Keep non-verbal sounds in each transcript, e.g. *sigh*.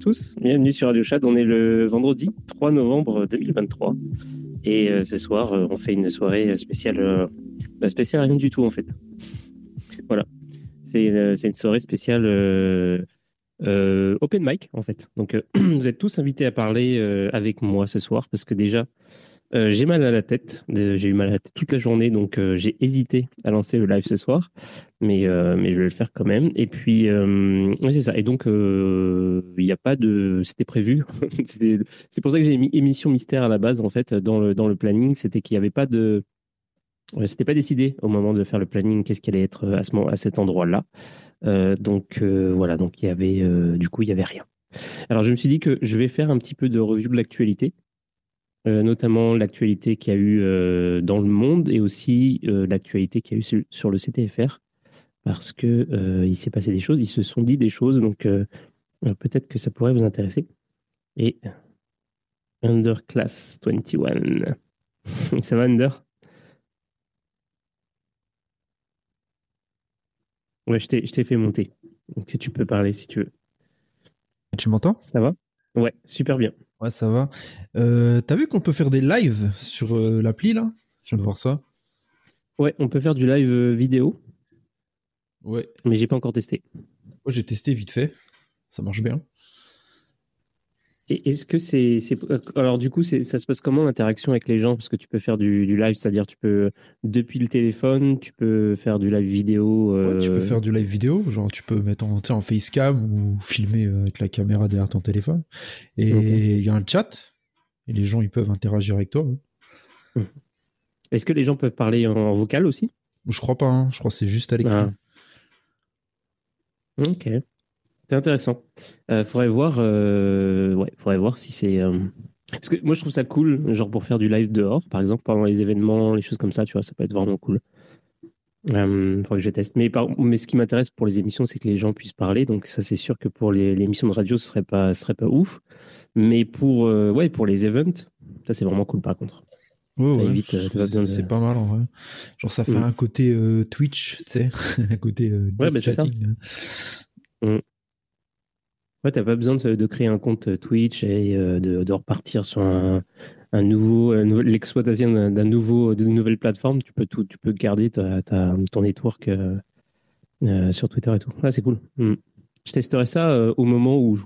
tous, bienvenue sur Radio Chat. On est le vendredi 3 novembre 2023 et euh, ce soir euh, on fait une soirée spéciale, euh, bah, spéciale rien du tout en fait. Voilà, c'est une soirée spéciale open mic en fait. Donc *clears throat* vous êtes tous invités à parler avec moi ce soir parce que déjà euh, j'ai mal à la tête. J'ai eu mal à la tête toute la journée, donc euh, j'ai hésité à lancer le live ce soir, mais euh, mais je vais le faire quand même. Et puis c'est ça. Et donc il n'y a pas de. C'était prévu. *laughs* c'est pour ça que j'ai mis émission mystère à la base en fait dans le dans le planning. C'était qu'il n'y avait pas de. C'était pas décidé au moment de faire le planning qu'est-ce qui allait être à ce à cet endroit-là. donc voilà. Donc il y avait du coup il y avait rien. Alors je me suis dit que je vais faire un petit peu de revue de l'actualité euh, notamment l'actualité qu'il y a eu euh, dans le monde et aussi euh, l'actualité qu'il y a eu sur, le CTFR, parce que il s'est passé des choses, ils se sont dit des choses, donc peut-être que ça pourrait vous intéresser. Et Underclass 21. *laughs* ça va, Under? Ouais, je t'ai fait monter. Donc tu peux parler si tu veux. Tu m'entends? Ça va? Ouais, super bien. Ouais, ça va. Euh, T'as vu qu'on peut faire des lives sur euh, l'appli là? Je viens de voir ça. Ouais, on peut faire du live euh, vidéo. Ouais. Mais j'ai pas encore testé. Moi, j'ai testé vite fait. Ça marche bien. Et est-ce que c'est, alors du coup, ça se passe comment l'interaction avec les gens? Parce que tu peux faire du, live, c'est-à-dire tu peux depuis le téléphone, tu peux faire du live vidéo. Ouais, tu peux faire du live vidéo, genre tu peux mettre en, en facecam ou filmer euh, avec la caméra derrière ton téléphone. Et il y a un chat, et les gens ils peuvent interagir avec toi. Mmh. Est-ce que les gens peuvent parler en vocal aussi? Je crois pas, hein. je crois que c'est juste à l'écran. Ah. Ok. C'est intéressant. Euh, faudrait voir, euh, ouais, faudrait voir si c'est. Euh, parce que moi, je trouve ça cool, genre pour faire du live dehors, par exemple, pendant les événements, les choses comme ça, tu vois, ça peut être vraiment cool. Euh, faudrait que je teste. Mais, mais ce qui m'intéresse pour les émissions, c'est que les gens puissent parler. Donc ça, c'est sûr que pour les, émissions de radio, ce serait pas, ce serait pas ouf. Mais pour, euh, ouais, pour les events, ça c'est vraiment cool par contre. ça évite. C'est pas mal en vrai. Genre ça fait mm. un côté Twitch, tu sais, *laughs* un côté. ouais, bah, c'est ça. Ouais, t'as pas besoin de, créer un compte euh, Twitch et euh, de, repartir sur un, nouveau, l'exploitation d'un nouveau, d'une nouvelle plateforme. Tu peux tout, tu peux garder ta, ton network euh, sur Twitter et tout. Ouais, c'est cool. Hmm. Je testerai ça au moment où,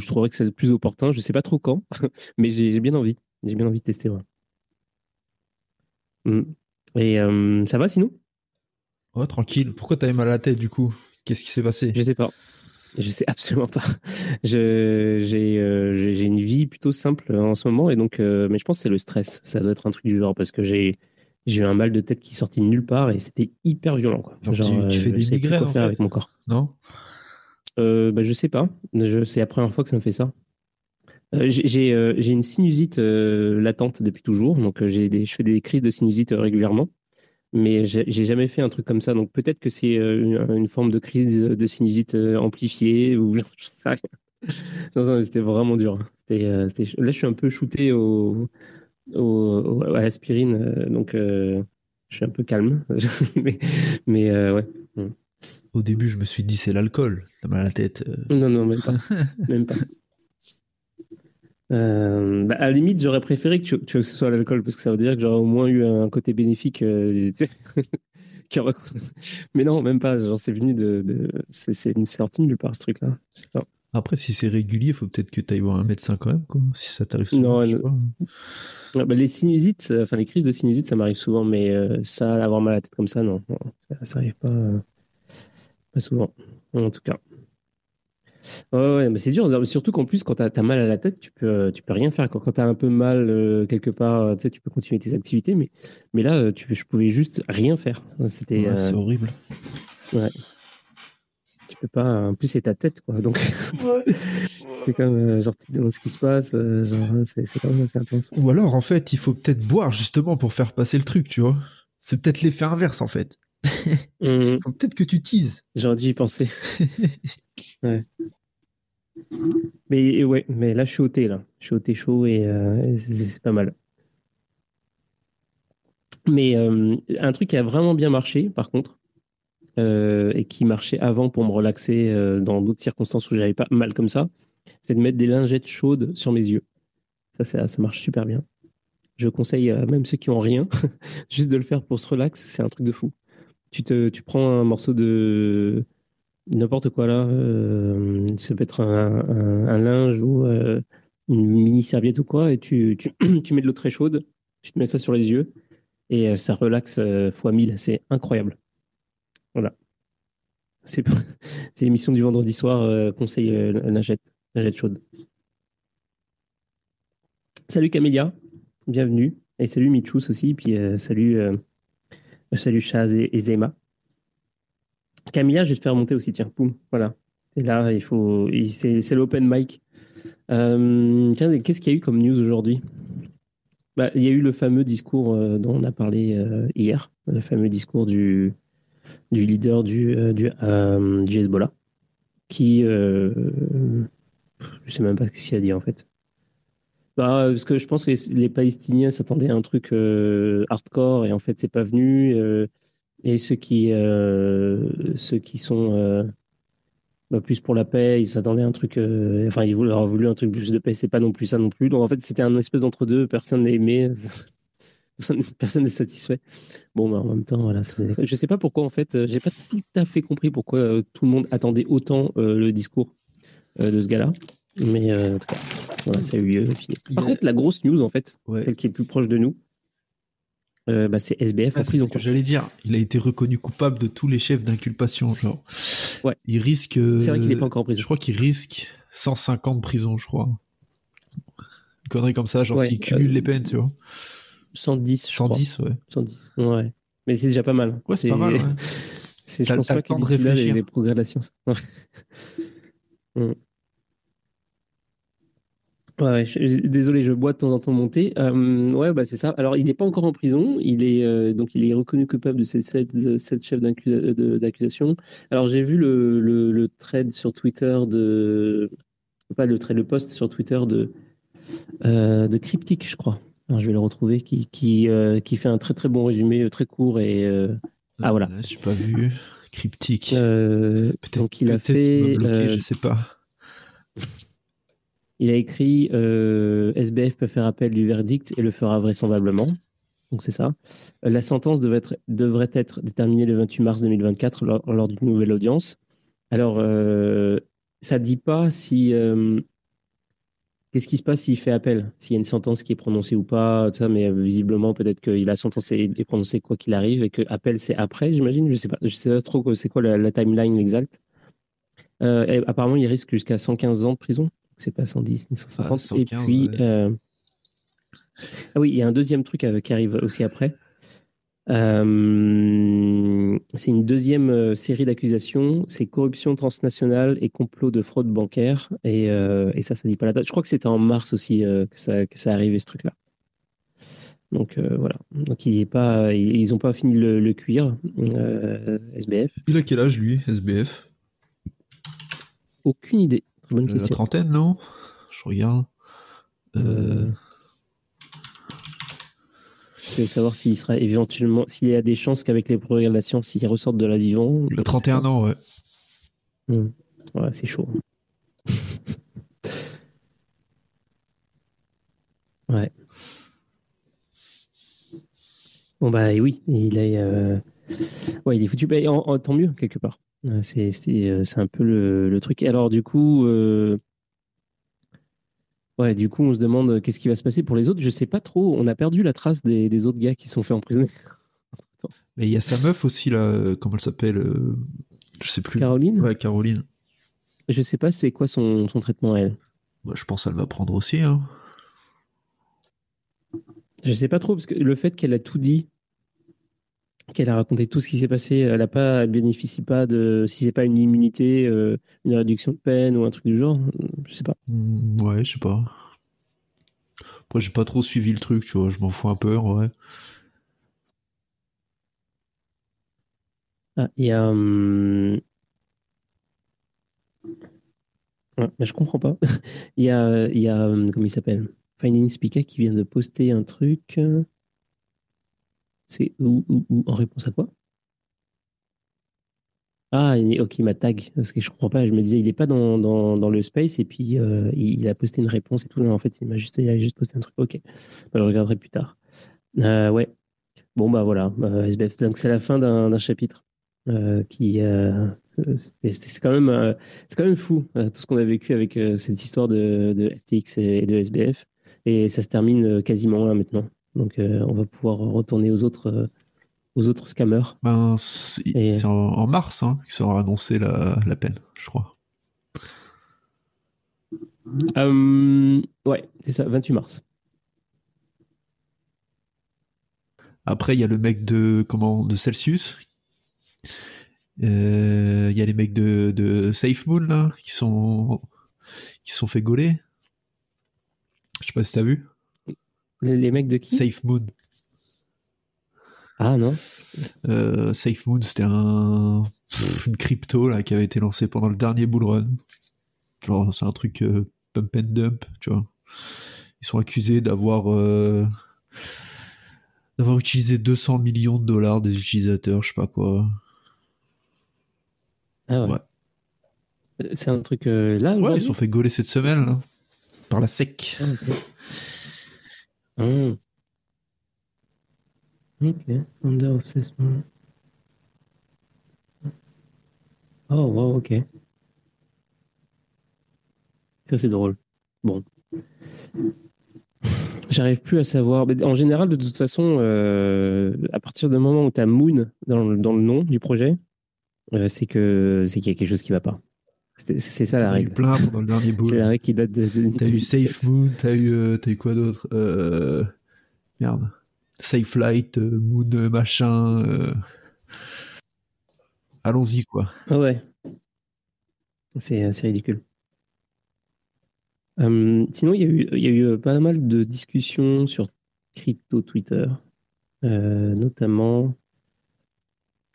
je trouverai que c'est le plus opportun. Je sais pas trop quand, *laughs* mais j'ai bien envie. J'ai bien envie de tester. Hmm. Et ça va sinon? Ouais, tranquille. Pourquoi t'avais mal à la tête du coup? Qu'est-ce qui s'est passé? Je sais pas. Je sais absolument pas. J'ai euh, j'ai une vie plutôt simple en ce moment et donc euh, mais je pense que c'est le stress. Ça doit être un truc du genre parce que j'ai eu un mal de tête qui sortit de nulle part et c'était hyper violent quoi. Genre, tu, tu, fais euh, des migraines en fait. avec mon corps. Non? Euh, bah, je sais pas. C'est la première fois que ça me fait ça. j'ai une sinusite latente depuis toujours donc des je fais des crises de sinusite régulièrement mais j'ai jamais fait un truc comme ça. Donc peut-être que c'est euh, une, forme de crise de sinusite euh, amplifiée ou *laughs* je sais rien. C'était vraiment dur. Euh, là, je suis un peu shooté au, à l'aspirine, donc je suis un peu calme. *laughs* mais, mais ouais. Au début, je me suis dit c'est l'alcool, t'as mal à la tête. Non, non, même pas. *laughs* même pas. Euh, bah, à la limite, j'aurais préféré que, tu, que ce soit l'alcool parce que ça veut dire que j'aurais au moins eu un côté bénéfique. Euh, *laughs* mais non, même pas. Genre, c'est venu de. C'est une sortie nulle part ce truc-là. Après, si c'est régulier, il faut peut-être que tu ailles voir un médecin quand même, quoi. Si ça t'arrive souvent. Non, ah, bah, les sinusites, enfin les crises de sinusite, ça m'arrive souvent, mais euh, ça, avoir mal à la tête comme ça, non, ça arrive pas, pas souvent, en tout cas. Ouais, mais c'est dur. Surtout qu'en plus, quand tu as, mal à la tête, tu peux, tu peux rien faire. Quand, quand tu as un peu mal euh, quelque part, euh, tu sais, tu peux continuer tes activités. Mais, mais là, euh, tu, je pouvais juste rien faire. C'était. c'est horrible. Ouais. Tu peux pas. En plus, c'est ta tête, quoi. Donc. *laughs* c'est comme, genre, tu ce qui se passe. genre, hein, c'est quand même assez intense. Ou alors, en fait, il faut peut-être boire justement pour faire passer le truc, tu vois. C'est peut-être l'effet inverse, en fait. Mmh. peut-être que tu teases. J'aurais dû y penser. *laughs* ouais. Mais ouais, mais là je suis au thé là. Je suis au thé chaud et euh, c'est pas mal. Mais euh, un truc qui a vraiment bien marché, par contre, euh, et qui marchait avant pour me relaxer dans d'autres circonstances où j'avais pas mal comme ça, c'est de mettre des lingettes chaudes sur mes yeux. Ça, ça, ça marche super bien. Je conseille même ceux qui ont rien, *laughs* juste de le faire pour se relaxer, c'est un truc de fou. Tu, prends un morceau de, n'importe quoi là. Euh, ça peut être un, linge ou euh, une mini serviette ou quoi, et *clears throat* tu, mets de l'eau très chaude, tu te mets ça sur les yeux, et euh, ça relaxe fois 1000. C'est incroyable. Voilà. *laughs* C'est l'émission du vendredi soir, conseil lingette, lingette chaude. Salut Camélia, bienvenue. Et salut Michus aussi, puis salut, salut Chaz et Zema. Camilla, je vais te faire monter aussi, tiens, poum, voilà. Et là, il faut, c'est l'open mic. Euh, tiens, qu'est-ce qu'il y a eu comme news aujourd'hui? Bah, Il y a eu le fameux discours euh, dont on a parlé euh, hier, le fameux discours du, leader du, du, du Hezbollah, qui, je sais même pas ce qu'il a dit en fait. Bah, parce que je pense que les Palestiniens s'attendaient à un truc hardcore et en fait c'est pas venu. Et ceux qui, euh, ceux qui sont euh, bah, plus pour la paix, ils s'attendaient à un truc. Euh, enfin, ils voulaient, voulu un truc plus de paix. C'est pas non plus ça non plus. Donc en fait, c'était un espèce d'entre deux. Personne n'est aimé. *laughs* personne n'est satisfait. Bon, bah, en même temps, voilà. Je sais pas pourquoi en fait. J'ai pas tout à fait compris pourquoi tout le monde attendait autant le discours de ce gars-là. Mais en tout cas, voilà, ça a eu lieu. Par contre, la grosse news en fait, celle qui est le plus proche de nous, euh, bah, c'est SBF en prison. C'est ce que j'allais dire. Il a été reconnu coupable de tous les chefs d'inculpation, genre. Ouais. Il risque. C'est vrai qu'il n'est pas encore en prison. Je crois qu'il risque 150 prisons, je crois. Une connerie comme ça, genre s'il cumule euh, les peines, tu vois. 110, je 110, ouais. 110, ouais. Mais c'est déjà pas mal. Ouais, c'est pas mal. Ouais. *laughs* je pense pas que les, les progrès de la science. *laughs* Ouais, désolé, je bois de temps en temps monter. Euh, ouais, bah c'est ça. Alors, il n'est pas encore en prison. Il est euh, donc il est reconnu coupable de ces sept, sept chefs d'accusation. Alors, j'ai vu le, le, le, thread sur Twitter de pas le thread, le post sur Twitter de euh, de Cryptic, je crois. Alors, je vais le retrouver, qui qui, euh, qui fait un très très bon résumé, très court et ah voilà. J'ai pas vu Cryptic. peut-être qu'il a fait. Bloqué, je sais pas. Il a écrit euh, SBF peut faire appel du verdict et le fera vraisemblablement. Donc c'est ça. Euh, la sentence devrait être, déterminée le 28 mars 2024 lors, d'une nouvelle audience. Alors, euh, ça ne dit pas si. Qu'est-ce qui se passe s'il fait appel? S'il y a une sentence qui est prononcée ou pas, ça, mais visiblement, peut-être que la sentence est, prononcée quoi qu'il arrive et que appel c'est après, j'imagine. Je je sais pas trop c'est quoi la, timeline exacte. apparemment, il risque jusqu'à 115 ans de prison c'est pas 110 ni 150. Ah, et puis, euh, ah oui, il y a un deuxième truc qui arrive aussi après. Euh, c'est une deuxième euh, série d'accusations, c'est corruption transnationale et complot de fraude bancaire. Et, et, ça, ça dit pas la date. Je crois que c'était en mars aussi que, ça, que ça arrivait, ce truc-là. Donc voilà. Donc il est pas, ils n'ont pas fini le, le cuir, SBF. Il a quel âge lui, SBF Aucune idée. La trentaine, non? Je regarde. Euh, Je veux savoir s'il sera éventuellement, s'il y a des chances qu'avec les progrès de la science, s'il ressorte de la vivant. Il a 31 ans, ouais. Hmm. Ouais, c'est chaud. *laughs* ouais. Bon bah oui, il est, euh, ouais, il est foutu. Bah, en, tant mieux quelque part. Euh, c'est euh, c'est un peu le, le, truc. Alors du coup, ouais, du coup, on se demande qu'est-ce qui va se passer pour les autres. Je sais pas trop. On a perdu la trace des, des autres gars qui sont fait emprisonner. *laughs* Mais il y a sa meuf aussi là. Comment elle s'appelle Je sais plus. Caroline? Ouais, Caroline. Je sais pas c'est quoi son, son traitement elle? Bah, je pense qu'elle va prendre aussi. Hein. Je sais pas trop parce que le fait qu'elle a tout dit qu'elle a raconté tout ce qui s'est passé. Elle a pas, bénéficie pas de, si c'est pas une immunité, euh, une réduction de peine ou un truc du genre. Je sais pas. Mm, ouais, je sais pas. Après, j'ai pas trop suivi le truc, tu vois. Je m'en fous un peu, ouais. Ah, il y a. Hum, mais je comprends pas. *laughs* il y a, il y a, hum, comment il s'appelle? Finding Speaker qui vient de poster un truc. En réponse à quoi? Ah, ok, il m'a tag, parce que je comprends pas. Je me disais, il est pas dans, dans, le space, et puis euh, il a posté une réponse et tout. En fait, il m'a juste, il a juste posté un truc. Ok, bah, je regarderai plus tard. Euh, ouais. Bon, bah voilà, euh, SBF. Donc, c'est la fin d'un chapitre qui. c'est quand même, c'est quand même fou tout ce qu'on a vécu avec cette histoire de, de FTX et de SBF, et ça se termine quasiment là maintenant. Donc, euh, on va pouvoir retourner aux autres, euh, aux autres scammers. Ben, c'est en, mars hein, qu'ils aura annoncé la, la, peine, je crois. Euh, ouais, c'est ça, 28 mars. Après, il y a le mec de comment de Celsius. Il y a les mecs de, de Safe Moon là, qui sont qui sont fait gauler. Je sais pas si t'as vu. Les, mecs de qui? Safe Moon. Ah non euh, Safe Moon, c'était un une crypto là qui avait été lancée pendant le dernier bull run. Genre c'est un truc euh, pump and dump, tu vois. Ils sont accusés d'avoir euh, d'avoir utilisé 200 millions de dollars des utilisateurs, je sais pas quoi. Ah ouais. C'est un truc là Ouais, ils sont fait gauler cette semaine là, par la SEC. Ah, Hmm. Ok, under assessment. Oh, wow, ok. Ça, c'est drôle. Bon. J'arrive plus à savoir. Mais en général, de toute façon, euh, à partir du moment où tu as Moon dans le, dans le, nom du projet, euh, c'est que c'est qu'il y a quelque chose qui va pas. C'est ça la règle. Eu plein pendant le dernier bout. *laughs* C'est la règle qui date de. t'as eu Safe Moon, t'as eu, euh, as eu quoi d'autre euh, Merde. Safe Light, euh, Moon machin. Allons-y quoi. Ah ouais. C'est ridicule. sinon, il y, a eu, y a eu pas mal de discussions sur crypto Twitter, notamment.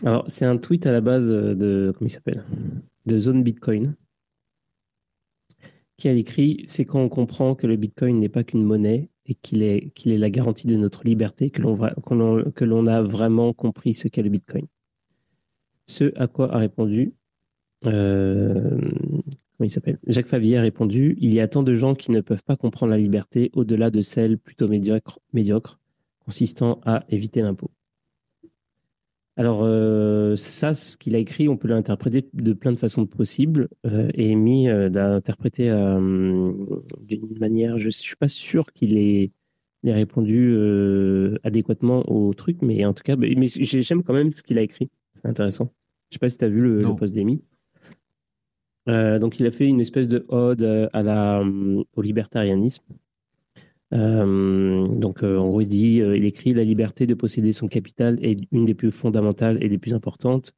Alors, c'est un tweet à la base de. Comment il s'appelle? De Zone Bitcoin, qui a écrit C'est quand on comprend que le Bitcoin n'est pas qu'une monnaie et qu'il est, qu'il est la garantie de notre liberté que l'on, a vraiment compris ce qu'est le Bitcoin. Ce à quoi a répondu. Euh, Jacques Favier a répondu Il y a tant de gens qui ne peuvent pas comprendre la liberté au-delà de celle plutôt médiocre consistant à éviter l'impôt. Alors, euh, ça, ce qu'il a écrit, on peut l'interpréter de plein de façons possibles euh, et mis euh, d'interpréter d'une manière. Je ne suis pas sûr qu'il ait, répondu adéquatement au truc, mais en tout cas, mais, j'aime quand même ce qu'il a écrit. C'est intéressant. Je ne sais pas si tu as vu le, le post d'Emi. donc, il a fait une espèce de ode à la, au libertarianisme. Euh, donc, euh, en gros, il dit, euh, il écrit la liberté de posséder son capital est une des plus fondamentales et des plus importantes.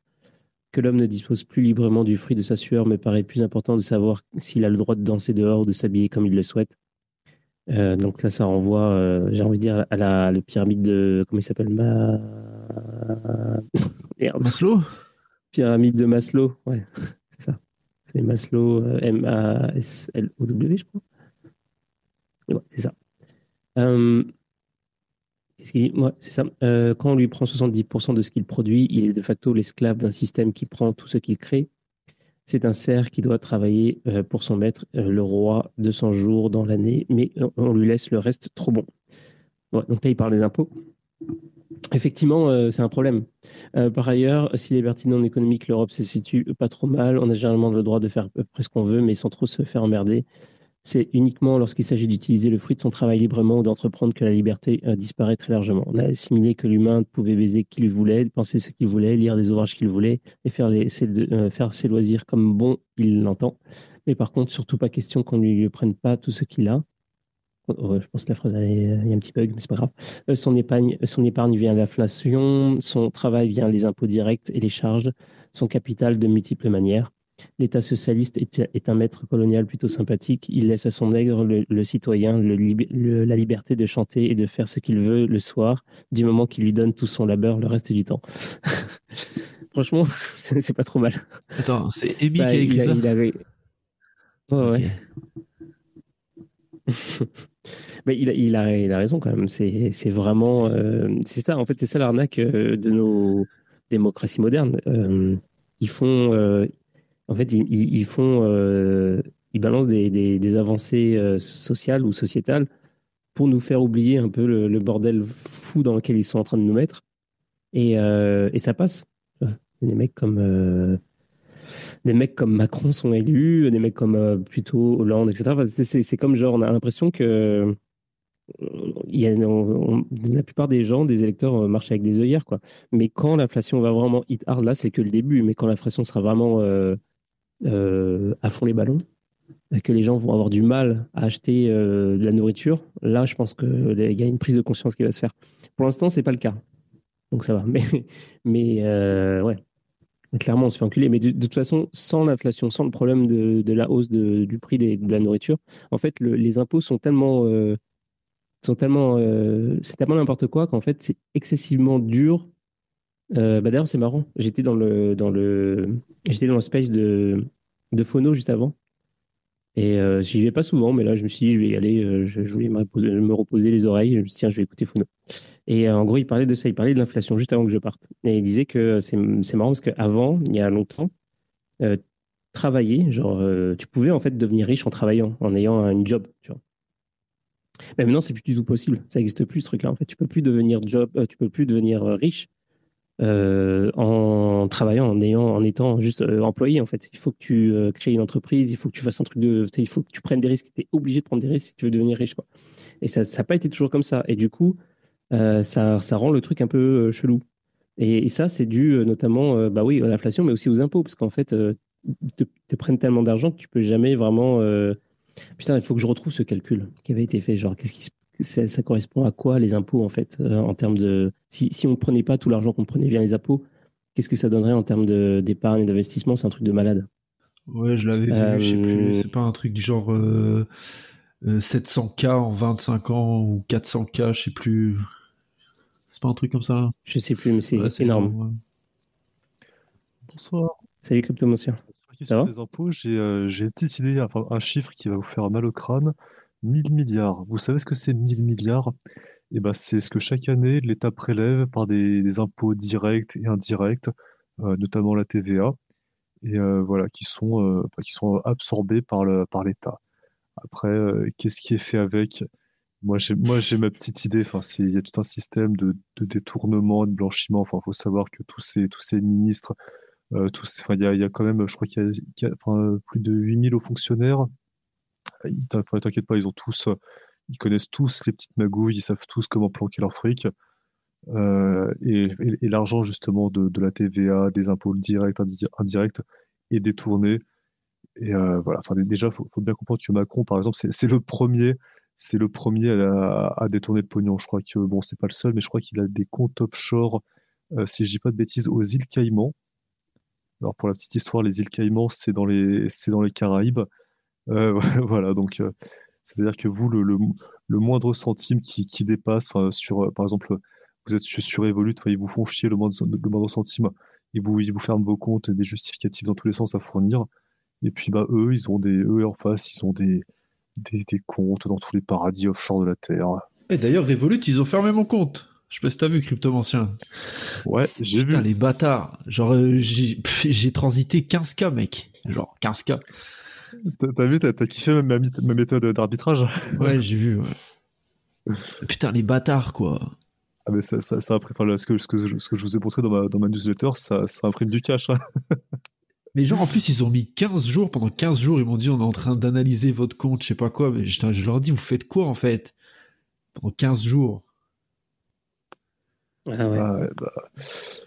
Que l'homme ne dispose plus librement du fruit de sa sueur me paraît plus important de savoir s'il a le droit de danser dehors ou de s'habiller comme il le souhaite. donc ça, ça renvoie, j'ai envie de dire, à la, pyramide de, comment il s'appelle, Ma... *laughs* Maslow? Pyramide de Maslow, ouais, *laughs* c'est ça. C'est Maslow, M-A-S-L-O-W, je crois. Ouais, c'est ça. Euh, Qu'est-ce qu'il dit c'est ça. quand on lui prend 70% de ce qu'il produit, il est de facto l'esclave d'un système qui prend tout ce qu'il crée. C'est un cerf qui doit travailler pour son maître, le roi, 200 jours dans l'année, mais on lui laisse le reste trop bon. donc là, il parle des impôts. Effectivement, euh, c'est un problème. Euh, par ailleurs, si les pertinents économiques, l'Europe se situe pas trop mal. On a généralement le droit de faire à peu près ce qu'on veut, mais sans trop se faire emmerder. C'est uniquement lorsqu'il s'agit d'utiliser le fruit de son travail librement ou d'entreprendre que la liberté euh, disparaît très largement. On a assimilé que l'humain pouvait baiser qui qu'il voulait, penser ce qu'il voulait, lire des ouvrages qu'il voulait et faire, faire ses loisirs comme bon il l'entend. Mais par contre, surtout pas question qu'on ne lui prenne pas tout ce qu'il a je pense que la phrase, il y a un petit bug, mais c'est pas grave. Euh, son épargne, son épargne vient de l'inflation, son travail vient des impôts directs et les charges, son capital de multiples manières. L'État socialiste est, un maître colonial plutôt sympathique. Il laisse à son nègre le, citoyen la liberté de chanter et de faire ce qu'il veut le soir, du moment qu'il lui donne tout son labeur le reste du temps. *laughs* Franchement, *laughs* c'est pas trop mal. Attends, c'est Amy bah, qui a écrit ça? ouais. *laughs* Mais il a, il, a, il a raison quand même. C'est vraiment. Euh, c'est ça, en fait, c'est ça l'arnaque euh, de nos démocraties modernes. Euh, ils font. En fait, ils, font. ils balancent des, avancées sociales ou sociétales pour nous faire oublier un peu le, bordel fou dans lequel ils sont en train de nous mettre. Et, et ça passe. Des mecs comme des mecs comme Macron sont élus, des mecs comme euh, plutôt Hollande, etc. c'est comme genre, on a l'impression que euh, il y a, la plupart des gens, des électeurs, euh, marchent avec des œillères, quoi. Mais quand l'inflation va vraiment hit hard, là, c'est que le début. Mais quand l'inflation sera vraiment à fond les ballons, que les gens vont avoir du mal à acheter de la nourriture, là, je pense qu'il y a une prise de conscience qui va se faire. Pour l'instant, c'est pas le cas. Donc ça va. *laughs* Mais, mais ouais, Clairement, on se fait enculer. Mais de, toute façon, sans l'inflation, sans le problème de, la hausse du prix de la nourriture, en fait, les impôts sont tellement. Euh, sont tellement euh, c'est tellement n'importe quoi qu'en fait, c'est excessivement dur. Euh, bah D'ailleurs, c'est marrant. J'étais dans le, dans le, j'étais dans le space de, de Phono juste avant. Et euh, j'y vais pas souvent, mais là, je me suis dit, je vais y aller. Euh, je, voulais me reposer, les oreilles. Je me suis dit, tiens, je vais écouter Fono. Et en gros, il parlait de ça. Il parlait de l'inflation juste avant que je parte. Et il disait que c'est marrant parce qu'avant, il y a longtemps, travailler, genre, tu pouvais en fait devenir riche en travaillant, en ayant un job, tu vois. Mais maintenant, c'est plus du tout possible. Ça n'existe plus ce truc-là. En fait, tu peux plus devenir job, tu peux plus devenir riche euh, en travaillant, en ayant, en étant juste euh, employé en fait. Il faut que tu euh, crées une entreprise, il faut que tu fasses un truc de, il faut que tu prennes des risques. Tu es obligé de prendre des risques si tu veux devenir riche. Et ça, ça n'a pas été toujours comme ça. Et du coup, ça, ça rend le truc un peu chelou. Et, ça, c'est dû notamment, bah oui, à l'inflation, mais aussi aux impôts, parce qu'en fait, te, te, prennent tellement d'argent que tu peux jamais vraiment. Putain, il faut que je retrouve ce calcul qui avait été fait. Genre, qu'est-ce qui se ça, correspond à quoi les impôts en fait euh, en termes de si, si on ne prenait pas tout l'argent qu'on prenait via les impôts qu'est-ce que ça donnerait en termes d'épargne et d'investissement? C'est un truc de malade. Ouais je l'avais vu je sais plus euh, c'est pas un truc du genre 700k euh, en 25 ans ou 400k je sais plus. C'est pas un truc comme ça? Je sais plus mais c'est énorme, bonsoir. Salut Crypto Monsieur. Sur des impôts j'ai une petite idée un chiffre qui va vous faire mal au crâne 1000 milliards. Vous savez ce que c'est 1000 milliards? Eh ben, c'est ce que chaque année l'État prélève par des, impôts directs et indirects, euh, notamment la TVA, et euh, voilà, qui sont, euh, bah, qui sont absorbés par le, par l'État. Après, qu'est-ce qui est fait avec? Moi, j'ai, ma petite idée. Il y a tout un système de, détournement, de blanchiment. Enfin, faut savoir que tous ces, tous ces ministres, tous, il y a, y a quand même, je crois qu'il y a, plus de 8000 hauts fonctionnaires T'inquiète pas, ils ont tous, euh, ils connaissent tous les petites magouilles, ils savent tous comment planquer leur fric. Euh, et, l'argent justement de, la TVA, des impôts directs, indirects, est détourné. Et euh, voilà. Enfin, déjà, faut, faut bien comprendre que Macron, par exemple, c'est le premier, c'est le premier à, détourner le pognon. Je crois que bon, c'est pas le seul, mais je crois qu'il a des comptes offshore, si je dis pas de bêtises, aux îles Caïmans. Alors pour la petite histoire, les îles Caïmans, c'est dans les, c'est dans les Caraïbes. Euh, *laughs* voilà, donc euh, c'est-à-dire que vous, le, le, moindre centime qui, qui dépasse, sur, euh, par exemple, vous êtes sur Evolut, ils vous font chier le moindre, le moindre centime, ils vous, ils vous ferment vos comptes et des justificatifs dans tous les sens à fournir. Et puis, bah, eux, ils ont des, eux, en face, ils ont des, des, des comptes dans tous les paradis offshore de la Terre. Et d'ailleurs, Revolut, ils ont fermé mon compte. Je sais pas si t'as vu Cryptomancien. Ouais, j'ai vu. Putain, les bâtards. Genre, euh, j'ai transité 15K, mec. Genre, 15K. T'as vu, t'as kiffé ma, ma- méthode d'arbitrage? Ouais, j'ai vu, ouais. *laughs* Putain, les bâtards, quoi. Ah mais ça, ça, ça imprime, enfin, là, ce, que, ce, que je, ce que je vous ai montré dans ma, dans ma newsletter, ça, ça imprime du cash. hein. *laughs* Mais genre, en plus, ils ont mis 15 jours. Pendant 15 jours, ils m'ont dit, on est en train d'analyser votre compte, je sais pas quoi. Mais je, je leur dis, vous faites quoi, en fait? Pendant 15 jours. Ah ouais. Ah bah,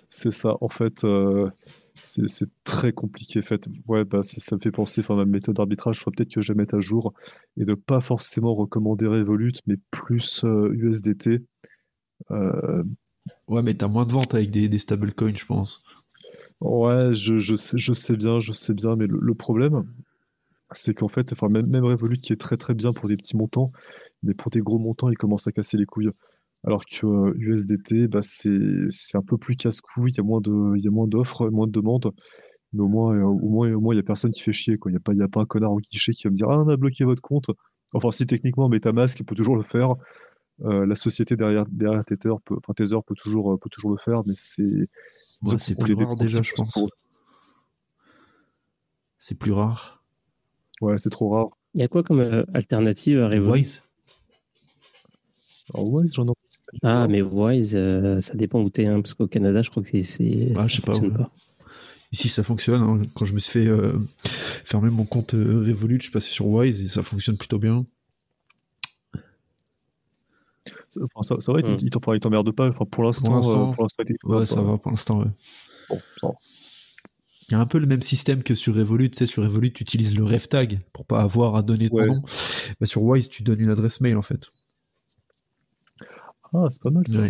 c'est ça, en fait, euh, c'est très compliqué. En fait. Ouais, bah, ça, ça me fait penser, enfin, ma méthode d'arbitrage, il faudrait peut-être que je la mette à jour et de pas forcément recommander Revolut, mais plus euh, USDT. Euh, Ouais, mais t'as moins de ventes avec des, des stablecoins, je pense. Ouais, je, je sais, je sais bien, je sais bien, mais le, le problème, c'est qu'en fait, enfin, même, même Revolut qui est très très bien pour des petits montants, mais pour des gros montants, il commence à casser les couilles. Alors que euh, USDT, bah, c'est, c'est un peu plus casse-couille, il y a moins de, il y a moins d'offres, moins de demandes, mais au moins, euh, au moins, au moins, il y a personne qui fait chier, quoi. Il y a pas, il y a pas un connard au guichet qui va me dire, ah, on a bloqué votre compte. Enfin, si techniquement MetaMask peut toujours le faire, euh, la société derrière, derrière Tether peut, enfin, Tether peut toujours, euh, peut toujours le faire, mais c'est, Ouais, c'est plus rare déjà, je pense. C'est plus rare. Ouais, c'est trop rare. Il y a quoi comme euh, alternative à Alors, ouais, j'en ai. Ah, mais Wise, euh, ça dépend où t'es, hein, parce qu'au Canada, je crois que c'est. Ah, ça je sais pas, ouais. Ici, ça fonctionne. hein. Quand je me suis fait euh, fermer mon compte euh, Revolut, je suis passé sur Wise et ça fonctionne plutôt bien. Enfin, ça, ça va, Hmm. il, il t'en- enfin, il t'emmerde pas. Enfin, pour l'instant, Pour euh, Ouais, ça va pour l'instant, ouais. Bon, ça va. Il y a un peu le même système que sur Revolut. Tu sais, sur Revolut, tu utilises le ref tag pour pas avoir à donner ton Ouais. nom. Bah, sur Wise, tu donnes une adresse mail, en fait. Ah, c'est pas mal ça.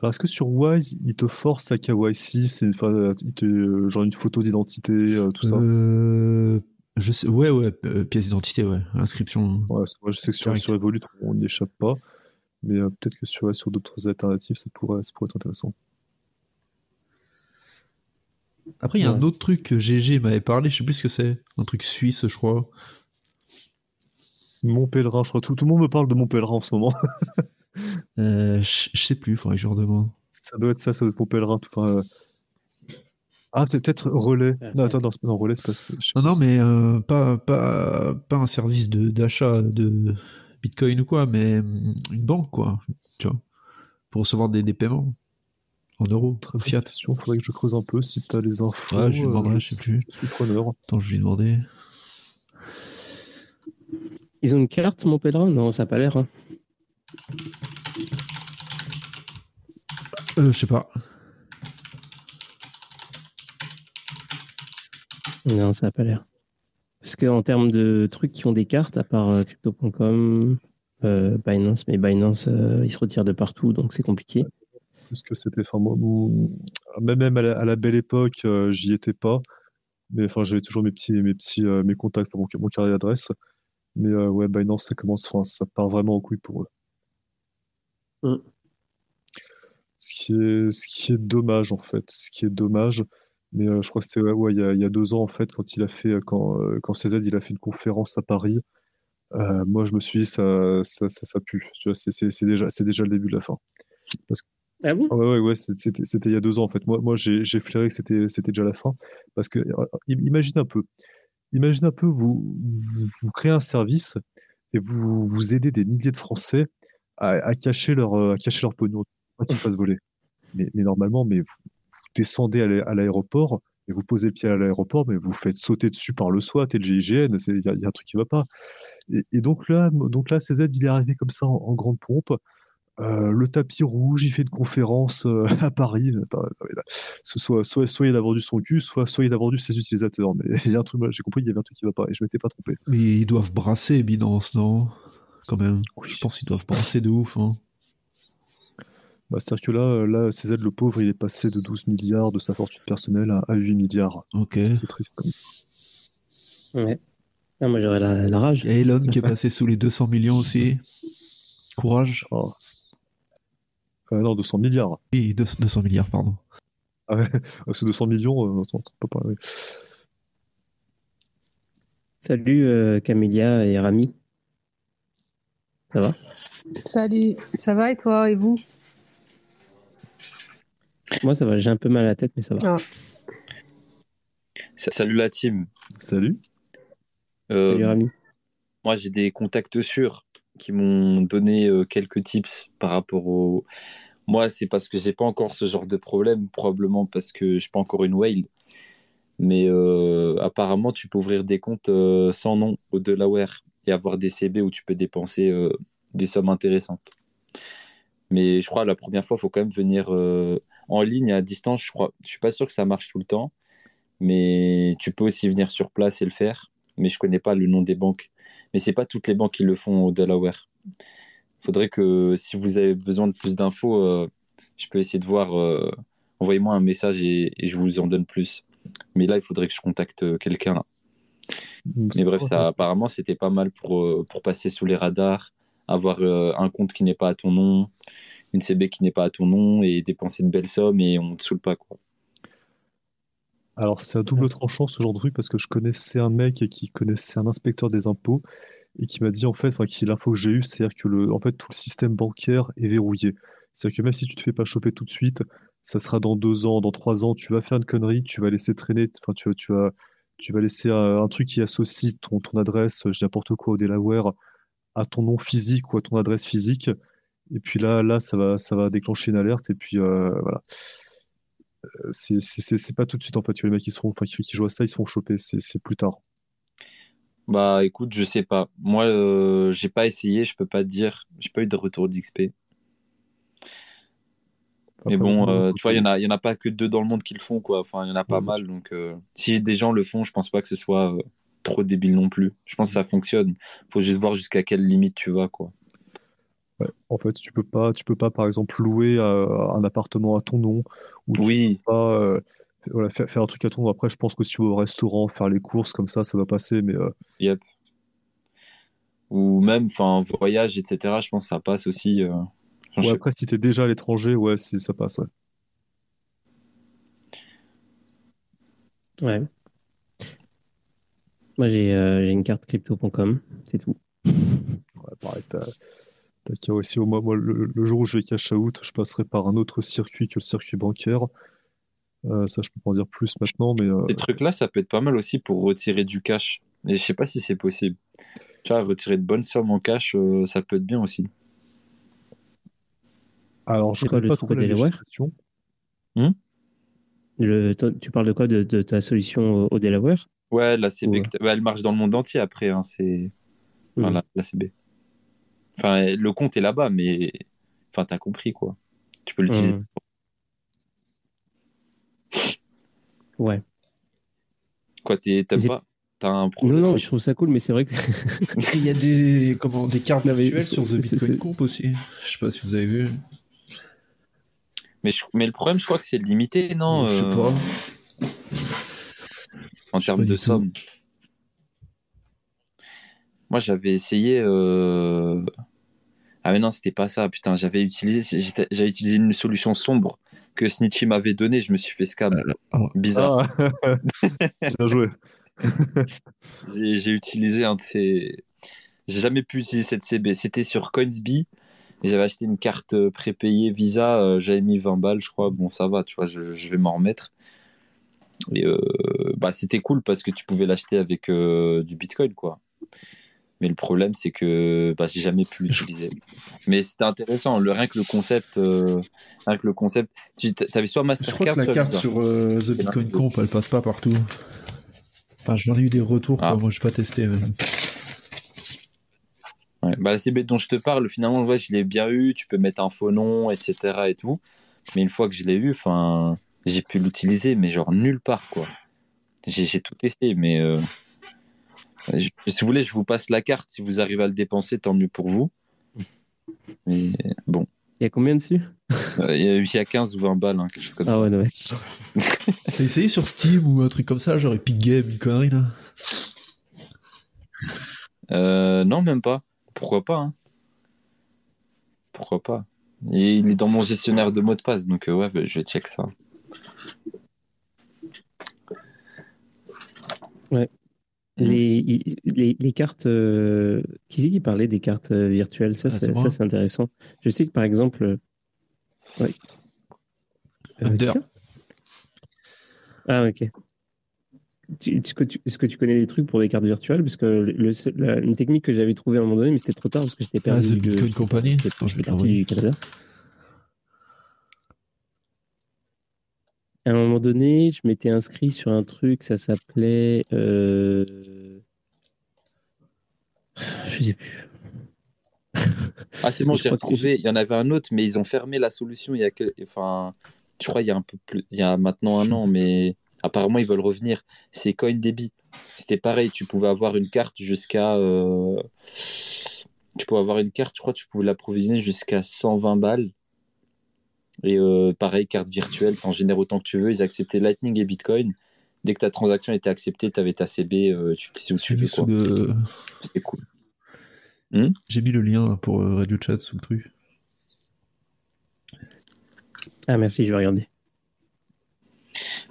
Alors, est-ce que sur Wise, il te force à KYC, c'est enfin, te, euh, genre une photo d'identité, euh, tout ça? Euh, je sais, ouais, ouais, euh, pièce d'identité, ouais, inscription. Ouais, c'est vrai, je sais que sur, sur Evolut, on n'y échappe pas. Mais euh, peut-être que sur, sur d'autres alternatives, ça pourrait, ça pourrait être intéressant. Après, il y a un autre truc que GG m'avait parlé, je sais plus ce que c'est. Un truc suisse, je crois. Mon pèlerin, je crois. Tout, tout le monde me parle de mon pèlerin en ce moment. *laughs* Euh, je sais plus, faudrait que je leur demande. ça doit être ça, ça doit être mon pèlerin. Tout, enfin, euh, Ah, peut-être peut-être relais. Non, attends, non, relais, c'est pas. Non, non, mais euh, pas, pas, pas un service de- d'achat de, Bitcoin ou quoi, mais hum, une banque, quoi. Tu vois, pour recevoir des, des paiements en euros, Très fiat. question. Faudrait que je creuse un peu si tu as les infos. Ouais, je lui euh, demanderai, je sais plus. je suis preneur. Attends, je vais demander. Ils ont une carte, mon pèlerin? Non, ça n'a pas l'air. hein. Euh, je sais pas. Non, ça n'a pas l'air. Parce qu'en termes de trucs qui ont des cartes, à part euh, crypto.com, euh, Binance, mais Binance, euh, ils se retirent de partout, donc c'est compliqué. Parce que c'était, enfin, même même à la, à la belle époque, euh, j'y étais pas. Mais enfin, j'avais toujours mes petits, mes petits, euh, mes contacts, enfin, mon, mon carnet d'adresse. Mais euh, ouais, Binance, ça commence, ça part vraiment en couille pour eux. Mm. Ce qui est, ce qui est dommage en fait, ce qui est dommage. Mais euh, je crois que c'était ouais, ouais, il y a, il y a deux ans en fait, quand il a fait, quand, euh, quand CZ il a fait une conférence à Paris. euh, moi, je me suis dit ça, ça, ça, ça pue. Tu vois, c'est c'est- c'est déjà, c'est déjà le début de la fin. Ah bon? Ah Ouais, ouais, ouais, c'est- c'était c'était il y a deux ans en fait. Moi, moi j'ai flairé que c'était c'était déjà la fin. Parce que, euh, im- imagine un peu, imagine un peu, vous, vous, vous créez un service et vous, vous aidez des milliers de Français à, à cacher leur, euh, à cacher leur pognon, pas qu'ils se fassent voler. Mais, mais normalement, mais vous, vous descendez à l'a- à l'aéroport et vous posez le pied à l'aéroport, mais vous faites sauter dessus par le SWAT et le GIGN, il y, a- il y a un truc qui va pas. Et, et donc là, donc là, CZ, il est arrivé comme ça en, en grande pompe. Euh, le tapis rouge, il fait une conférence euh, à Paris. Attends, attends, ce- soit, soit, soit il a vendu son cul, soit, soit il a vendu ses utilisateurs. Mais il y a un truc, j'ai compris, il y avait un truc qui va pas et je m'étais pas trompé. Mais ils doivent brasser Binance, non? Quand même. Oui. Je pense qu'ils doivent brasser de ouf. Hein. Bah, C'est-à-dire que là, euh, là, CZ, le pauvre, il est passé de 12 milliards de sa fortune personnelle à, à 8 milliards. Ok. C'est triste. quand même. Ouais. Ah, moi, j'aurais la, la rage. A Elon qui est passé sous les 200 millions aussi. Courage. Ah. Euh, non, 200 milliards. Oui, 200 milliards, pardon. Ah ouais, que 200 millions, euh, pas parler. Salut euh, Camélia et Rami. Ça va? Salut, ça va et toi et vous? Moi, ça va. J'ai un peu mal à la tête, mais ça va. Ah, Salut la team. Salut. Euh, Salut, Rami. moi, j'ai des contacts sûrs qui m'ont donné euh, quelques tips par rapport au. Moi, c'est parce que j'ai pas encore ce genre de problème, probablement parce que je suis pas encore une whale. Mais euh, apparemment, tu peux ouvrir des comptes euh, sans nom au Delaware et avoir des CB où tu peux dépenser euh, des sommes intéressantes. Mais je crois la première fois, il faut quand même venir euh, en ligne à distance. Je crois, je suis pas sûr que ça marche tout le temps, mais tu peux aussi venir sur place et le faire. Mais je connais pas le nom des banques. Mais c'est pas toutes les banques qui le font au Delaware. Faudrait que si vous avez besoin de plus d'infos, euh, je peux essayer de voir. euh, Envoyez-moi un message et, et je vous en donne plus. Mais là, il faudrait que je contacte euh, quelqu'un. Mais bref, ça, apparemment, c'était pas mal pour, pour passer sous les radars, avoir euh, un compte qui n'est pas à ton nom, une CB qui n'est pas à ton nom et dépenser de belles sommes et on ne te saoule pas. Quoi. Alors, c'est à double tranchant ce genre de truc parce que je connaissais un mec qui connaissait un inspecteur des impôts et qui m'a dit en fait, enfin, l'info que j'ai eue, c'est-à-dire que le, en fait, tout le système bancaire est verrouillé. C'est-à-dire que même si tu te fais pas choper tout de suite, ça sera dans deux ans, dans trois ans, tu vas faire une connerie, tu vas laisser traîner, enfin, tu, tu vas, tu vas laisser un, un truc qui associe ton, ton adresse, je n'importe quoi au Delaware, à ton nom physique ou à ton adresse physique. Et puis là, là, ça va, ça va déclencher une alerte. Et puis euh, voilà. Euh, C'est pas tout de suite en fait. Les mecs qui se font, enfin, qui, qui jouent à ça, ils se font choper. C'est plus tard. Bah écoute, je sais pas. Moi, euh, j'ai pas essayé, je peux pas te dire. J'ai pas eu de retour d'XP. Mais bon, euh, tu vois, il y en a, il y en a pas que deux dans le monde qui le font, quoi. Enfin, il y en a pas Ouais, mal. Donc, euh, si des gens le font, je pense pas que ce soit trop débile non plus. Je pense que ça fonctionne. Faut juste voir jusqu'à quelle limite tu vas, quoi. Ouais. En fait, tu peux pas, tu peux pas, par exemple, louer euh, un appartement à ton nom ou tu Oui, peux pas euh, voilà, faire, faire un truc à ton nom. Après, je pense que si tu vas au restaurant, faire les courses comme ça, ça va passer. Mais euh, yep. Ou même, enfin, voyage, etc. Je pense que ça passe aussi. euh. Ouais, après, si t'es déjà à l'étranger, ouais, si ça passe. ouais. Ouais. Moi, j'ai euh, j'ai une carte crypto.com, c'est tout. Ouais, pareil, t'as, t'as qu'à aussi, moi, moi, le, le jour où je vais cash out, je passerai par un autre circuit que le circuit bancaire. Euh, ça, je peux pas en dire plus maintenant, mais euh, Ces trucs-là, ça peut être pas mal aussi pour retirer du cash. Et je sais pas si c'est possible. Tu vois, retirer de bonnes sommes en cash, euh, ça peut être bien aussi. alors, je connais le pas truc trop au la Delaware législation. Le, toi, tu parles de quoi de, de ta solution au, au Delaware? Ouais, la CB, Ouais. bah, elle marche dans le monde entier après. Hein, c'est... Enfin, la, la CB. Enfin, le compte est là-bas, mais enfin, t'as compris quoi. Tu peux l'utiliser. Hum. Ouais. Quoi, t'es- t'aimes pas? T'as un Non, problème non, je trouve ça cool, mais c'est vrai que *laughs* Il y a des, comment, des cartes Non, virtuelles sur The Bitcoin c'est- Comp aussi. Je sais pas si vous avez vu. mais, je- mais le problème, je crois que c'est limité, non je sais euh, pas. En termes de tout. Moi, j'avais essayé. euh, Ah, mais non, c'était pas ça. Putain, j'avais utilisé, j'avais utilisé une solution sombre que Snitchy m'avait donnée. Je me suis fait scam. oh. Bizarre. Ah, *laughs* bien joué. *laughs* J'ai j'ai utilisé un de ces. J'ai jamais pu utiliser cette CB. C'était sur Coinsbee. Et J'avais acheté une carte euh, prépayée Visa. euh, J'avais mis 20 balles, je crois. Bon, ça va, tu vois, je, je vais m'en remettre. Et euh, bah, c'était cool parce que tu pouvais l'acheter avec euh, du Bitcoin, quoi. Mais le problème, c'est que bah, j'ai jamais pu l'utiliser. Mais c'était intéressant. Le, rien que le concept. euh, rien que le concept. Tu avais soit Je Mastercard, crois que la carte sur euh, The Bitcoin Comp, elle passe pas partout. Enfin, j'en ai eu des retours, quoi. Ah. moi j'ai pas testé. Ouais. Bah, la CB dont je te parle, finalement, ouais, je l'ai bien eu, tu peux mettre un faux nom, etc. et tout. Mais une fois que je l'ai eu, enfin, j'ai pu l'utiliser, mais genre nulle part, quoi. J'ai j'ai tout testé, mais euh, je- si vous voulez, je vous passe la carte. Si vous arrivez à le dépenser, tant mieux pour vous. Mais bon, il y a combien dessus? Euh, il y, a- il y a 15 ou 20 balles, hein, quelque chose comme Ah ça. ouais, ouais. T'as *laughs* essayé sur Steam ou un truc comme ça, genre Epic Game, une connerie là Euh, non, même pas. Pourquoi pas hein. Pourquoi pas Et il est dans mon gestionnaire de mots de passe, donc euh, ouais, je check ça. Les, les, les cartes. euh, qui c'est qui parlait des cartes euh, virtuelles? Ça, Ah, c'est c'est ça, c'est intéressant. Je sais que par exemple. euh, ouais. Euh, ah, ok. Est-ce que, tu, est-ce que tu connais les trucs pour les cartes virtuelles? Parce que le, seul- la- une technique que j'avais trouvée à un moment donné, mais c'était trop tard parce que j'étais Ah, perdu. c'est de- Bitcoin Company J'étais Attends, je te parti l'envoyer. du Canada. À un moment donné, je m'étais inscrit sur un truc, ça s'appelait. euh, Je sais plus. Ah, c'est bon, que retrouvé. Il y en avait un autre, mais ils ont fermé la solution il y a enfin, je crois il y a un peu plus, il y a maintenant un an, mais apparemment ils veulent revenir. C'est CoinDB. C'était pareil, tu pouvais avoir une carte jusqu'à, euh, tu pouvais avoir une carte, je crois, tu pouvais l'approvisionner jusqu'à 120 balles. Et euh, pareil, carte virtuelle, t'en génères autant que tu veux. Ils acceptaient Lightning et Bitcoin. Dès que ta transaction était acceptée, tu avais ta CB, euh, tu sais où tu veux quoi. le... C'était cool. J'ai mis le lien pour euh, Radio Chat sous le truc. Ah, merci, je vais regarder.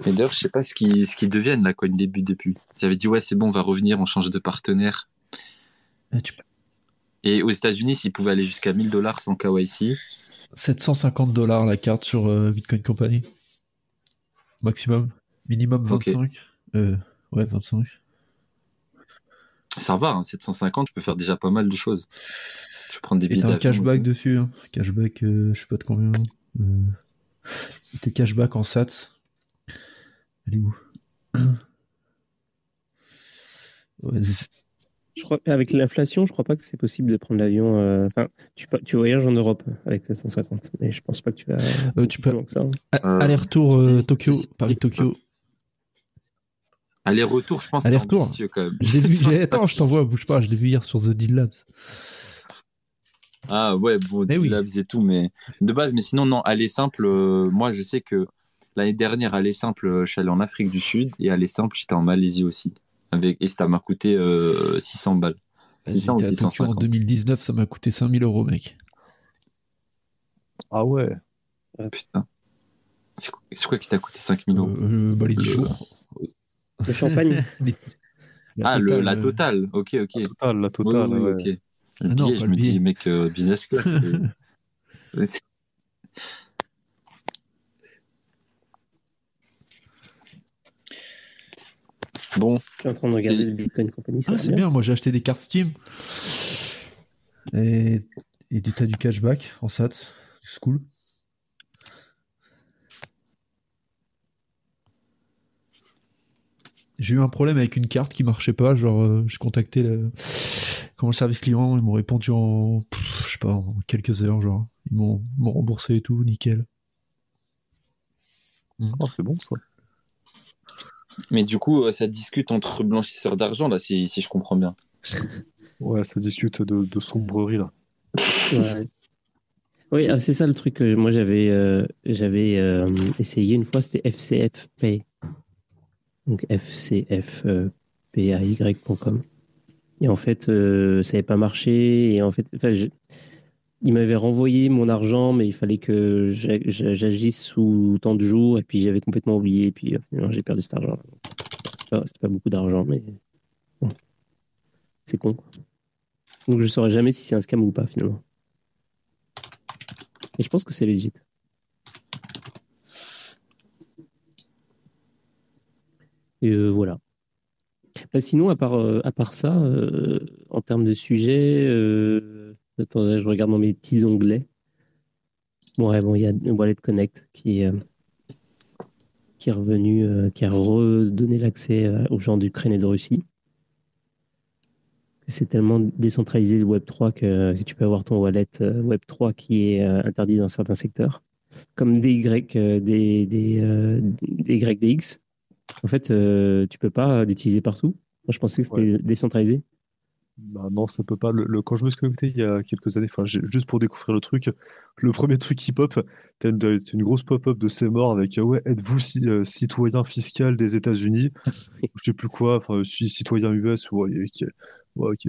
Mais d'ailleurs, je sais pas ce qu'ils ce qu'ils deviennent là, CoinDB depuis. Ils avaient dit ouais, c'est bon, on va revenir, on change de partenaire. Ah, tu- Et aux États-Unis, s'ils pouvaient aller jusqu'à 1000 dollars sans KYC. 750 dollars la carte sur euh, Bitcoin Company. Maximum. Minimum Ok. 25. Euh, ouais, 25. Ça va, hein, 750, je peux faire déjà pas mal de choses. Je peux prendre des Et billets t'as un cashback dessus. hein. Cashback, euh, je sais pas de combien. Euh, T'es cashback en sats. Elle est où? *clears throat* Ouais, Je crois, avec l'inflation, je crois pas que c'est possible de prendre l'avion. euh, Enfin, tu, voyages en Europe avec 750, mais je pense pas que tu vas. Euh, tu peux- ça. hein. Euh, Aller-retour euh, Tokyo, Paris-Tokyo. Aller-retour, je pense. que c'est Aller-retour. ambitieux, quand même. Je l'ai vu, *laughs* attends, je t'envoie, bouge pas, je l'ai vu hier sur The Deal Labs. Ah ouais, bon, Eh oui. Labs et tout, mais de base, mais sinon, non, aller simple, euh, moi je sais que l'année dernière, aller simple, je suis allé en Afrique du Sud et aller simple, j'étais en Malaisie aussi. Avec, et ça m'a coûté euh, 600 balles. 600 ou J'étais à Tokyo en 650. 2019, ça m'a coûté 5000 euros, mec. Ah ouais. Putain. C'est quoi, qui t'a coûté 5000 euros Euh, euh, bah, les 10 Le- jours. Le champagne. *laughs* La Ah, le, totale, la euh, totale, ok, ok. Total, la totale. oui, ouais. ok. Le Ah non, billet, je le me billet. dis, mec, euh, business class, *laughs* c'est- c'est. Bon, Je suis en train de regarder le Bitcoin Company. ça Ah, c'est bien, moi j'ai acheté des cartes Steam. Et, et t'as du cashback en sats. C'est cool. J'ai eu un problème avec une carte qui marchait pas. Genre, euh, j'ai contacté le, comment, le service client. Ils m'ont répondu en, pff, je sais pas, en quelques heures. Genre, ils m'ont ils m'ont remboursé et tout, nickel. Ah, c'est bon ça. Mais du coup, euh, ça discute entre blanchisseurs d'argent, là, si, si je comprends bien. Ouais, ça discute de, de sombrerie là. Ouais. Oui, ah, c'est ça le truc que moi j'avais euh, j'avais euh, essayé une fois, c'était FCF Pay. Donc fcfpay.com. Et en fait, euh, ça n'avait pas marché. Et en fait, enfin, je- il m'avait renvoyé mon argent, mais il fallait que j'a- j'a- j'agisse sous tant de jours. Et puis j'avais complètement oublié. Et puis euh, finalement, j'ai perdu cet argent. C'était pas, pas beaucoup d'argent, mais c'est con. Donc je saurais jamais si c'est un scam ou pas finalement. Et je pense que c'est legit. Et euh, voilà. Bah, sinon, à part, euh, à part ça, euh, en termes de sujet, euh, attends, je regarde dans mes petits onglets. Bon, ouais, bon, il y a Wallet Connect qui, euh, qui est revenu, euh, qui a redonné l'accès euh, aux gens d'Ukraine et de Russie. C'est tellement décentralisé le Web3 que, que tu peux avoir ton wallet euh, Web3 qui est interdit dans certains secteurs, comme des Y, des, des, des YDX. En fait, tu peux pas l'utiliser partout. Moi, je pensais que c'était décentralisé. Bah non, ça peut pas. Le, le- quand je me suis connecté il y a quelques années, enfin, juste pour découvrir le truc, le premier truc qui pop, t'as une, grosse pop-up de C'est mort avec euh, ouais, êtes-vous euh, citoyen fiscal des États-Unis? *laughs* Je sais plus quoi, enfin, je suis citoyen US, ouais,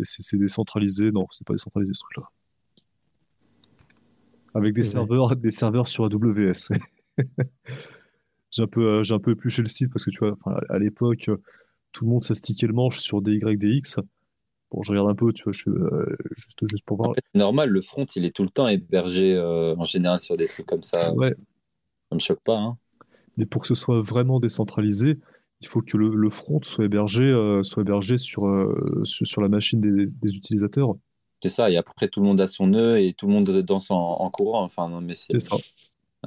c'est c'est décentralisé. Non, c'est pas décentralisé ce truc-là. Avec des Ouais. serveurs, des serveurs sur AWS. *laughs* J'ai un peu, euh, j'ai un peu épluché le site parce que tu vois, à l'époque, tout le monde s'est stické le manche sur des Y, des X. Bon, je regarde un peu, tu vois, je, euh, juste, juste pour voir. C'est normal, le front, il est tout le temps hébergé euh, en général sur des trucs comme ça. *laughs* Ouais, Ça me choque pas. Hein. mais pour que ce soit vraiment décentralisé, il faut que le, le front soit hébergé, euh, soit hébergé sur, sur, sur la machine des, des utilisateurs. C'est ça. Et après, tout le monde a son nœud et tout le monde danse en, en courant. Enfin, non, mais c'est. Ça.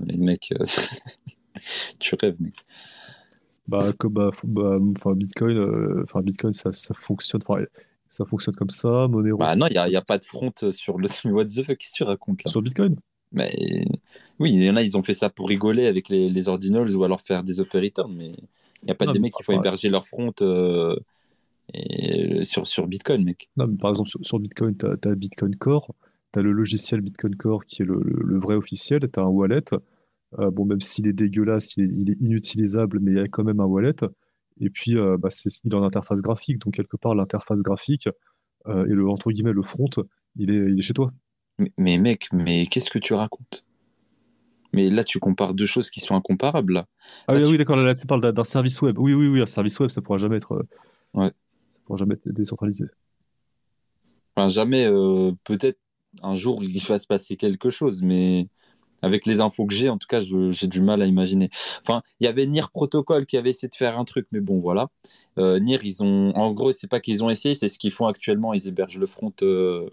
Mais mec, *laughs* tu rêves, mec. Bah, comme bah, bah, enfin, Bitcoin, euh, Bitcoin, ça, ça fonctionne, enfin, ça fonctionne comme ça. Monero, Bah non, il n'y a, pas de front sur le. *laughs* What the fuck, qu'est-ce que tu racontes là? sur Bitcoin. Mais oui, il y en a, ils ont fait ça pour rigoler avec les, les ordinals ou alors faire des operators, mais il n'y a pas Non, des mecs qui font héberger leur front euh, et, sur, sur Bitcoin, mec. Non, mais par exemple, sur, sur Bitcoin, tu as, Bitcoin Core, tu as le logiciel Bitcoin Core qui est le, le- le vrai officiel, tu as un wallet. Euh, bon, même s'il est dégueulasse, il est, il est inutilisable, mais il y a quand même un wallet. Et puis, euh, bah, il est en interface graphique, donc quelque part, l'interface graphique euh, et le, entre guillemets, le front, il est, il est chez toi. Mais, mais mec, mais qu'est-ce que tu racontes? Mais là, tu compares deux choses qui sont incomparables, là. Ah Là, oui, tu- oui, d'accord, là, là, tu parles d'un, service web. Oui, oui, oui, un service web, ça pourra jamais être, euh, Ouais. ça pourra jamais être décentralisé. Enfin, jamais, peut-être un jour, il va se passer quelque chose, mais avec les infos que j'ai, en tout cas, j'ai du mal à imaginer. Enfin, il y avait NIR Protocol qui avait essayé de faire un truc, mais bon, voilà. Euh, NIR, ils ont, en gros, c'est pas qu'ils ont essayé, c'est ce qu'ils font actuellement. Ils hébergent le front. euh,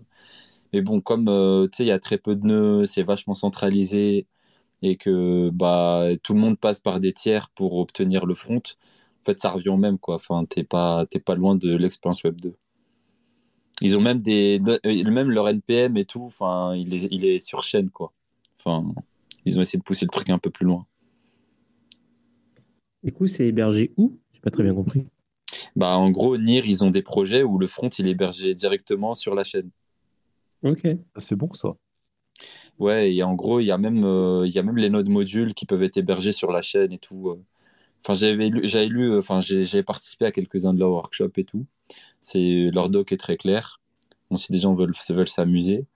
Mais bon, comme euh, tu sais, il y a très peu de nœuds, c'est vachement centralisé et que bah tout le monde passe par des tiers pour obtenir le front. En fait, ça revient au même, quoi. Enfin, t'es pas, t'es pas loin de l'expérience Web 2. Ils ont même des, même leur NPM et tout. Enfin, il est, il est sur chaîne, quoi. Enfin, ils ont essayé de pousser le truc un peu plus loin. Du coup, c'est hébergé où? J'ai pas très bien compris. Bah, en gros, NIR, ils ont des projets où le front, il est hébergé directement sur la chaîne. Ok. C'est bon, ça. Ouais, et en gros, il y a même, euh, il y a même les nodes modules qui peuvent être hébergés sur la chaîne et tout. euh. Enfin, j'avais lu, j'avais lu, euh, enfin, j'ai, j'avais participé à quelques-uns de leurs workshops et tout. C'est, leur doc est très clair. Bon, si des gens veulent, veulent s'amuser.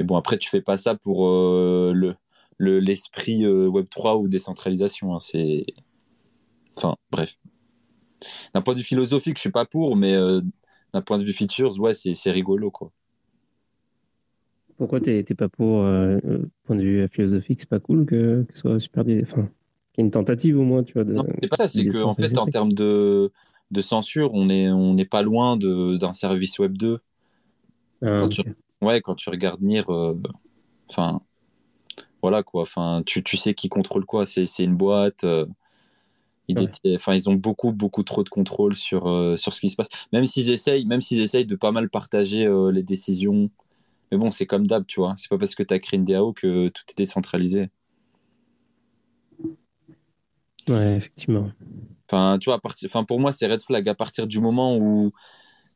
Mais bon, après, tu fais pas ça pour euh, le, le, l'esprit euh, Web3 ou décentralisation. hein. C'est, enfin, bref. D'un point de vue philosophique, je suis pas pour, mais euh, d'un point de vue features, ouais, c'est, rigolo, quoi. Pourquoi t'es pas pour, euh, point de vue philosophique, c'est pas cool que, que ce soit super. Enfin, qu'il y ait une tentative au moins, tu vois. De, Non, c'est pas ça, c'est de que en fait, en termes de, de censure, on est, on n'est pas loin d'un service Web 2. Ah, Quand ok. tu, ouais, quand tu regardes NIR, euh, enfin, voilà quoi, enfin, tu, tu sais qui contrôle quoi, c'est, c'est une boîte. euh, ils, Ouais. détiennent- enfin, ils ont beaucoup, beaucoup trop de contrôle sur, euh, sur ce qui se passe. Même s'ils essayent, même s'ils essayent de pas mal partager euh, les décisions. Mais bon, c'est comme d'hab, tu vois. C'est pas parce que tu as créé une DAO que tout est décentralisé. Ouais, effectivement. Enfin, tu vois, à partir, enfin, pour moi, c'est red flag. À partir du moment où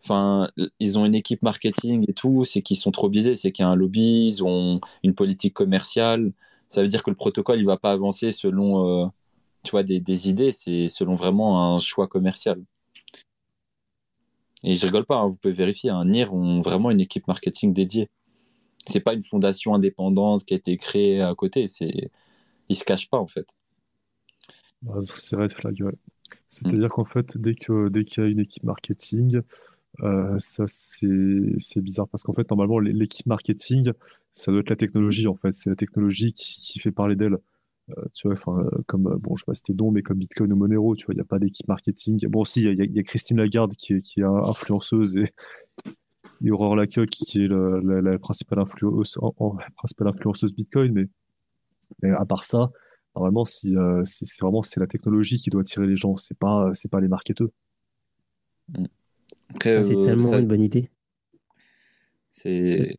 enfin, ils ont une équipe marketing et tout, c'est qu'ils sont trop biaisés, c'est qu'il y a un lobby, ils ont une politique commerciale. Ça veut dire que le protocole, il va pas avancer selon, euh, tu vois, des, des idées, c'est selon vraiment un choix commercial. Et je rigole pas, hein, vous pouvez vérifier, hein, NIR ont vraiment une équipe marketing dédiée. C'est pas une fondation indépendante qui a été créée à côté, c'est, ils se cachent pas en fait. Bah, c'est red flag, ouais. C'est-à-dire qu'en fait, dès que, dès qu'il y a une équipe marketing, euh, ça c'est bizarre parce qu'en fait, normalement, l'é- l'équipe marketing, ça doit être la technologie, en fait. C'est la technologie qui, fait parler d'elle. Euh, tu vois, enfin, euh, comme, euh, bon, je sais pas si c'était non, mais comme Bitcoin ou Monero, tu vois, il n'y a pas d'équipe marketing. Bon, si, il y a, Christine Lagarde qui est, influenceuse et, *laughs* et Aurore Lacocque qui est la, principale influenceuse, Bitcoin, mais, à part ça, Normalement, si, c'est vraiment la technologie qui doit attirer les gens, c'est pas pas les marketeurs. Après, Ah, c'est euh, tellement ça, une bonne idée. c'est.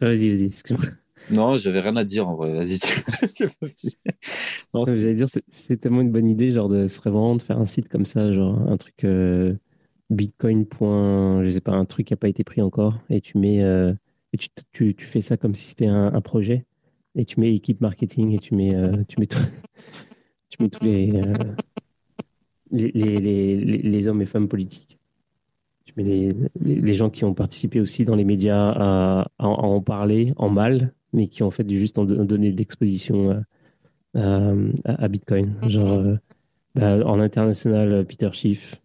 Ah, Vas-y, vas-y, excuse-moi. Non, j'avais rien à dire en vrai. Vas-y, tu. *laughs* Non, c'est- J'allais dire, c'est- tellement une bonne idée, genre, de, ce serait vraiment de faire un site comme ça, genre, un truc euh, bitcoin. point- Je sais pas, un truc qui n'a pas été pris encore, et tu mets, euh, et tu, tu, tu fais ça comme si c'était un, un projet, et tu mets équipe marketing, et tu mets, euh, tu mets, tout- *laughs* tu mets tous les, les, hommes et femmes politiques. Les, gens qui ont participé aussi dans les médias à, à en- parler en mal, mais qui ont fait du juste en don- donner de l'exposition. euh, à, Bitcoin. Genre, euh, Bah, en international, Peter Schiff,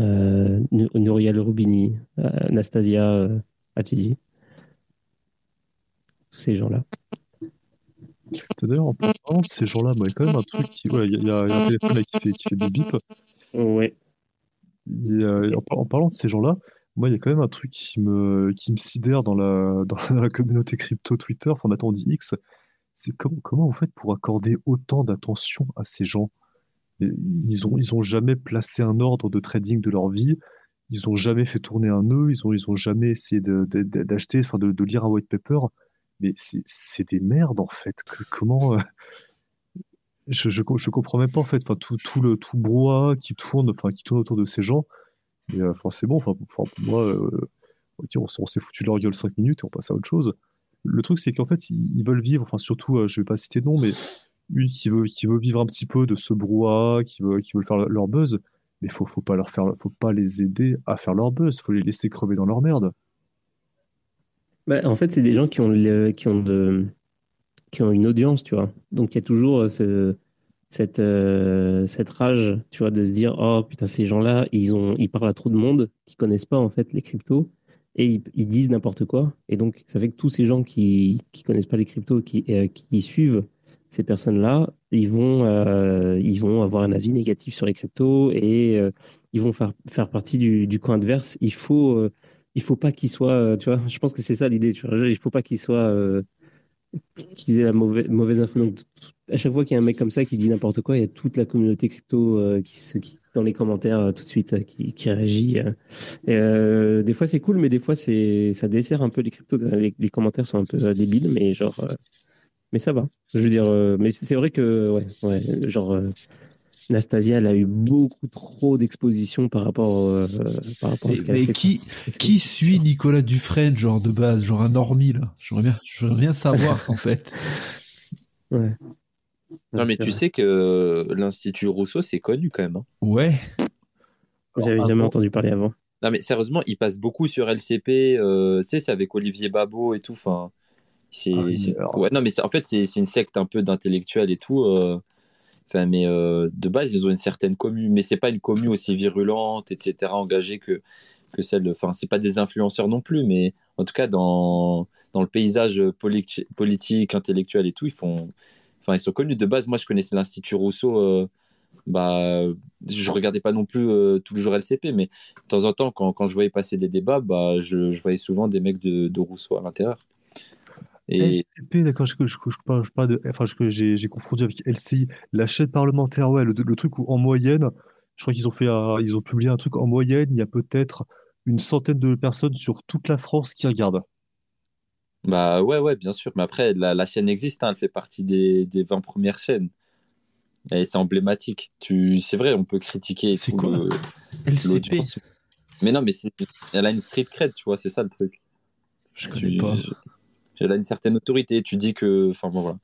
euh, Nouriel Rubini, euh, Anastasia euh, Tous ces gens-là. D'ailleurs, en parlant de ces gens-là, il y a quand même un truc qui. Il y, a un téléphone qui, fait, qui fait des bips. Ouais. en, parlant de ces gens-là, moi, il y a quand même un truc qui me, qui me sidère dans la, *laughs* dans la communauté crypto Twitter, enfin maintenant on dit X, c'est comment, comment vous faites pour accorder autant d'attention à ces gens? Ils ont, ils ont jamais placé un ordre de trading de leur vie, ils ont jamais fait tourner un nœud, ils ont, ils ont jamais essayé d'acheter, enfin de, de, lire un white paper, mais c'est des merdes en fait. Comment euh, je, je, je, comprends même pas en fait, enfin tout, tout le tout brouhaha qui tourne, enfin qui tourne autour de ces gens. Et euh, enfin c'est bon, enfin pour moi, euh, on, s'est foutu de leur gueule 5 minutes et on passe à autre chose le truc, c'est qu'en fait, ils, veulent vivre, enfin, surtout, je vais pas citer de nom, mais une qui veut, qui veut vivre un petit peu de ce brouhaha, qui veut, qui veut faire leur buzz, mais faut, faut pas leur faire, faut pas les aider à faire leur buzz, faut les laisser crever dans leur merde. Bah, en fait, c'est des gens qui ont, qui, ont de, qui ont une audience, tu vois. Donc, il y a toujours euh, ce, cette, euh, cette rage, tu vois, de se dire, oh putain, ces gens-là, ils, ont, ils parlent à trop de monde qui connaissent pas, en fait, les cryptos et ils, disent n'importe quoi. Et donc, ça fait que tous ces gens qui ne connaissent pas les cryptos, qui, euh, qui suivent ces personnes-là, ils vont, ils vont avoir un avis négatif sur les cryptos et ils vont faire, faire partie du, du camp adverse. Il faut, il faut pas qu'ils soient, tu vois, je pense que c'est ça l'idée, tu vois, il faut pas qu'ils soient, qu'ils aient la mauvaise, mauvaise info. Donc, à chaque fois qu'il y a un mec comme ça qui dit n'importe quoi, il y a toute la communauté crypto qui, se, qui, dans les commentaires euh, tout de suite euh, qui, qui réagit. Euh. des fois c'est cool, mais des fois c'est ça dessert un peu les cryptos. Les, commentaires sont un peu débiles, mais genre, mais ça va. Je veux dire, mais c'est vrai que ouais, ouais, genre. Nastasia, elle a eu beaucoup trop d'exposition par rapport, par rapport à ce qu'elle fait. Mais qui, qui suit Nicolas Dufresne, genre de base, genre un normie là? J'aimerais bien, bien savoir *laughs* en fait. Ouais. Non, mais tu sais que l'Institut Rousseau, c'est connu quand même. Hein. Ouais. J'avais jamais entendu parler avant. Non, mais sérieusement, il passe beaucoup sur LCP. Euh, tu sais, c'est avec Olivier Babot et tout. Enfin, c'est. Ah ouais, non, mais en fait, c'est une secte un peu d'intellectuels et tout. Euh. Enfin, mais euh, de base, ils ont une certaine commu, mais c'est pas une commu aussi virulente, etc., engagée que, que celle. Enfin, c'est pas des influenceurs non plus, mais en tout cas, dans, dans le paysage politique, intellectuel et tout, ils font, Enfin, ils sont connus de base. Moi, je connaissais l'Institut Rousseau. Euh, bah, je regardais pas non plus euh, tout le jour LCP, mais de temps en temps, quand, quand je voyais passer des débats, bah, je, je voyais souvent des mecs de, de Rousseau à l'intérieur. Et... LCP, d'accord, je, je, je, parle, je parle de. Enfin, j'ai confondu avec LCI, la chaîne parlementaire, ouais, le, le truc où en moyenne, je crois qu'ils ont fait, ils ont publié un truc en moyenne, il y a peut-être une centaine de personnes sur toute la France qui regardent. Bah ouais, ouais, bien sûr. Mais après, la, la chaîne existe, hein, elle fait partie des, des 20 premières chaînes. Et c'est emblématique. Tu, c'est vrai, on peut critiquer. C'est quoi LCP Mais non, mais elle a une street cred, tu vois, c'est ça le truc. Je connais pas. Elle a une certaine autorité. Tu dis que, enfin bon voilà.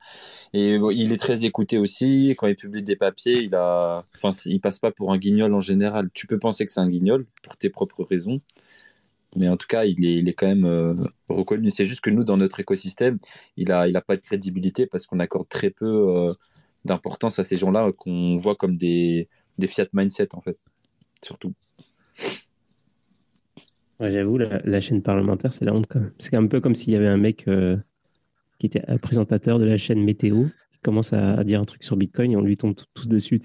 Et il est très écouté aussi. Quand il publie des papiers, il a, enfin, il passe pas pour un guignol en général. Tu peux penser que c'est un guignol pour tes propres raisons, mais en tout cas, il est, il quand même euh, reconnu. C'est juste que nous, dans notre écosystème, il n'a il a pas de crédibilité parce qu'on accorde très peu euh, d'importance à ces gens-là qu'on voit comme des Fiat Mindset, en fait, surtout. J'avoue, la, chaîne parlementaire, c'est la honte quand même. C'est un peu comme s'il y avait un mec euh, qui était présentateur de la chaîne Météo qui commence à, dire un truc sur Bitcoin et on lui tombe tous dessus.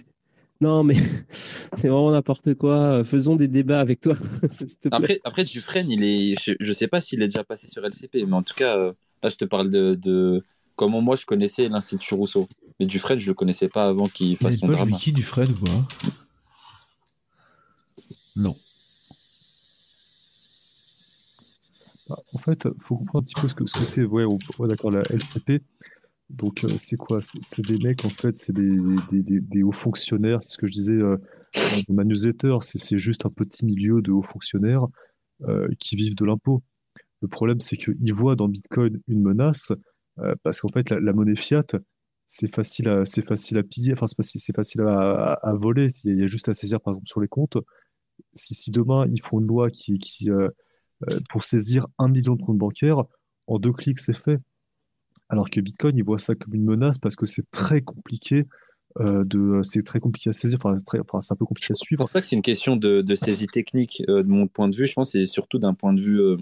Non, mais *laughs* c'est vraiment n'importe quoi. Faisons des débats avec toi. *laughs* après, après, Dufresne, il est, je, ne sais pas s'il est déjà passé sur LCP, mais en tout cas, euh, là, je te parle de, comment moi je connaissais l'Institut Rousseau. Mais Dufresne, je le connaissais pas avant qu'il fasse son drama. qui Dufresne ou pas? Non. Bah, en fait, il faut comprendre un petit peu ce que c'est. Ce ouais, d'accord, la LCP. Donc, euh, c'est quoi? C'est des mecs, en fait, c'est des, hauts fonctionnaires. C'est ce que je disais euh, dans ma newsletter. C'est juste un petit milieu de hauts fonctionnaires euh, qui vivent de l'impôt. Le problème, c'est qu'ils voient dans Bitcoin une menace parce qu'en fait, la, monnaie fiat, c'est facile à, facile à piller, enfin, c'est facile à, voler. Il y a juste à saisir, par exemple, sur les comptes. Si, si demain, ils font une loi qui, qui pour saisir un million de comptes bancaires, en deux clics, c'est fait. Alors que Bitcoin, il voit ça comme une menace parce que c'est très compliqué euh, de, c'est très compliqué à saisir, enfin, c'est enfin, un peu compliqué à suivre. pour ça que c'est une question de, de saisie technique euh, de mon point de vue. Je pense que c'est surtout d'un point de vue euh,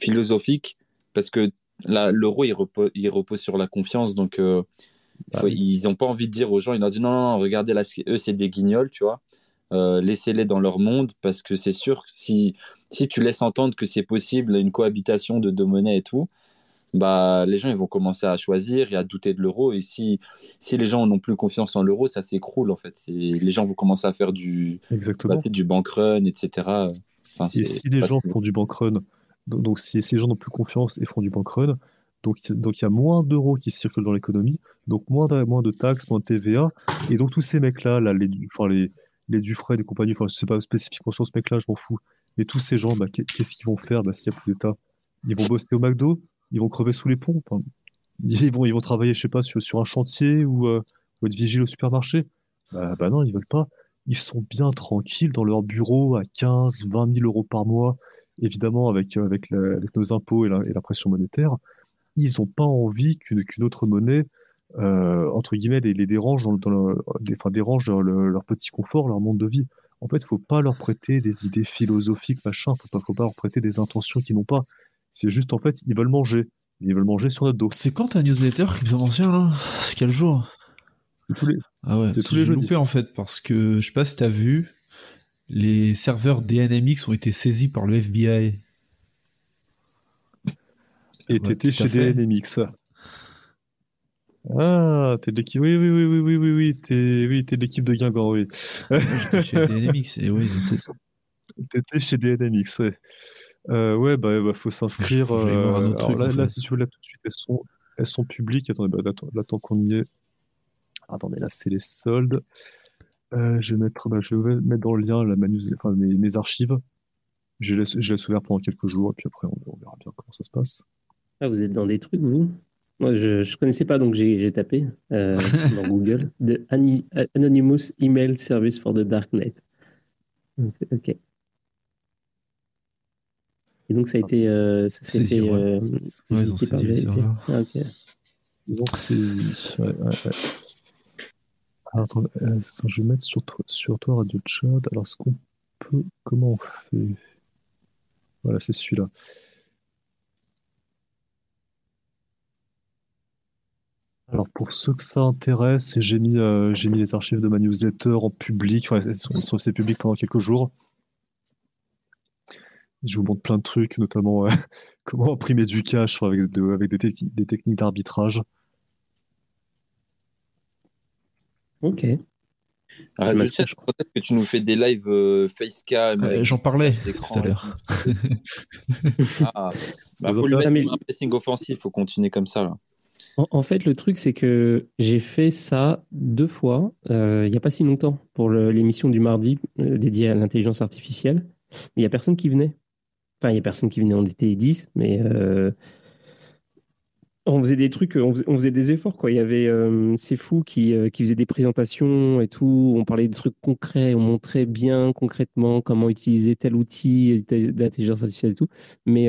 philosophique parce que là, l'euro, il repose, il repose sur la confiance. Donc, euh, faut- Ouais. ils n'ont pas envie de dire aux gens, ils leur disent non, non, non, regardez là, eux, c'est des guignols, tu vois. Euh, laissez-les dans leur monde parce que c'est sûr, que si, si tu laisses entendre que c'est possible une cohabitation de deux monnaies et tout, bah, les gens ils vont commencer à choisir et à douter de l'euro. Et si, si les gens n'ont plus confiance en l'euro, ça s'écroule en fait. Les gens vont commencer à faire du, bah, Exactement. tu sais, du bank run, etc. Enfin, Et si les gens font du bank run, donc, donc si, si les gens n'ont plus confiance et font du bank run, donc il donc y a moins d'euros qui circulent dans l'économie, donc moins de, moins de taxes, moins de TVA, et donc tous ces mecs-là, là, les, Du- enfin, les, les Dufresne et compagnie, enfin je sais pas spécifiquement sur ce mec-là, je m'en fous, mais tous ces gens, bah, qu'est- qu'est-ce qu'ils vont faire bah, s'il n'y a plus d'État? Ils vont bosser au McDo, ils vont crever sous les ponts, enfin, ils vont, travailler, je sais pas, sur, un chantier ou, euh, être vigile au supermarché? Bah, bah non, ils veulent pas. Ils sont bien tranquilles dans leur bureau à 15, 20 000 euros par mois, évidemment avec, euh, nos impôts et la, pression monétaire. Ils n'ont pas envie qu'une autre monnaie, euh, entre guillemets, les, les dérange, dans, dans le- des- enfin, dérange leur, le- leur petit confort, leur monde de vie. En fait, il faut pas leur prêter des idées philosophiques, machin. Faut pas, faut pas leur prêter des intentions qu'ils n'ont pas. C'est juste, en fait, ils veulent manger. Ils veulent manger sur notre dos. C'est quand ta newsletter qui nous ancien là? C'est quel jour? C'est tous les, Ah ouais, C'est tous les loupé en fait parce que je sais pas si t'as vu, les serveurs DNMX ont été saisis par le FBI. Et Ouais, t'étais tout à chez. DNMX. Ah, t'es de l'équipe. Oui, oui, oui, oui, oui, oui, oui, t'es, oui, t'es de l'équipe de Guingamp, oui. J'étais chez DNMX et oui, je sais. T'étais chez DNMX, ouais. Euh, ouais, bah, bah, faut s'inscrire. Euh, alors truc, là, en là, fait. si tu veux, là, tout de suite, elles sont, elles sont publiques. Attendez, bah, là, tant- qu'on y est. Attendez, là, c'est les soldes. Euh, je vais mettre, bah, je vais mettre dans le lien la manus, enfin, mes, mes archives. Je laisse, je laisse ouvert pendant quelques jours, et puis après, on, on verra bien comment ça se passe. Ah, vous êtes dans des trucs, vous? Moi, je ne connaissais pas, donc j'ai tapé euh, *laughs* dans Google de Ani- Anonymous Email Service for the Darknet. Ok. Et donc, ça a été, euh, ça s'est fait euh, Ouais, par. Ah. Ils ont saisi. Ouais. Alors, attends, euh, attends, je vais mettre sur toi, sur toi Radio Chat. Alors, ce qu'on peut. Comment on fait? Voilà, c'est celui-là. Alors, pour ceux que ça intéresse, j'ai mis, euh, j'ai mis les archives de ma newsletter en public. Enfin, elles sont, elles sont assez publiques pendant quelques jours. Je vous montre plein de trucs, notamment euh, *laughs* comment imprimer du cash avec, de- avec des, techni- des techniques d'arbitrage. Ok. Arrête, Je je sais, peut-être que tu nous fais des lives euh, facecam. Euh, J'en parlais tout à l'heure. *laughs* Ah, bah, vous faut lui mettre un pressing offensif, faut continuer comme ça là. En, fait, le truc, c'est que j'ai fait ça deux fois, euh, il n'y a pas si longtemps, pour l'émission du mardi euh, dédiée à l'intelligence artificielle. Il n'y a personne qui venait. Enfin, il n'y a personne qui venait, on était 10, mais euh, on faisait des trucs, on faisait, des efforts. Il y avait ces fous qui, qui faisaient des présentations et tout, on parlait de trucs concrets, on montrait bien concrètement comment utiliser tel outil d'intelligence artificielle et tout. Mais,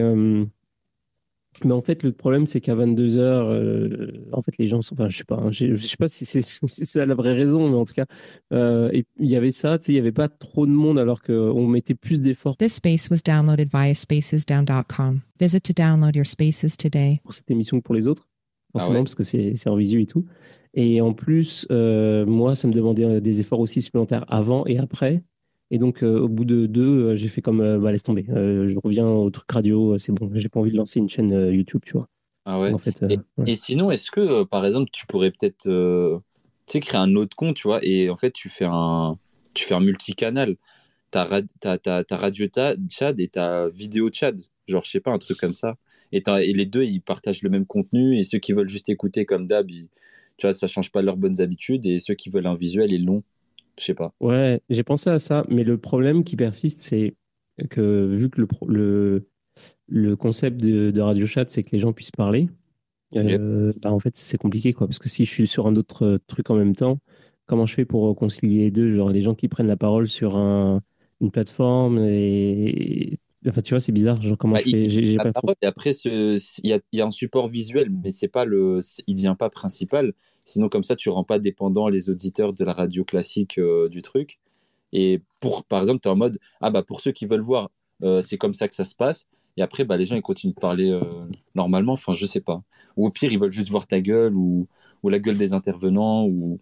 mais en fait, le problème, c'est qu'à 22 heures, euh, en fait, les gens sont, enfin, je sais pas, hein, je je sais pas si c'est *laughs* si c'est ça la vraie raison, mais en tout cas, euh, et il y avait ça, tu sais, il y avait pas trop de monde alors qu'on mettait plus d'efforts This space was downloaded via spacesdown.com. Visit to download your spaces today. pour cette émission que pour les autres, forcément, Ah ouais. parce que c'est c'est en visu et tout. Et en plus, euh, moi, ça me demandait euh, des efforts aussi supplémentaires avant et après. Et donc, euh, au bout de deux, euh, j'ai fait comme, euh, bah, laisse tomber. Euh, je reviens au truc radio, c'est bon. J'ai pas envie de lancer une chaîne YouTube, tu vois. Ah ouais. En fait, Et, ouais. et sinon, est-ce que, par exemple, tu pourrais peut-être tu sais, créer un autre compte, tu vois, et en fait, tu fais un, tu fais un multicanal. T'as rad- t'as- t'as- t'as radio ta- Tchad et t'as vidéo Tchad. Genre, je sais pas, un truc comme ça. Et, et les deux, ils partagent le même contenu. Et ceux qui veulent juste écouter comme d'hab, tu vois, ça change pas leurs bonnes habitudes. Et ceux qui veulent un visuel, ils l'ont. Je sais pas. Ouais, j'ai pensé à ça, mais le problème qui persiste, c'est que vu que le, le, le concept de, de Radio Chat, c'est que les gens puissent parler, euh, bah, en fait, c'est compliqué, quoi. Parce que si je suis sur un autre euh, truc en même temps, comment je fais pour concilier les deux? Genre, les gens qui prennent la parole sur un, une plateforme et, Enfin, tu vois, c'est bizarre. Genre, comment Bah, je fais J'ai pas trop. et après, il y a, il y a un support visuel, mais c'est pas le, il devient pas principal. Sinon, comme ça, tu rends pas dépendant les auditeurs de la radio classique euh, du truc. Et pour, par exemple, tu es en mode, ah bah pour ceux qui veulent voir, euh, c'est comme ça que ça se passe. Et après, bah, les gens, ils continuent de parler euh, normalement. Enfin, je sais pas. Ou au pire, ils veulent juste voir ta gueule ou, ou la gueule des intervenants. Ou...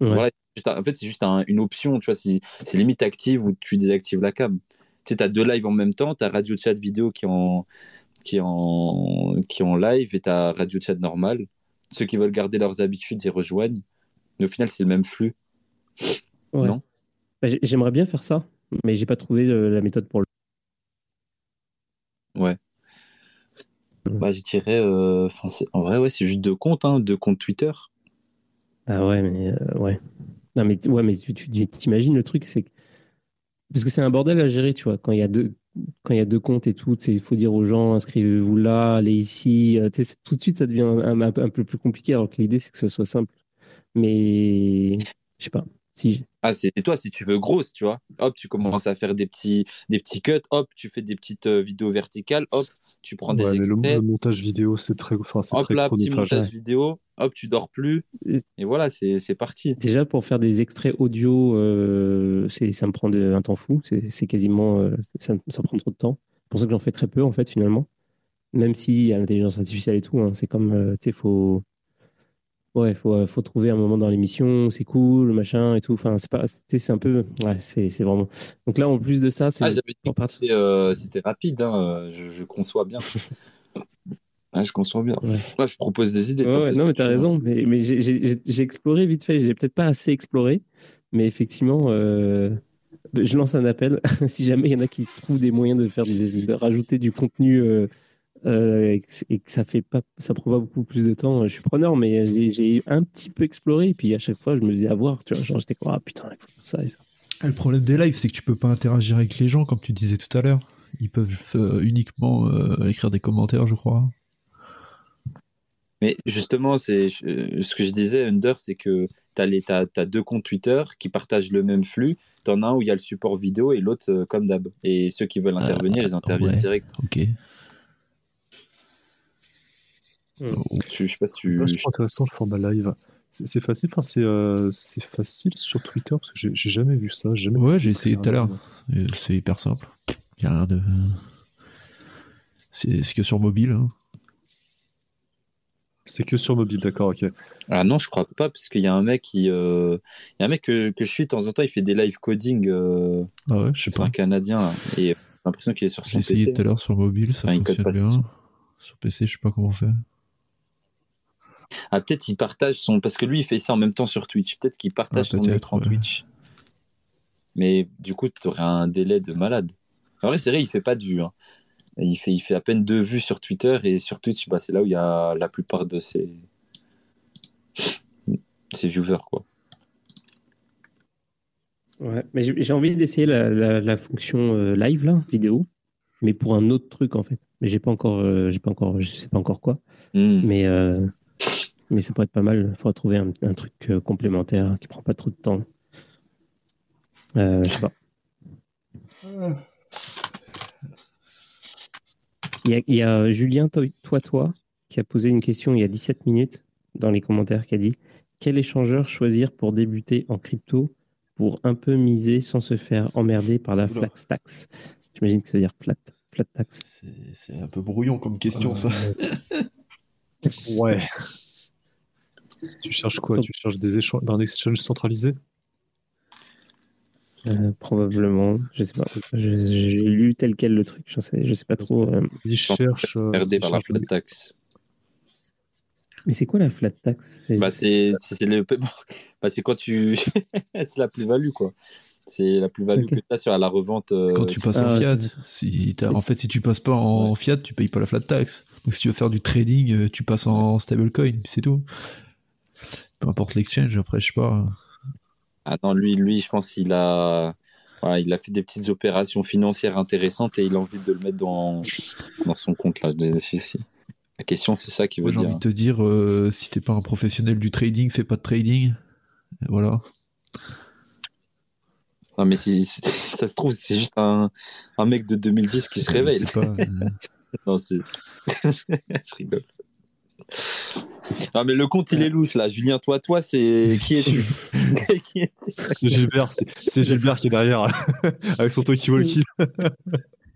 Ouais. Voilà. En fait, c'est juste un- une option. Tu vois, c'est c'est limite active ou tu désactives la cam. Tu sais, tu as deux lives en même temps. Tu as radio chat vidéo qui est en, qui est en, qui est en live et tu as radio chat normal. Ceux qui veulent garder leurs habitudes, ils rejoignent. Mais au final, c'est le même flux. Ouais. Non? Bah, j'ai- J'aimerais bien faire ça, mais j'ai pas trouvé euh, la méthode pour le. Ouais. Bah, je dirais, euh, en vrai, ouais, c'est juste deux comptes, hein, deux comptes Twitter. Ah ouais, mais euh, ouais. Non, mais, ouais, mais tu t'imagines le truc, c'est que. Parce que c'est un bordel à gérer, tu vois. Quand il y a deux, quand il y a deux comptes et tout, il faut dire aux gens, inscrivez-vous là, allez ici. euh, tout de suite, ça devient un- un peu plus compliqué, alors que l'idée, c'est que ce soit simple. Mais je sais pas. Si, Ah, c'est toi, si tu veux grosse, tu vois. Hop, tu commences à faire des petits, des petits cuts. Hop, tu fais des petites euh, vidéos verticales. Hop, tu prends des Ouais, mais le, extraits. le montage vidéo, c'est très, enfin, c'est Hop très là, petit montage vidéo. Hop, tu dors plus. Et- voilà, c'est c'est parti. Déjà, pour faire des extraits audio, euh, c'est, ça me prend de- un temps fou. C'est, c'est quasiment, euh, ça, ça prend trop de temps. C'est pour ça que j'en fais très peu, en fait, finalement. Même s'il y a l'intelligence artificielle et tout, hein, c'est comme, euh, tu sais, faut, ouais, faut, euh, faut trouver un moment dans l'émission, c'est cool, machin et tout. Enfin, c'est pas, c'est un peu, ouais, c'est, vraiment. Donc là, en plus de ça, c'est Ah, c'était euh, c'était rapide. hein, euh, Je, je conçois bien. *laughs* Ah, je conçois bien. Ouais. Moi, je propose des idées. Ouais, ouais, non, mais t'as raison. Mais, mais j'ai- exploré vite fait. J'ai peut-être pas assez exploré. Mais effectivement, euh, je lance un appel. *laughs* si jamais il y en a qui trouvent des moyens de faire des, de rajouter du contenu euh, euh, et, que, ça fait pas, ça prend pas beaucoup plus de temps, je suis preneur. Mais j'ai j'ai un petit peu exploré. Et puis à chaque fois, je me disais à voir. Tu vois, genre j'étais quoi, ah putain, il faut faire ça et ça. Ah, Le problème des lives, c'est que tu peux pas interagir avec les gens, comme tu disais tout à l'heure. Ils peuvent euh, uniquement euh, écrire des commentaires, je crois. Mais justement, c'est euh, ce que je disais, Under, c'est que tu as, deux comptes Twitter qui partagent le même flux. Tu en as un où il y a le support vidéo et l'autre euh, comme d'hab. Et ceux qui veulent intervenir, ils interviennent ouais. direct. Ok. Hmm. Oh, Je, je sais pas si tu. Vachement intéressant le format live. C'est facile, enfin, c'est euh, c'est facile sur Twitter parce que j'ai j'ai jamais vu ça. j'ai Jamais Ouais, essayé j'ai essayé tout à l'heure. Euh, C'est hyper simple. Il y a rien de. C'est que sur mobile. hein. C'est que sur mobile, d'accord, ok. Ah non, je crois pas, parce qu'il y a un mec qui. euh, Il y a un mec que, que je suis de temps en temps, il fait des live coding. euh, Ah ouais, je sais c'est un pas. Canadien. Et j'ai l'impression qu'il est sur J'ai son essayé PC. tout à l'heure sur mobile, ça code fonctionne pas bien. Sur PC, je sais pas comment faire. Ah, peut-être il partage son. Parce que lui, il fait ça en même temps sur Twitch. Peut-être qu'il partage Ah, son écran ouais. Twitch. Mais du coup, tu aurais un délai de malade. En vrai, c'est vrai, il fait pas de vues. hein. Il, fait, il fait à peine deux vues sur Twitter et sur Twitch, bah, c'est là où il y a la plupart de ses, ses viewers. Quoi. Ouais, mais j'ai envie d'essayer la, la, la fonction euh, live là, vidéo, mais pour un autre truc en fait. Mais j'ai pas encore, euh, j'ai pas encore, je sais pas encore quoi. Hmm. Mais, euh, mais ça pourrait être pas mal. Il faudra trouver un, un truc euh, complémentaire qui prend pas trop de temps. Euh, je sais pas. Il y a, il y a Julien Toi Toi Toi qui a posé une question il y a 17 minutes dans les commentaires qui a dit Quel échangeur choisir pour débuter en crypto pour un peu miser sans se faire emmerder par la flat tax? J'imagine que ça veut dire flat, flat tax? C'est un peu brouillon comme question, ça. Ouais. *laughs* tu cherches quoi? Tu cherches des échanges d'un exchange centralisé? Euh, probablement, je sais pas. J'ai lu tel quel le truc, je sais, je sais pas trop. euh. Il cherche. euh, il par la flat tax. Mais c'est quoi la flat tax? C'est- Bah, c'est c'est le paiement. *laughs* Bah, c'est quand tu. *laughs* c'est la plus-value, quoi. C'est la plus-value que tu as sur la revente. euh, Quand tu passes Ah, en ouais. fiat, si t'as- en fait, si tu passes pas en fiat, tu payes pas la flat tax. Donc, si tu veux faire du trading, tu passes en stablecoin, c'est tout. Peu importe l'exchange, après, je sais pas. Ah non, lui, lui, je pense qu'il a, voilà, il a fait des petites opérations financières intéressantes et il a envie de le mettre dans, dans son compte là. La question, c'est ça Moi, veut j'ai dire. envie de te dire, euh, si t'es pas un professionnel du trading, fais pas de trading. Et voilà. Non, mais si, si- ça se trouve, c'est juste un, un mec de 2010 qui se réveille. Pas, euh, *laughs* Non, c'est. *laughs* Je rigole. Non, mais le compte, il est louche, là. Julien, toi, toi, c'est. *laughs* Qui es-tu? *laughs* C'est Gilbert, c'est Gilbert qui est derrière *laughs* avec son talkie-walkie.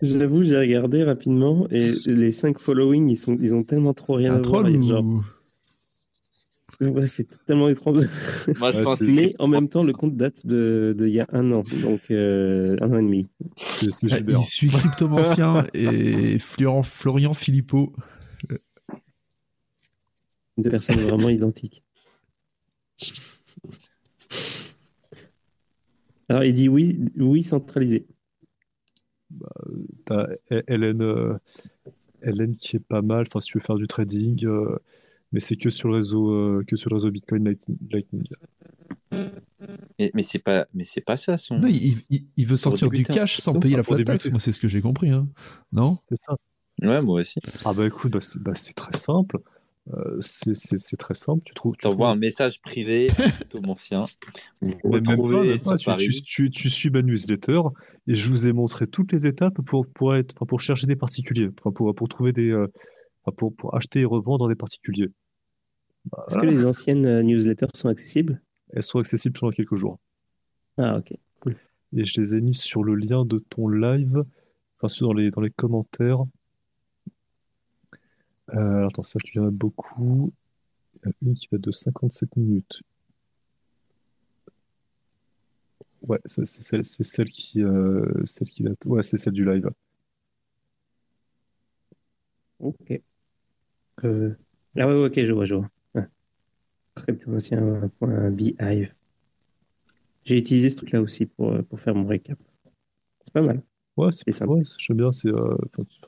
J'avoue, j'ai regardé rapidement et les 5 following, ils, sont, ils ont tellement trop rien à voir. troll et genre, ou? Ouais, c'est tellement étrange. Moi, Ouais, Mais en même temps, le compte date de, de il y a un an, donc euh, un an et demi. Ah, Gilbert. Il suit Cryptomancien et Florian, Florian Philippot. Deux personnes vraiment identiques. Alors, il dit oui, oui centralisé. T'as Hélène, euh, Hélène qui est pas mal. Enfin, si tu veux faire du trading, euh, mais c'est que sur le réseau, euh, que sur le réseau Bitcoin Lightning. Mais, mais c'est pas, mais c'est pas ça son. Non, il, il- il veut sortir du débuter, cash sans payer la flat tax. Moi, c'est ce que j'ai compris. Hein. Non? C'est ça. Ouais, moi aussi. Ah bah écoute, bah, c'est bah, c'est très simple. Euh, c'est très simple. Tu trouves, tu trouves- un message privé plutôt *laughs* ancien. Vous même pas, même pas, tu, tu, tu, tu suis ma newsletter et je vous ai montré toutes les étapes pour, pour, être, enfin, pour chercher des particuliers, enfin, pour, pour trouver des, euh, pour, pour acheter et revendre des particuliers. Bah, Est-ce voilà. que les anciennes euh, newsletters sont accessibles? Elles sont accessibles pendant quelques jours. Ah, ok. Et je les ai mis sur le lien de ton live, enfin dans les, dans les commentaires. Euh, alors, attends, ça, il y en a beaucoup. Il y en a une qui date de 57 minutes. Ouais, c'est celle, c'est celle qui, euh, celle qui date. Ouais, c'est celle du live. Ok. Euh, Ah ouais, ouais, ok, je vois, je vois. Ah. Cryptomancien.beehive. J'ai utilisé ce truc-là aussi pour, euh, pour faire mon récap. C'est pas mal. Ouais, c'est C'est simple. ouais, j'aime bien, c'est euh,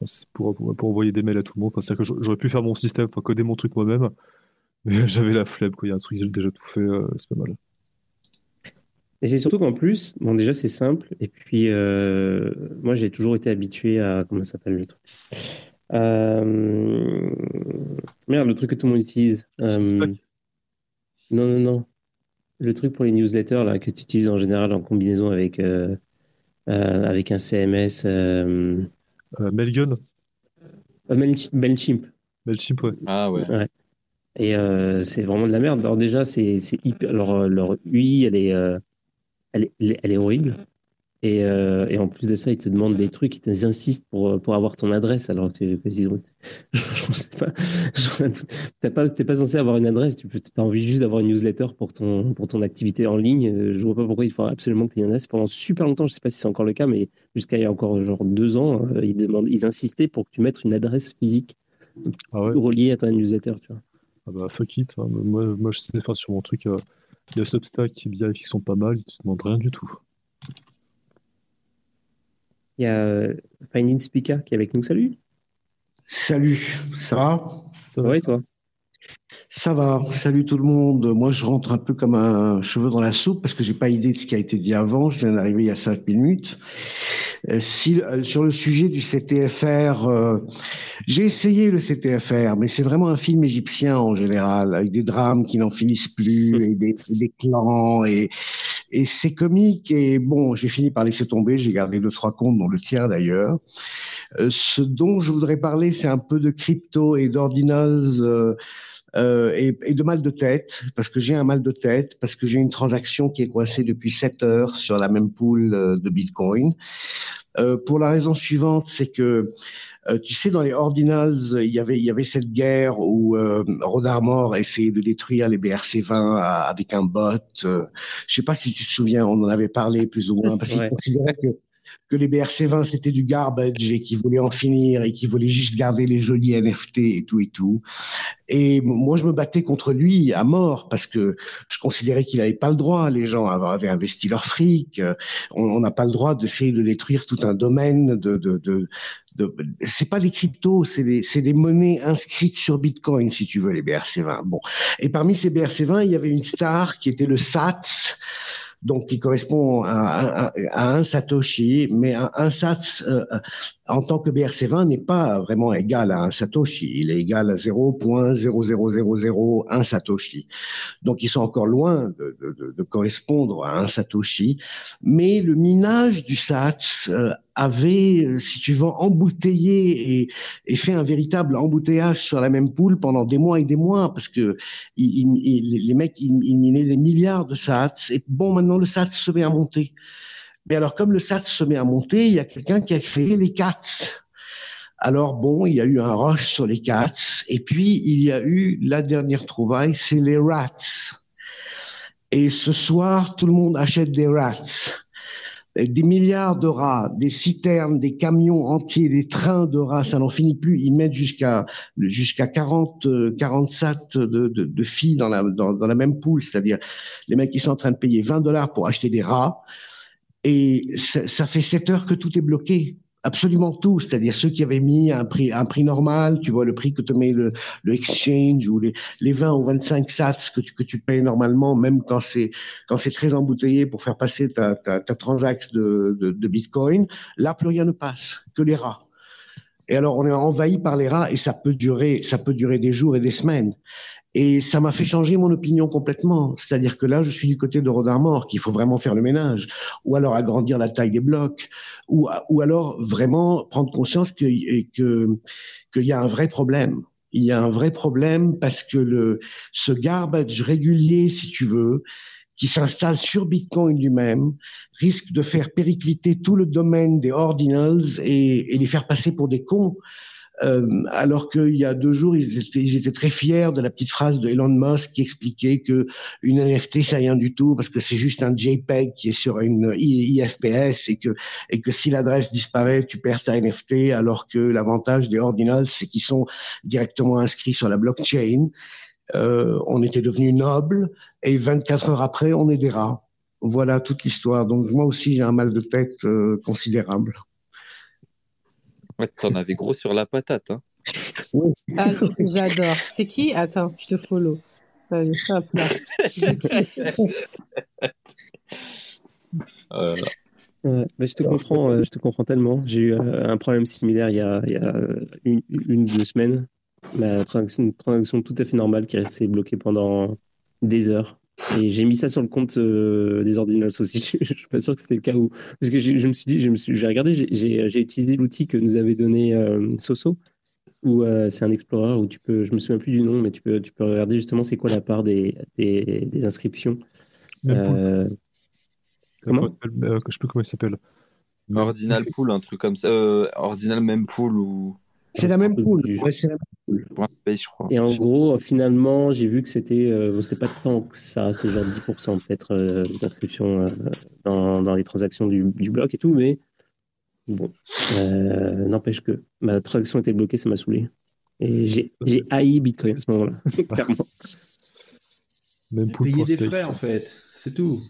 c'est pour, pour, envoyer des mails à tout le monde. C'est-à-dire que j'aurais pu faire mon système, coder mon truc moi-même, *laughs* mais j'avais la flemme, quoi. Il y a un truc, j'ai déjà tout fait, euh, c'est pas mal. Et c'est surtout qu'en plus, bon, déjà, c'est simple. Et puis, euh, moi, j'ai toujours été habitué à. Comment ça s'appelle le truc? Merde, le truc que tout le monde utilise. Non, non, non. Le truc pour les newsletters là, que tu utilises en général en combinaison avec, avec un CMS. Euh, Euh, euh, Mailch- Mailchimp. Mailchimp, ouais. Ah ouais. Et euh, c'est vraiment de la merde. Alors déjà, c'est hyper. Leur, leur UI, elle est, euh, elle est, elle est- elle est horrible. Et, euh, et en plus de ça, ils te demandent des trucs, ils t'ins- insistent pour, pour avoir ton adresse, alors que tu *laughs* sais pas. T'as pas, t'es pas censé avoir une adresse. Tu peux, as envie juste d'avoir une newsletter pour ton, pour ton activité en ligne. Euh, Je vois pas pourquoi il faut absolument que tu aies une adresse. Pendant super longtemps, je sais pas si c'est encore le cas, mais jusqu'à il y a encore genre deux ans, euh, ils demandent, ils insistaient pour que tu mettes une adresse physique Ah ouais? reliée à ta newsletter, tu vois. Ah bah, fuck it. hein. Moi, moi, je sais, enfin, sur mon truc, euh, il y a Substack et BI qui sont pas mal, ils te demandent rien du tout. Il y a euh, Finding Speaker qui est avec nous. Salut. Salut, ça va? Ça Ça va et toi? Ça va, salut tout le monde. Moi, je rentre un peu comme un cheveu dans la soupe parce que j'ai pas idée de ce qui a été dit avant. Je viens d'arriver il y a cinq minutes. Euh, si, euh, sur le sujet du CTFR, euh, j'ai essayé le CTFR, mais c'est vraiment un film égyptien en général, avec des drames qui n'en finissent plus *laughs* et des, et des clans et, et c'est comique. Et bon, j'ai fini par laisser tomber. J'ai gardé deux trois comptes, dont le tien d'ailleurs. Euh, ce dont je voudrais parler, c'est un peu de crypto et d'ordinals. euh, euh, et, de mal de tête, parce que j'ai un mal de tête, parce que j'ai une transaction qui est coincée depuis 7 heures sur la même pool euh, de Bitcoin. Euh, pour la raison suivante, c'est que euh, tu sais, dans les ordinals, il y avait, il y avait cette guerre où euh, Rod Armor essayait de détruire les BRC20 à- avec un bot. Euh, je sais pas si tu te souviens, on en avait parlé plus ou moins, parce qu'il Ouais. considérait que que les BRC20 c'était du garbage et qu'ils voulaient en finir et qu'ils voulaient juste garder les jolis NFT et tout et tout. Et moi, je me battais contre lui à mort parce que je considérais qu'il n'avait pas le droit. Les gens avaient investi leur fric. On n'a pas le droit d'essayer de détruire tout un domaine. De, de, de. C'est pas des cryptos, c'est des, des monnaies inscrites sur Bitcoin, si tu veux, les BRC20. Bon. Et parmi ces BRC20, il y avait une star qui était le SATS. Donc qui correspond à, un Satoshi, mais un, un Sats euh, en tant que BRC20 n'est pas vraiment égal à un Satoshi, il est égal à 0.00001 Satoshi. Donc ils sont encore loin de, de- de- de correspondre à un Satoshi, mais le minage du Sats euh, avait, euh, si tu veux, embouteillé et, et fait un véritable embouteillage sur la même poule pendant des mois et des mois, parce que il- il- les mecs, ils, ils minaient des milliards de Sats, et bon, maintenant le Sats se met à monter. Mais alors, comme le Sats se met à monter, il y a quelqu'un qui a créé les cats. Alors bon, il y a eu un rush sur les cats, et puis il y a eu la dernière trouvaille, c'est les rats. Et ce soir, tout le monde achète des rats. Des milliards de rats, des citernes, des camions entiers, des trains de rats, ça n'en finit plus. Ils mettent jusqu'à jusqu'à 40, euh, 40 sats de, de, de filles dans la, dans, la même poule. C'est-à-dire, les mecs, ils sont en train de payer 20 dollars pour acheter des rats. Et ça, ça fait 7 heures que tout est bloqué. Absolument tout. C'est-à-dire ceux qui avaient mis un prix, un prix normal, tu vois, le prix que te met le, le exchange ou les, les 20 ou 25 sats que tu, que tu payes normalement, même quand c'est, quand c'est très embouteillé pour faire passer ta, ta, ta transaxe de, de, de Bitcoin. Là, plus rien ne passe, que les rats. Et alors, on est envahi par les rats et ça peut durer, ça peut durer des jours et des semaines. Et ça m'a fait changer mon opinion complètement. C'est-à-dire que là, je suis du côté de Rodarmor, qu'il faut vraiment faire le ménage, ou alors agrandir la taille des blocs, ou, alors vraiment prendre conscience que, que, qu'il y a un vrai problème. Il y a un vrai problème parce que le, ce garbage régulier, si tu veux, qui s'installe sur Bitcoin lui-même, risque de faire péricliter tout le domaine des ordinals et, et les faire passer pour des cons. Euh, alors qu'il y a deux jours, ils étaient, ils étaient, très fiers de la petite phrase de Elon Musk qui expliquait que une NFT c'est rien du tout parce que c'est juste un JPEG qui est sur une IFPS et que et que si l'adresse disparaît, tu perds ta NFT. Alors que l'avantage des ordinals, c'est qu'ils sont directement inscrits sur la blockchain. Euh, on était devenu noble et 24 heures après, on est des rats. Voilà toute l'histoire. Donc moi aussi, j'ai un mal de tête euh, considérable. Ouais, t'en avais gros sur la patate. Hein. Oui. Ah, j'adore. C'est qui? Attends, je te follow. Allez, hop là. euh... Bah, je te comprends, euh, je te comprends tellement. J'ai eu euh, un problème similaire il y a, il y a une, une, deux semaines. Ma transaction, une transaction tout à fait normale qui est restée bloquée pendant des heures. Et j'ai mis ça sur le compte euh, des ordinals aussi. je, *laughs* je suis pas sûr que c'était le cas où. Parce que je me suis dit, je me suis, j'ai regardé, j'ai utilisé l'outil que nous avait donné euh, Soso, où euh, c'est un explorer où tu peux, je me souviens plus du nom, mais tu peux, tu peux regarder justement c'est quoi la part des, des, des inscriptions. Euh, comment? Euh, Je sais plus comment il s'appelle. Ordinal pool, un truc comme ça. Euh, ordinal même pool ou. C'est la même pool. Ouais, c'est la même pool. je crois. Et en gros, finalement, j'ai vu que c'était euh, c'était pas tant que ça, c'était genre 10% peut-être euh, des inscriptions euh, dans, dans, les transactions du, du, bloc et tout, mais bon, euh, n'empêche que ma transaction était bloquée, ça m'a saoulé. Et j'ai haï Bitcoin à ce moment-là, *laughs* clairement. Même pour payer des frais, en fait, c'est tout.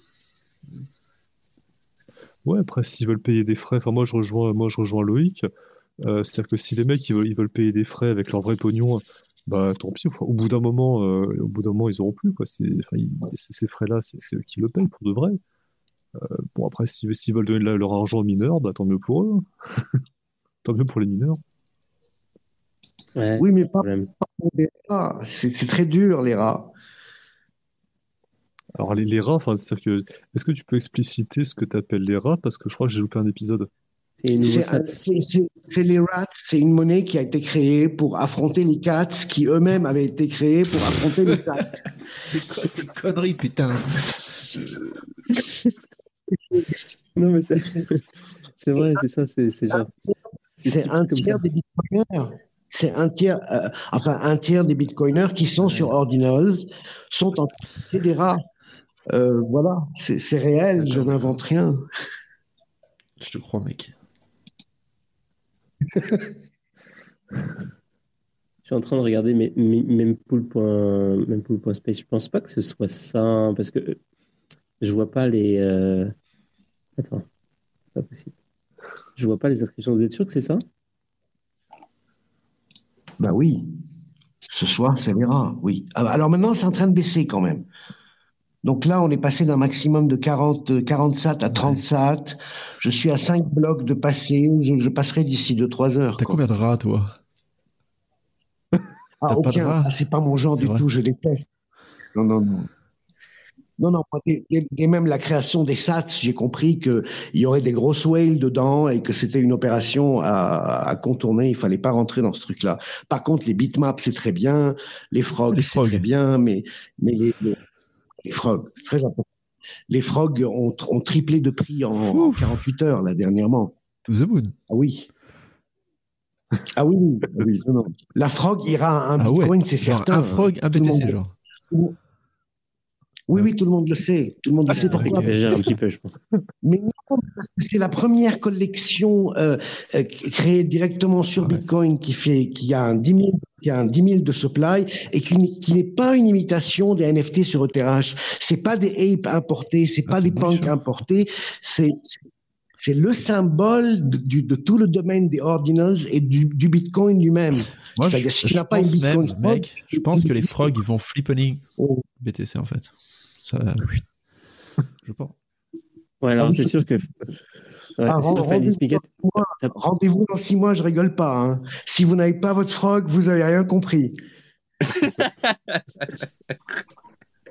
Ouais, après, s'ils veulent payer des frais, enfin, moi, je rejoins, moi, je rejoins Loïc. Euh, C'est-à-dire que si les mecs ils veulent, ils veulent payer des frais avec leur vrai pognon, bah tant pis. Enfin, au bout d'un moment, euh, au bout d'un moment, ils auront plus quoi. Ils, ces frais-là, c'est eux qui le payent pour de vrai. Euh, bon après, s'ils si, veulent donner leur argent aux mineurs, bah tant mieux pour eux. *laughs* tant mieux pour les mineurs. Ouais, oui, mais pas, pas, pour les rats. C'est très dur les rats. Alors les, les rats, enfin, c'est-à-dire que est-ce que tu peux expliciter ce que tu appelles les rats? Parce que je crois que j'ai loupé un épisode. C'est les rats, c'est une monnaie qui a été créée pour affronter les cats qui eux-mêmes avaient été créés pour affronter les cats. *laughs* c'est quoi cette connerie, putain *laughs* Non, mais c'est vrai, c'est ça, c'est genre. C'est un tiers des bitcoiners. C'est un tiers, euh, enfin un tiers des bitcoiners qui sont ouais. sur Ordinals sont en des rats. Euh, voilà, c'est réel, je n'invente rien. Je te crois, mec. Je suis en train de regarder mais, même pool.space. Je pense pas que ce soit ça parce que je vois pas les. Euh... Attends, pas possible. Je vois pas les inscriptions. Vous êtes sûr que c'est ça? Bah oui. Ce soir, les rats, oui. Alors maintenant, c'est en train de baisser quand même. Donc là, on est passé d'un maximum de 40, 40 sats à 30 sats. Je suis à 5 blocs de passer. Je, je passerai d'ici 2-3 heures. T'as combien de rats, toi? Ah, aucun. Ah, c'est pas mon genre du vrai tout. Je déteste. Non, non, non. Non, non, et, même la création des SATs, j'ai compris qu'il y aurait des grosses whales dedans et que c'était une opération à, à contourner. Il fallait pas rentrer dans ce truc-là. Par contre, les bitmaps, c'est très bien. Les frogs, c'est très bien. Mais, mais les, les, les frogs, c'est très important. Les frogs ont, ont triplé de prix en, en Ouf. 48 heures, là, dernièrement. To the moon. Ah oui. Ah oui, oui, oui, non, non. La frog ira à un Ah ouais. bitcoin, c'est certain. un frog, un BTC, genre. Oui, oui, tout le monde le sait. Tout le monde le sait pourquoi. J'exagère un petit peu, je pense. *laughs* Mais non, parce que c'est la première collection euh, euh, créée directement sur Ouais. Bitcoin qui fait, qui a un 10 000, qui a un 10 000 de supply et qui, n'est- qui n'est pas une imitation des NFT sur ETH. C'est pas des apes importés, c'est Ah, pas des punks importés. C'est, c'est le symbole de, tout le domaine des ordinals et du, du Bitcoin lui-même. Moi, je, si tu je n'as pas une pense Bitcoin même, frog, mec, je pense que les frogs, ils vont flippening Oh. BTC, en fait. Ça, *laughs* je pense. Ouais, alors Ah oui, c'est sûr que. Ouais, Ah, rendez-vous dans six mois. je rigole pas. hein. Si vous n'avez pas votre frog, vous avez rien compris. *laughs*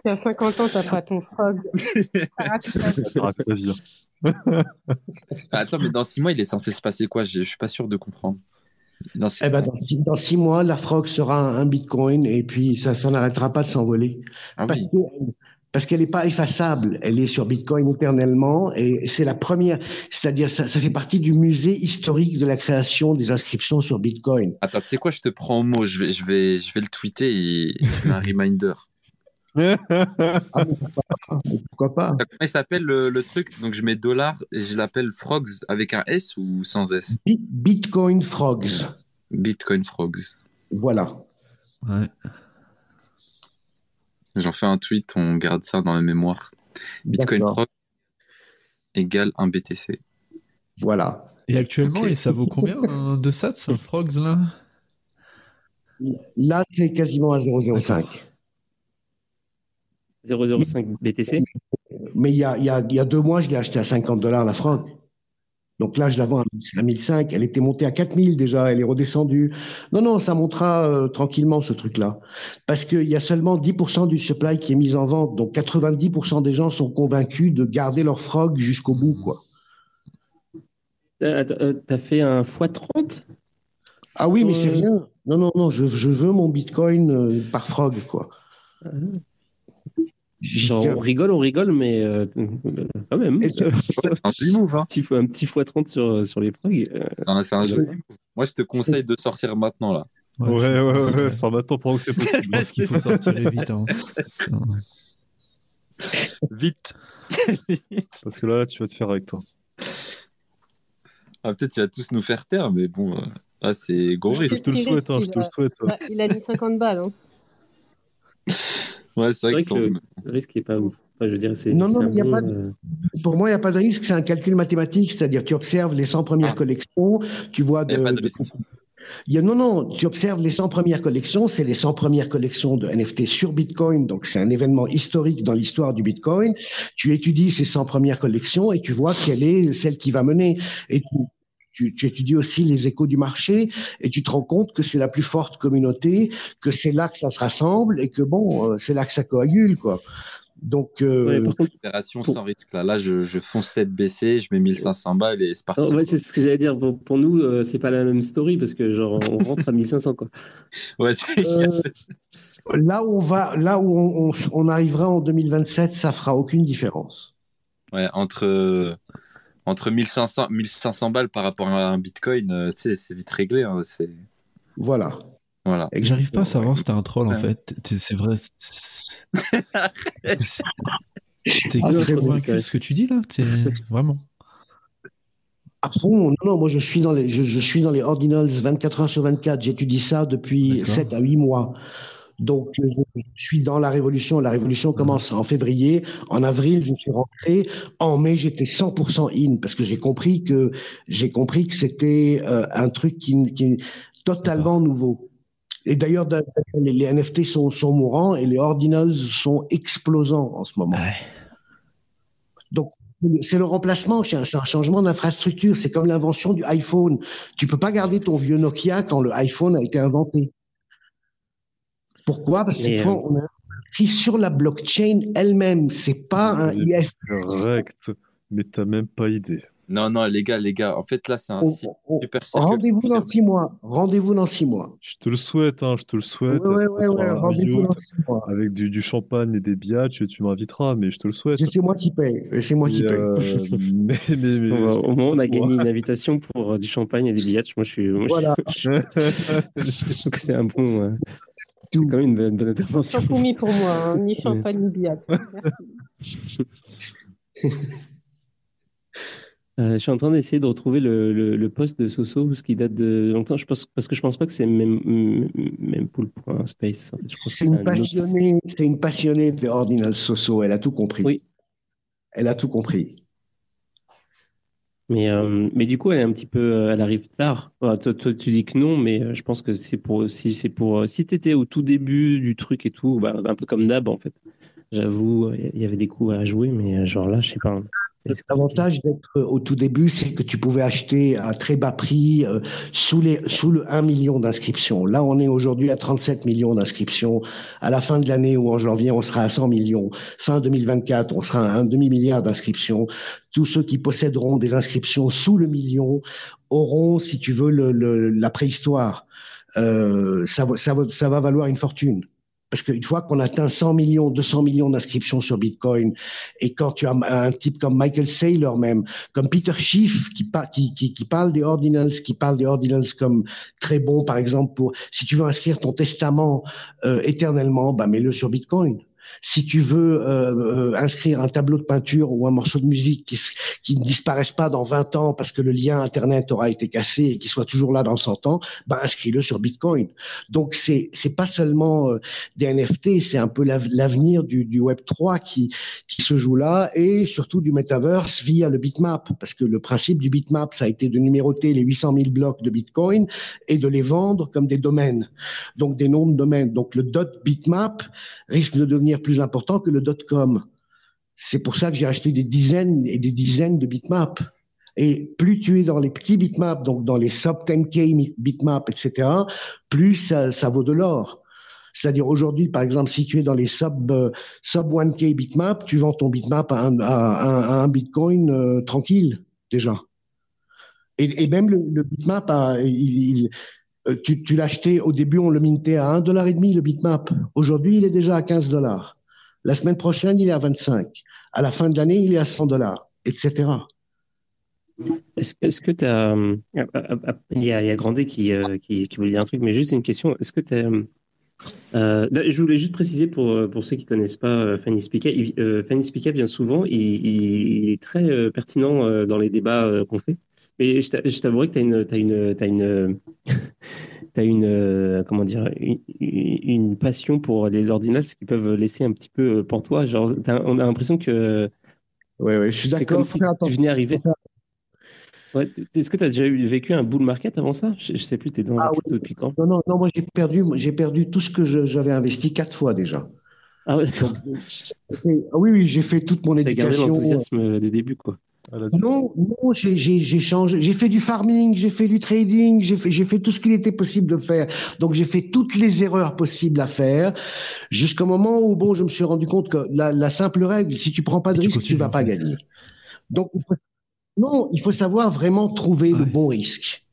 Si à 50 ans, t'as pas ton frog. *laughs* vie. Attends, mais dans six mois, il est censé se passer quoi? Je, je suis pas sûr de comprendre. Dans six- Eh ben, dans, six, dans six mois, la frog sera un, un bitcoin et puis ça, ça n'arrêtera pas de s'envoler. Ah oui. Parce que parce qu'elle n'est pas effaçable. Elle est sur Bitcoin éternellement et c'est la première. C'est-à-dire, ça, ça fait partie du musée historique de la création des inscriptions sur Bitcoin. Attends, tu sais quoi Je te prends au mot. Je vais, je vais, je vais le tweeter et je mets un reminder. *laughs* *laughs* Ah, pourquoi pas, mais pourquoi pas Comment il s'appelle le, le truc? Donc je mets dollar et je l'appelle frogs avec un S ou sans S? Bi- Bitcoin Frogs. Bitcoin frogs. Voilà. Ouais. J'en fais un tweet, on garde ça dans la mémoire. Bitcoin frog égale un BTC. Voilà. Et actuellement, et ça vaut combien un de sats, frogs, là? Là, c'est quasiment à 0,05. 0,05 BTC. Mais il y a, il y, a, il y a deux mois, je l'ai acheté à 50 dollars la frog. Donc là, je la vends à 1005. Elle était montée à 4000 déjà. Elle est redescendue. Non, non, ça montera euh, tranquillement ce truc-là. Parce qu'il y a seulement 10% du supply qui est mis en vente. Donc 90% des gens sont convaincus de garder leur frog jusqu'au bout, quoi. Euh, euh, T'as fait un x30 Ah oui, mais c'est rien. Non, non, non, je, je veux mon bitcoin par frog, quoi. Genre, on rigole, on rigole, mais euh, quand même. *laughs* C'est- un joli move, hein. petit, un petit x30 sur, sur les frogs. euh, Non, C'est un joli move. Moi, je te conseille de sortir maintenant, là. Ouais, ouais, je ouais, ouais, ça m'attend pendant que c'est Je possible. pense qu'il faut sortir vite. Hein. Vite *laughs* Parce que là, tu vas te faire avec toi. ah, Peut-être il va tous nous faire taire, mais bon, euh, là, c'est gros Je risque. te le souhaite, hein, je te le souhaite. Bah, il a mis 50 balles. Hein. Ouais, c'est vrai, que le risque est pas ouf. Enfin, je veux dire, c'est. Non, non, c'est un mais il y a bon, pas de- euh, Pour moi, il n'y a pas de risque, c'est un calcul mathématique, c'est-à-dire tu observes les 100 premières Ah. collections, tu vois Il n'y de, a pas de de- risque. il y a- non, non, tu observes les 100 premières collections, c'est les 100 premières collections de NFT sur Bitcoin, donc c'est un événement historique dans l'histoire du Bitcoin. Tu étudies ces 100 premières collections et tu vois quelle est celle qui va mener. Et tu, tu, tu étudies aussi les échos du marché et tu te rends compte que c'est la plus forte communauté, que c'est là que ça se rassemble et que bon, euh, c'est là que ça coagule, quoi. Donc, euh, ouais, Opération Pour- sans risque, là. Là, je, je fonce tête baissée, je mets 1500 balles et c'est parti. ouais, c'est ce que j'allais dire. Pour, pour nous, euh, c'est pas la même story parce que genre on rentre à 1500 quoi. *laughs* Ouais, c'est- Euh, là où on va, là où on, on- on arrivera en 2027, ça fera aucune différence. ouais, entre, entre 1500, 1500 balles par rapport à un bitcoin, euh, tu sais, c'est vite réglé. hein, c'est... Voilà. Voilà. J'arrive pas à savoir si t'es un troll en fait. C'est vrai. T'es Ah, convaincu de ce que tu dis là T'es- *laughs* Vraiment À fond, non, non, moi je suis dans les, je, je suis dans les ordinals 24 heures sur 24. J'étudie ça depuis D'accord. 7 à 8 mois. Donc je, suis dans la révolution. La révolution commence en février. En avril, je suis rentré. En mai, j'étais 100% in parce que j'ai compris que j'ai compris que c'était euh, un truc qui, qui est totalement nouveau. Et d'ailleurs, les, NFT sont, sont mourants et les ordinals sont explosants en ce moment. Ouais. Donc, c'est le remplacement, c'est un, c'est un changement d'infrastructure. C'est comme l'invention du iPhone. Tu peux pas garder ton vieux Nokia quand le iPhone a été inventé. Pourquoi? Parce cette fois, on a écrit sur la blockchain elle-même. C'est pas un IF. Correct. Mais t'as même pas idée. Non, non, les gars, les gars, en fait, là, c'est un On- site on- super Rendez-vous dans six mois. Rendez-vous dans six mois. Je te le souhaite, hein, je te le souhaite. ouais, ouais, Rendez-vous dans six mois. Avec du, du champagne et des biatchs, tu m'inviteras, mais je te le souhaite. C'est c'est moi qui paye. C'est moi qui paye. euh, *laughs* mais, mais, mais, On au moins, on a gagné une invitation pour euh, du champagne et des billets. Moi, je suis. moi, je- Voilà. *laughs* je, je trouve que c'est un bon. euh, c'est quand même une bonne, bonne intervention. Champoumi pour moi, hein. ni champagne ni billard. Merci. *laughs* Euh, je suis en train d'essayer de retrouver le, le, le post de Soso, ce qui date de longtemps. Je pense, parce que je pense pas que c'est même, même fait, je pense que C'est une un autre- passionnée, c'est une passionnée de Ordinal Soso. Elle a tout compris. Oui. Elle a tout compris. Mais, euh, mais du coup, elle est un petit peu, euh, elle arrive tard. Toi, tu dis que non, mais euh, je pense que c'est pour, si c'est pour, euh, si t'étais au tout début du truc et tout, bah, un peu comme d'hab, en fait. J'avoue, il y avait des coups à jouer, mais genre là, je sais pas. L'avantage d'être euh, au tout début, c'est que tu pouvais acheter à très bas prix euh, sous, les, sous le 1 million d'inscriptions. Là, on est aujourd'hui à 37 millions d'inscriptions. À la fin de l'année ou en janvier, on sera à 100 millions. Fin 2024, on sera à un demi-milliard d'inscriptions. Tous ceux qui posséderont des inscriptions sous le million auront, si tu veux, le, le- la préhistoire. Euh, ça, ça, ça va valoir une fortune. Parce qu'une fois qu'on atteint 100 millions, 200 millions d'inscriptions sur Bitcoin, et quand tu as un type comme Michael Saylor même, comme Peter Schiff qui, qui, parle des ordinals, qui parle des ordinals comme très bon, par exemple, pour si tu veux inscrire ton testament euh, éternellement, bah mets-le sur Bitcoin. Si tu veux euh, euh, inscrire un tableau de peinture ou un morceau de musique qui, qui ne disparaisse pas dans 20 ans parce que le lien Internet aura été cassé et qui soit toujours là dans 100 ans, bah inscris-le sur Bitcoin. Donc c'est c'est pas seulement euh, des NFT, c'est un peu l'av- l'avenir du, du Web 3 qui qui se joue là et surtout du metaverse via le bitmap parce que le principe du bitmap ça a été de numéroter les 800 000 blocs de Bitcoin et de les vendre comme des domaines donc des noms de domaines donc le dot bitmap risque de devenir plus important que le dot com c'est pour ça que j'ai acheté des dizaines et des dizaines de bitmaps. Et plus tu es dans les petits bitmaps donc dans les sub 10k bitmaps etc plus ça, vaut de l'or. C'est-à-dire aujourd'hui, par exemple, si tu es dans les sub, euh, sub 1K bitmap, tu vends ton bitmap à un, bitcoin euh, tranquille, déjà. Et, même le, bitmap, il, tu, tu l'achetais au début, on le mintait à un dollar et demi le bitmap. Aujourd'hui, il est déjà à 15 dollars. La semaine prochaine, il est à 25. À la fin de l'année, il est à 100 dollars, etc. Est-ce que, tu as. Il y a, il y a Grandet qui, euh, qui, voulait dire un truc, mais juste une question. Est-ce que tu Euh, je voulais juste préciser pour, euh, pour ceux qui connaissent pas euh, Fanny Spica, euh, Fanny Spica vient souvent, il, est très euh, pertinent euh, dans les débats euh, qu'on fait. Mais je t'a- je t'avouerai que tu as une, t'as une, t'as une, *laughs* t'as une, euh, comment dire, une, une passion pour les ordinals qui peuvent laisser un petit peu euh, pantois. Genre, on a l'impression que Oui, oui, je suis c'est d'accord. comme faut si tu venais arriver. Ouais, Est-ce que tu as déjà vécu un bull market avant ça? Je, je sais plus, tu es dans la Ah crypto depuis quand? Non, non, non, moi j'ai perdu, j'ai perdu tout ce que j'avais investi quatre fois déjà. Ah ouais, ah oui, oui, j'ai fait toute mon T'as gardé éducation. l'enthousiasme des débuts, quoi. La- Non, non, j'ai changé. J'ai fait du farming, j'ai fait du trading, j'ai fait, tout ce qu'il était possible de faire. Donc j'ai fait toutes les erreurs possibles à faire, jusqu'au moment où bon, je me suis rendu compte que la, la simple règle, si tu prends pas de tu risque, tu continues, vas pas gagner. Donc il faut, non, il faut savoir vraiment trouver le Ouais. bon risque.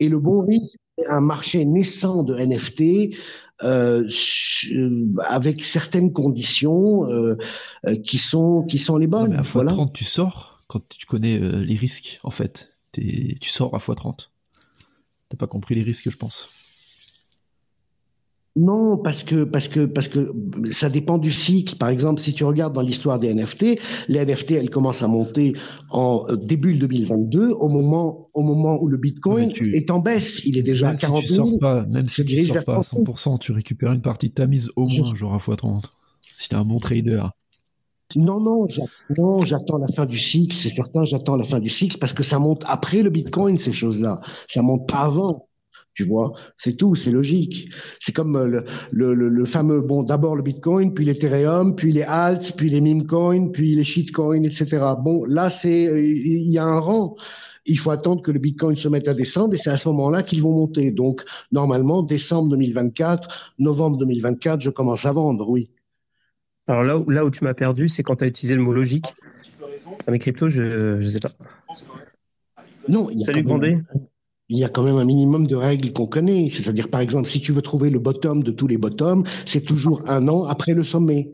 Et le bon risque, c'est un marché naissant de NFT. euh, avec certaines conditions euh, euh, qui sont qui sont les Ouais, bonnes. mais à voilà. 30, tu sors quand tu connais euh, les risques, en fait. T'es- tu sors à x 30. T'as pas compris les risques, je pense. Non, parce que parce que parce que ça dépend du cycle. Par exemple, si tu regardes dans l'histoire des NFT, les NFT elles commencent à monter en euh, début 2022, au moment au moment où le Bitcoin tu- est en baisse. Il est déjà Même à si 40 tu 000. sors pas, même si tu dirige sors pas à 30 000. 100%, tu récupères une partie de ta mise au Je- moins, genre à x 30. Si t'es un bon trader. Non, non, non, j'attends la fin du cycle. C'est certain, j'attends la fin du cycle parce que ça monte après le Bitcoin ces choses-là. Ça monte pas avant. Tu vois, c'est tout, c'est logique. C'est comme euh, le, le, le, fameux, bon, d'abord le Bitcoin, puis l'Ethereum, puis les alts, puis les meme coins, puis les shitcoins, etc. Bon, là, c'est, euh, il y a un rang. Il faut attendre que le Bitcoin se mette à descendre et c'est à ce moment-là qu'ils vont monter. Donc, normalement, décembre 2024, novembre 2024, je commence à vendre, oui. Alors là où, là où tu m'as perdu, c'est quand tu as utilisé le mot logique. Dans mes cryptos, je ne sais pas. Non, il y a Salut il y a quand même un minimum de règles qu'on connaît. C'est-à-dire, par exemple, si tu veux trouver le bottom de tous les bottoms, c'est toujours un an après le sommet.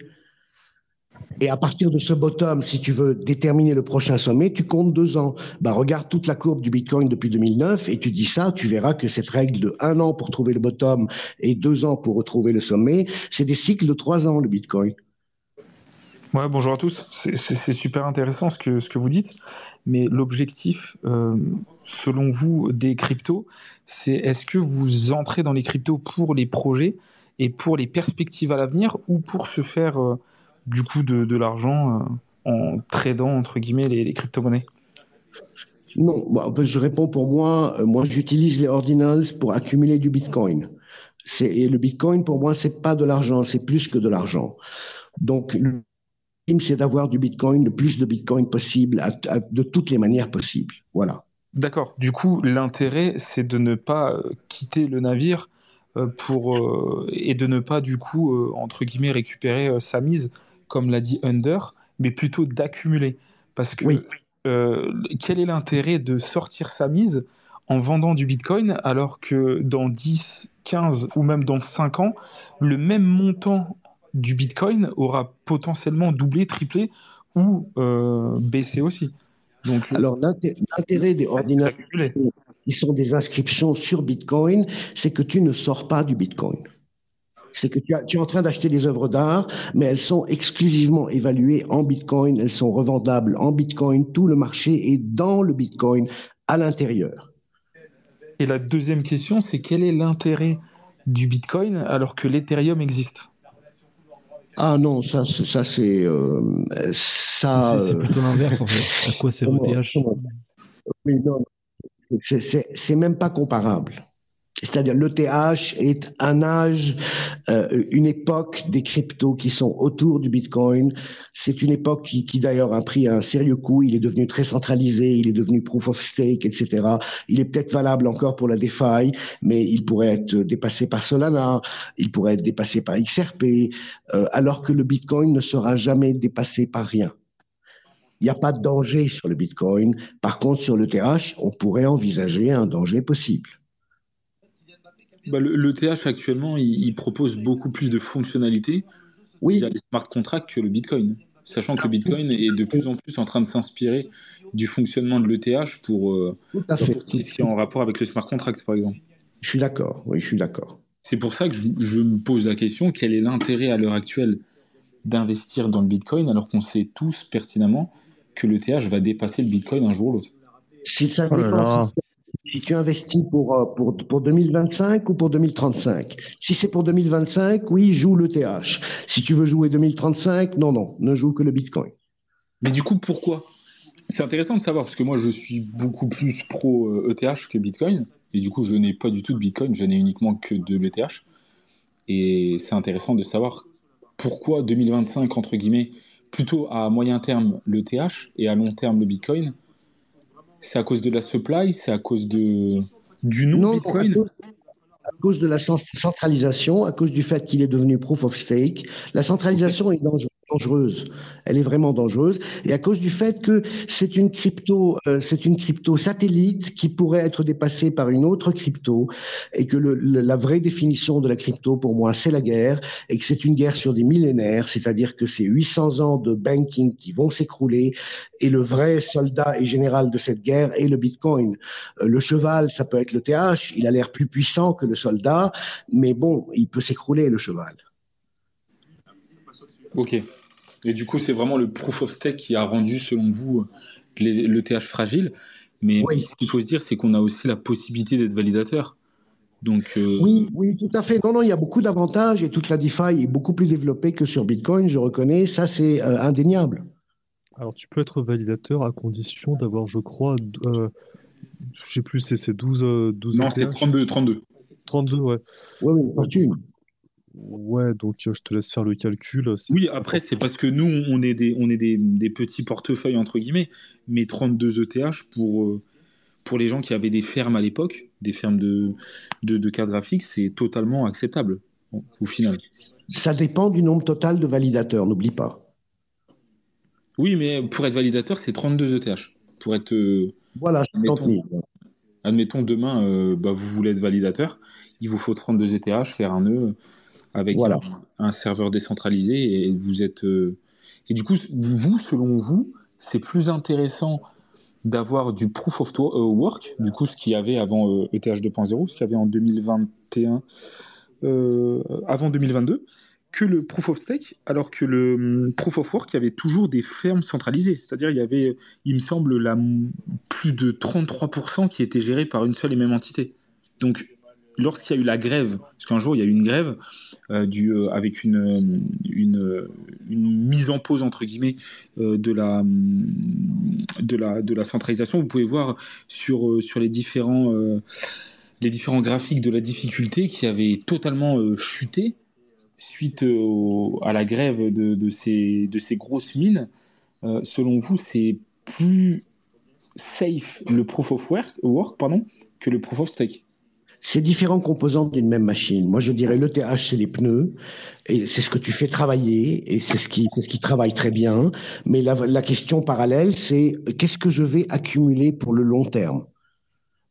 Et à partir de ce bottom, si tu veux déterminer le prochain sommet, tu comptes deux ans. Bah, regarde toute la courbe du Bitcoin depuis 2009 et tu dis ça, tu verras que cette règle de un an pour trouver le bottom et deux ans pour retrouver le sommet, c'est des cycles de trois ans, le Bitcoin. Bonjour à tous. C'est- super intéressant ce que, vous dites, mais l'objectif, euh, selon vous, des cryptos, c'est est-ce que vous entrez dans les cryptos pour les projets et pour les perspectives à l'avenir ou pour se faire euh, du coup de, l'argent euh, en tradant entre guillemets les, les crypto-monnaies? Non, bah, je réponds pour moi. Moi, j'utilise les ordinals pour accumuler du Bitcoin. Et le Bitcoin, pour moi, c'est pas de l'argent, c'est plus que de l'argent. Donc, c'est d'avoir du Bitcoin, le plus de Bitcoin possible, à- à- de toutes les manières possibles. Voilà. D'accord. Du coup, l'intérêt, c'est de ne pas euh, quitter le navire euh, pour euh, et de ne pas du coup euh, entre guillemets récupérer euh, sa mise, comme l'a dit Under, mais plutôt d'accumuler. Parce que Oui. quel est l'intérêt de sortir sa mise en vendant du Bitcoin alors que dans 10, 15 ou même dans 5 ans, le même montant du Bitcoin aura potentiellement doublé, triplé ou euh, baissé aussi. Donc, Alors, l'inté- l'intérêt des d'accumuler. qui sont des inscriptions sur Bitcoin, c'est que tu ne sors pas du Bitcoin. C'est que tu, as- tu es en train d'acheter des œuvres d'art, mais elles sont exclusivement évaluées en Bitcoin, elles sont revendables en Bitcoin, tout le marché est dans le Bitcoin à l'intérieur. Et la deuxième question, c'est quel est l'intérêt du Bitcoin alors que l'Ethereum existe? Ah non, ça, c'est- ça c'est euh, ça. C'est- c'est c'est euh, plutôt l'inverse en fait. À quoi ETH *laughs* comment- oui, non. C'est- c'est c'est même pas comparable. C'est-à-dire l'ETH est un âge, euh, une époque des cryptos qui sont autour du Bitcoin. C'est une époque qui, d'ailleurs a pris un sérieux coup. Il est devenu très centralisé, il est devenu proof of stake, etc. Il est peut-être valable encore pour la DeFi, mais il pourrait être dépassé par Solana, il pourrait être dépassé par XRP, euh, alors que le Bitcoin ne sera jamais dépassé par rien. Il n'y a pas de danger sur le Bitcoin. Par contre, sur l'ETH, on pourrait envisager un danger possible. Bah, le, le TH actuellement, il, il propose beaucoup plus de fonctionnalités Oui, via les smart contracts que le Bitcoin. Sachant que le Bitcoin est de plus en plus en train de s'inspirer du fonctionnement de l'ETH pour, euh, tout à fait. pour tout ce qui est en rapport avec le smart contract, par exemple. Je suis d'accord. Oui, je suis d'accord. C'est pour ça que je, je me pose la question quel est l'intérêt à l'heure actuelle d'investir dans le Bitcoin alors qu'on sait tous pertinemment que l'ETH va dépasser le Bitcoin un jour ou l'autre? Si ça Oh là dépend là. si- si tu investis pour, euh, pour, pour 2025 ou pour 2035. Si c'est pour 2025, oui, joue l'ETH. Si tu veux jouer 2035, non, non, ne joue que le Bitcoin. Mais du coup, pourquoi? C'est intéressant de savoir, parce que moi, je suis beaucoup plus pro ETH que Bitcoin. Et du coup, je n'ai pas du tout de Bitcoin, je n'ai uniquement que de l'ETH. Et c'est intéressant de savoir pourquoi 2025, entre guillemets, plutôt à moyen terme l'ETH et à long terme le Bitcoin. C'est à cause de la supply, c'est à cause de, du Non, nom à Bitcoin cause, à cause de la cen- centralisation, à cause du fait qu'il est devenu proof of stake. La centralisation est dange- Elle est vraiment dangereuse. Et à cause du fait que c'est une crypto, euh, c'est une crypto satellite qui pourrait être dépassée par une autre crypto et que la vraie définition de la crypto pour moi, c'est la guerre et que c'est une guerre sur des millénaires, c'est-à-dire que c'est 800 ans de banking qui vont s'écrouler et le vrai soldat et général de cette guerre est le Bitcoin. Euh, le cheval, ça peut être le TH, il a l'air plus puissant que le soldat, mais bon, il peut s'écrouler le cheval. Ok. Et du coup, c'est vraiment le proof of stake qui a rendu, selon vous, les- l'ETH fragile. Mais Oui. ce qu'il faut se dire, c'est qu'on a aussi la possibilité d'être validateur. Donc, euh, Oui, oui, tout à fait. Non, non, il y a beaucoup d'avantages et toute la DeFi est beaucoup plus développée que sur Bitcoin, je reconnais, ça c'est euh, indéniable. Alors, tu peux être validateur à condition d'avoir, je crois, euh, je sais plus, c'est c'est 12, euh, 12 non, c'est ETH. 32, 32. 32, ouais. Mais une fortune. Ouais, donc euh, je te laisse faire le calcul. c'est- Oui, après, c'est parce que nous, on est des, on est des, des petits portefeuilles, entre guillemets, mais 32 ETH pour, euh, pour les gens qui avaient des fermes à l'époque, des fermes de, de, de cartes graphiques, c'est totalement acceptable, au final. Ça dépend du nombre total de validateurs, n'oublie pas. Oui, mais pour être validateur, c'est 32 ETH. Pour être, euh, Voilà, 50 000. admettons, demain, euh, bah, vous voulez être validateur, il vous faut 32 ETH, faire un nœud avec Voilà. un, un serveur décentralisé et vous êtes. euh, Et du coup, vous, selon vous, c'est plus intéressant d'avoir du proof of euh, work, du coup, ce qu'il y avait avant euh, ETH 2.0, ce qu'il y avait en 2021, euh, avant 2022, que le proof of stake, alors que le hum, proof of work, il y avait toujours des fermes centralisées. C'est-à-dire, il y avait, il me semble, la, plus de 33% qui étaient gérés par une seule et même entité. Donc, lorsqu'il y a eu la grève, parce qu'un jour, il y a eu une grève euh, euh, avec une, euh, une, mise en pause, entre guillemets, euh, de, la, centralisation. Vous pouvez voir sur, les différents... graphiques de la difficulté qui avaient totalement chuté suite à la grève de, ces, grosses mines. Selon vous, c'est plus safe le proof of work, work pardon, que le proof of stake C'est différentes composantes d'une même machine. Moi, je dirais l'ETH, c'est les pneus, et c'est ce que tu fais travailler, et c'est ce qui, c'est ce qui travaille très bien. Mais la, la question parallèle, c'est qu'est-ce que je vais accumuler pour le long terme?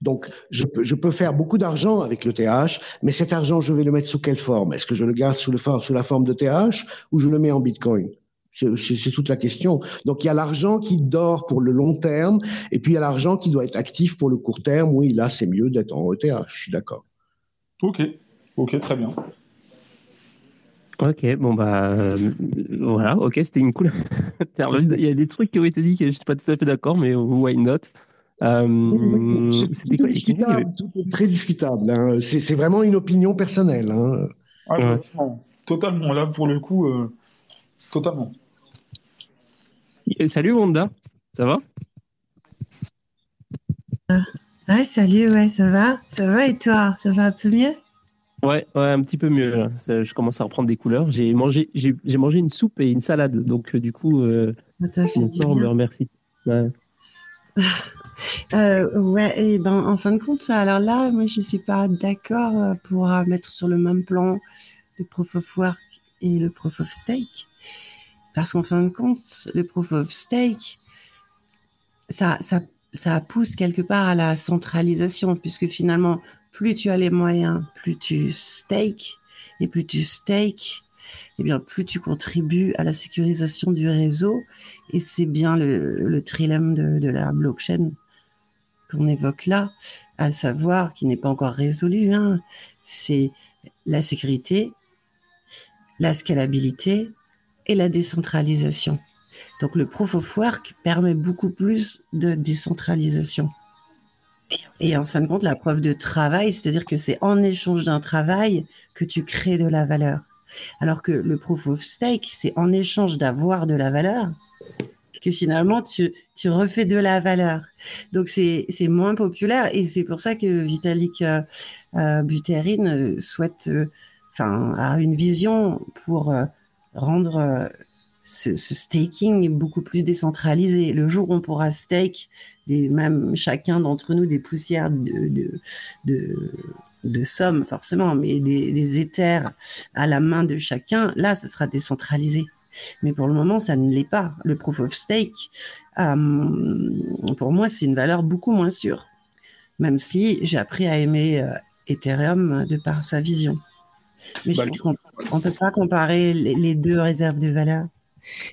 Donc, je peux, je peux faire beaucoup d'argent avec le TH, mais cet argent, je vais le mettre sous quelle forme? Est-ce que je le garde sous, le, for- sous la forme de TH ou je le mets en Bitcoin? C'est toute la question. Donc, il y a l'argent qui dort pour le long terme, et puis il y a l'argent qui doit être actif pour le court terme. Oui, là, c'est mieux d'être en ETH, je suis d'accord. Ok, ok, très bien. Ok, bon bah euh, voilà, ok, c'était une cool. *laughs* interlude. Il y a des trucs qui ont été dit que je suis pas tout à fait d'accord, mais why not? Euh, C'était quoi discutable, tout est très discutable. hein. C'est vraiment une opinion personnelle. hein. Ah, Ouais. totalement. Totalement, là pour le coup, euh, totalement. Salut Wanda, ça va? Ouais, salut, ouais, ça va? Ça va et toi? Ça va un peu mieux? Ouais, ouais, un petit peu mieux. Là. Je commence à reprendre des couleurs. J'ai mangé, j'ai j'ai mangé une soupe et une salade, donc euh, du coup, euh, mon du corps me remercie. Ouais. *laughs* Euh, ouais, et ben en fin de compte, alors là, moi je suis pas d'accord euh, pour euh, mettre sur le même plan le proof of work et le proof of stake, parce qu'en fin de compte, le proof of stake, ça, ça, ça pousse quelque part à la centralisation, puisque finalement, plus tu as les moyens, plus tu stake, et plus tu stake, eh bien plus tu contribues à la sécurisation du réseau, et c'est bien le, le trilemme de, de la blockchain qu'on évoque là, à savoir qui n'est pas encore résolu, hein, c'est la sécurité, la scalabilité et la décentralisation. Donc le proof of work permet beaucoup plus de décentralisation. Et en fin de compte, la preuve de travail, c'est-à-dire que c'est en échange d'un travail que tu crées de la valeur. Alors que le proof of stake, c'est en échange d'avoir de la valeur que finalement tu, tu refais de la valeur. Donc c'est moins populaire et c'est pour ça que Vitalik euh, euh, Buterin euh, souhaite, enfin a une vision pour rendre euh, ce, ce staking beaucoup plus décentralisé. Le jour où on pourra stake des, même chacun d'entre nous des poussières de, de, de, de sommes forcément, mais des, des éthers à la main de chacun, là, ce sera décentralisé. Mais pour le moment, ça ne l'est pas. Le proof of stake, euh, pour moi, c'est une valeur beaucoup moins sûre. Même si j'ai appris à aimer euh, Ethereum de par sa vision. Mais Bah, je pense qu'on ne peut pas comparer les, les deux réserves de valeur.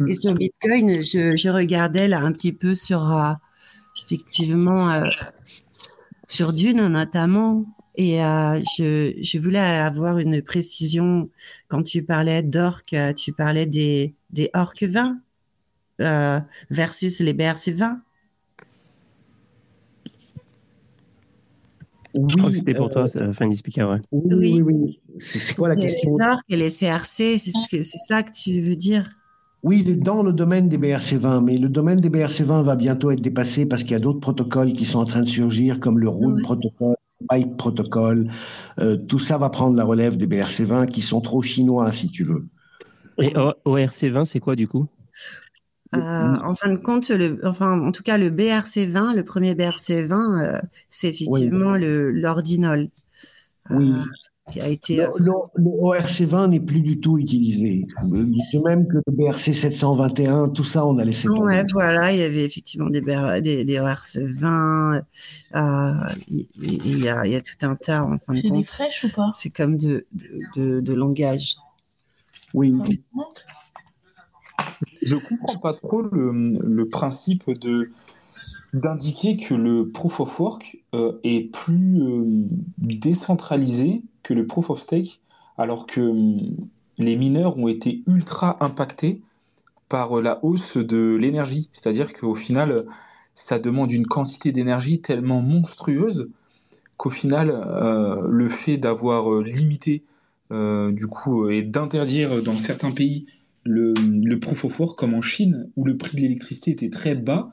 Et sur Bitcoin, je, je regardais là un petit peu sur, euh, effectivement, euh, sur Dune notamment. Et euh, je, je voulais avoir une précision. Quand tu parlais d'orques, euh, tu parlais des, des orques 20 euh, versus les BRC 20. Je crois que c'était pour toi, ça, Fanny Speaker, ouais. Oui, oui, oui. oui. C'est quoi la Les question? et les CRC, c'est ce que- c'est ça que tu veux dire? Oui, il est dans le domaine des BRC20, mais le domaine des BRC20 va bientôt être dépassé parce qu'il y a d'autres protocoles qui sont en train de surgir, comme le Rune Ouais. protocole, Byte Protocol, euh, tout ça va prendre la relève des BRC20 qui sont trop chinois, si tu veux. Et ORC20, c'est quoi du coup? Euh, en fin de compte, le, enfin, en tout cas, le BRC20, le premier BRC20, euh, c'est effectivement le l'ordinol. Oui. Euh, qui a été. Le, le- le ORC20 n'est plus du tout utilisé. De même que le BRC 721, tout ça, on a laissé tomber. Ouais, voilà, il y avait effectivement des, BR des, des ORC20. euh, il il y, a, il y a tout un tas, en fin de C'est des compte. fraîches ou pas? C'est comme de, de, de, de langage. Oui. Je comprends pas trop le, principe de d'indiquer que le proof of work euh, est plus euh, décentralisé que le proof of stake, alors que hum, les mineurs ont été ultra impactés par euh, la hausse de l'énergie. C'est-à-dire qu'au final, ça demande une quantité d'énergie tellement monstrueuse qu'au final, le fait d'avoir limité du coup et d'interdire dans certains pays le, le proof of work, comme en Chine, où le prix de l'électricité était très bas,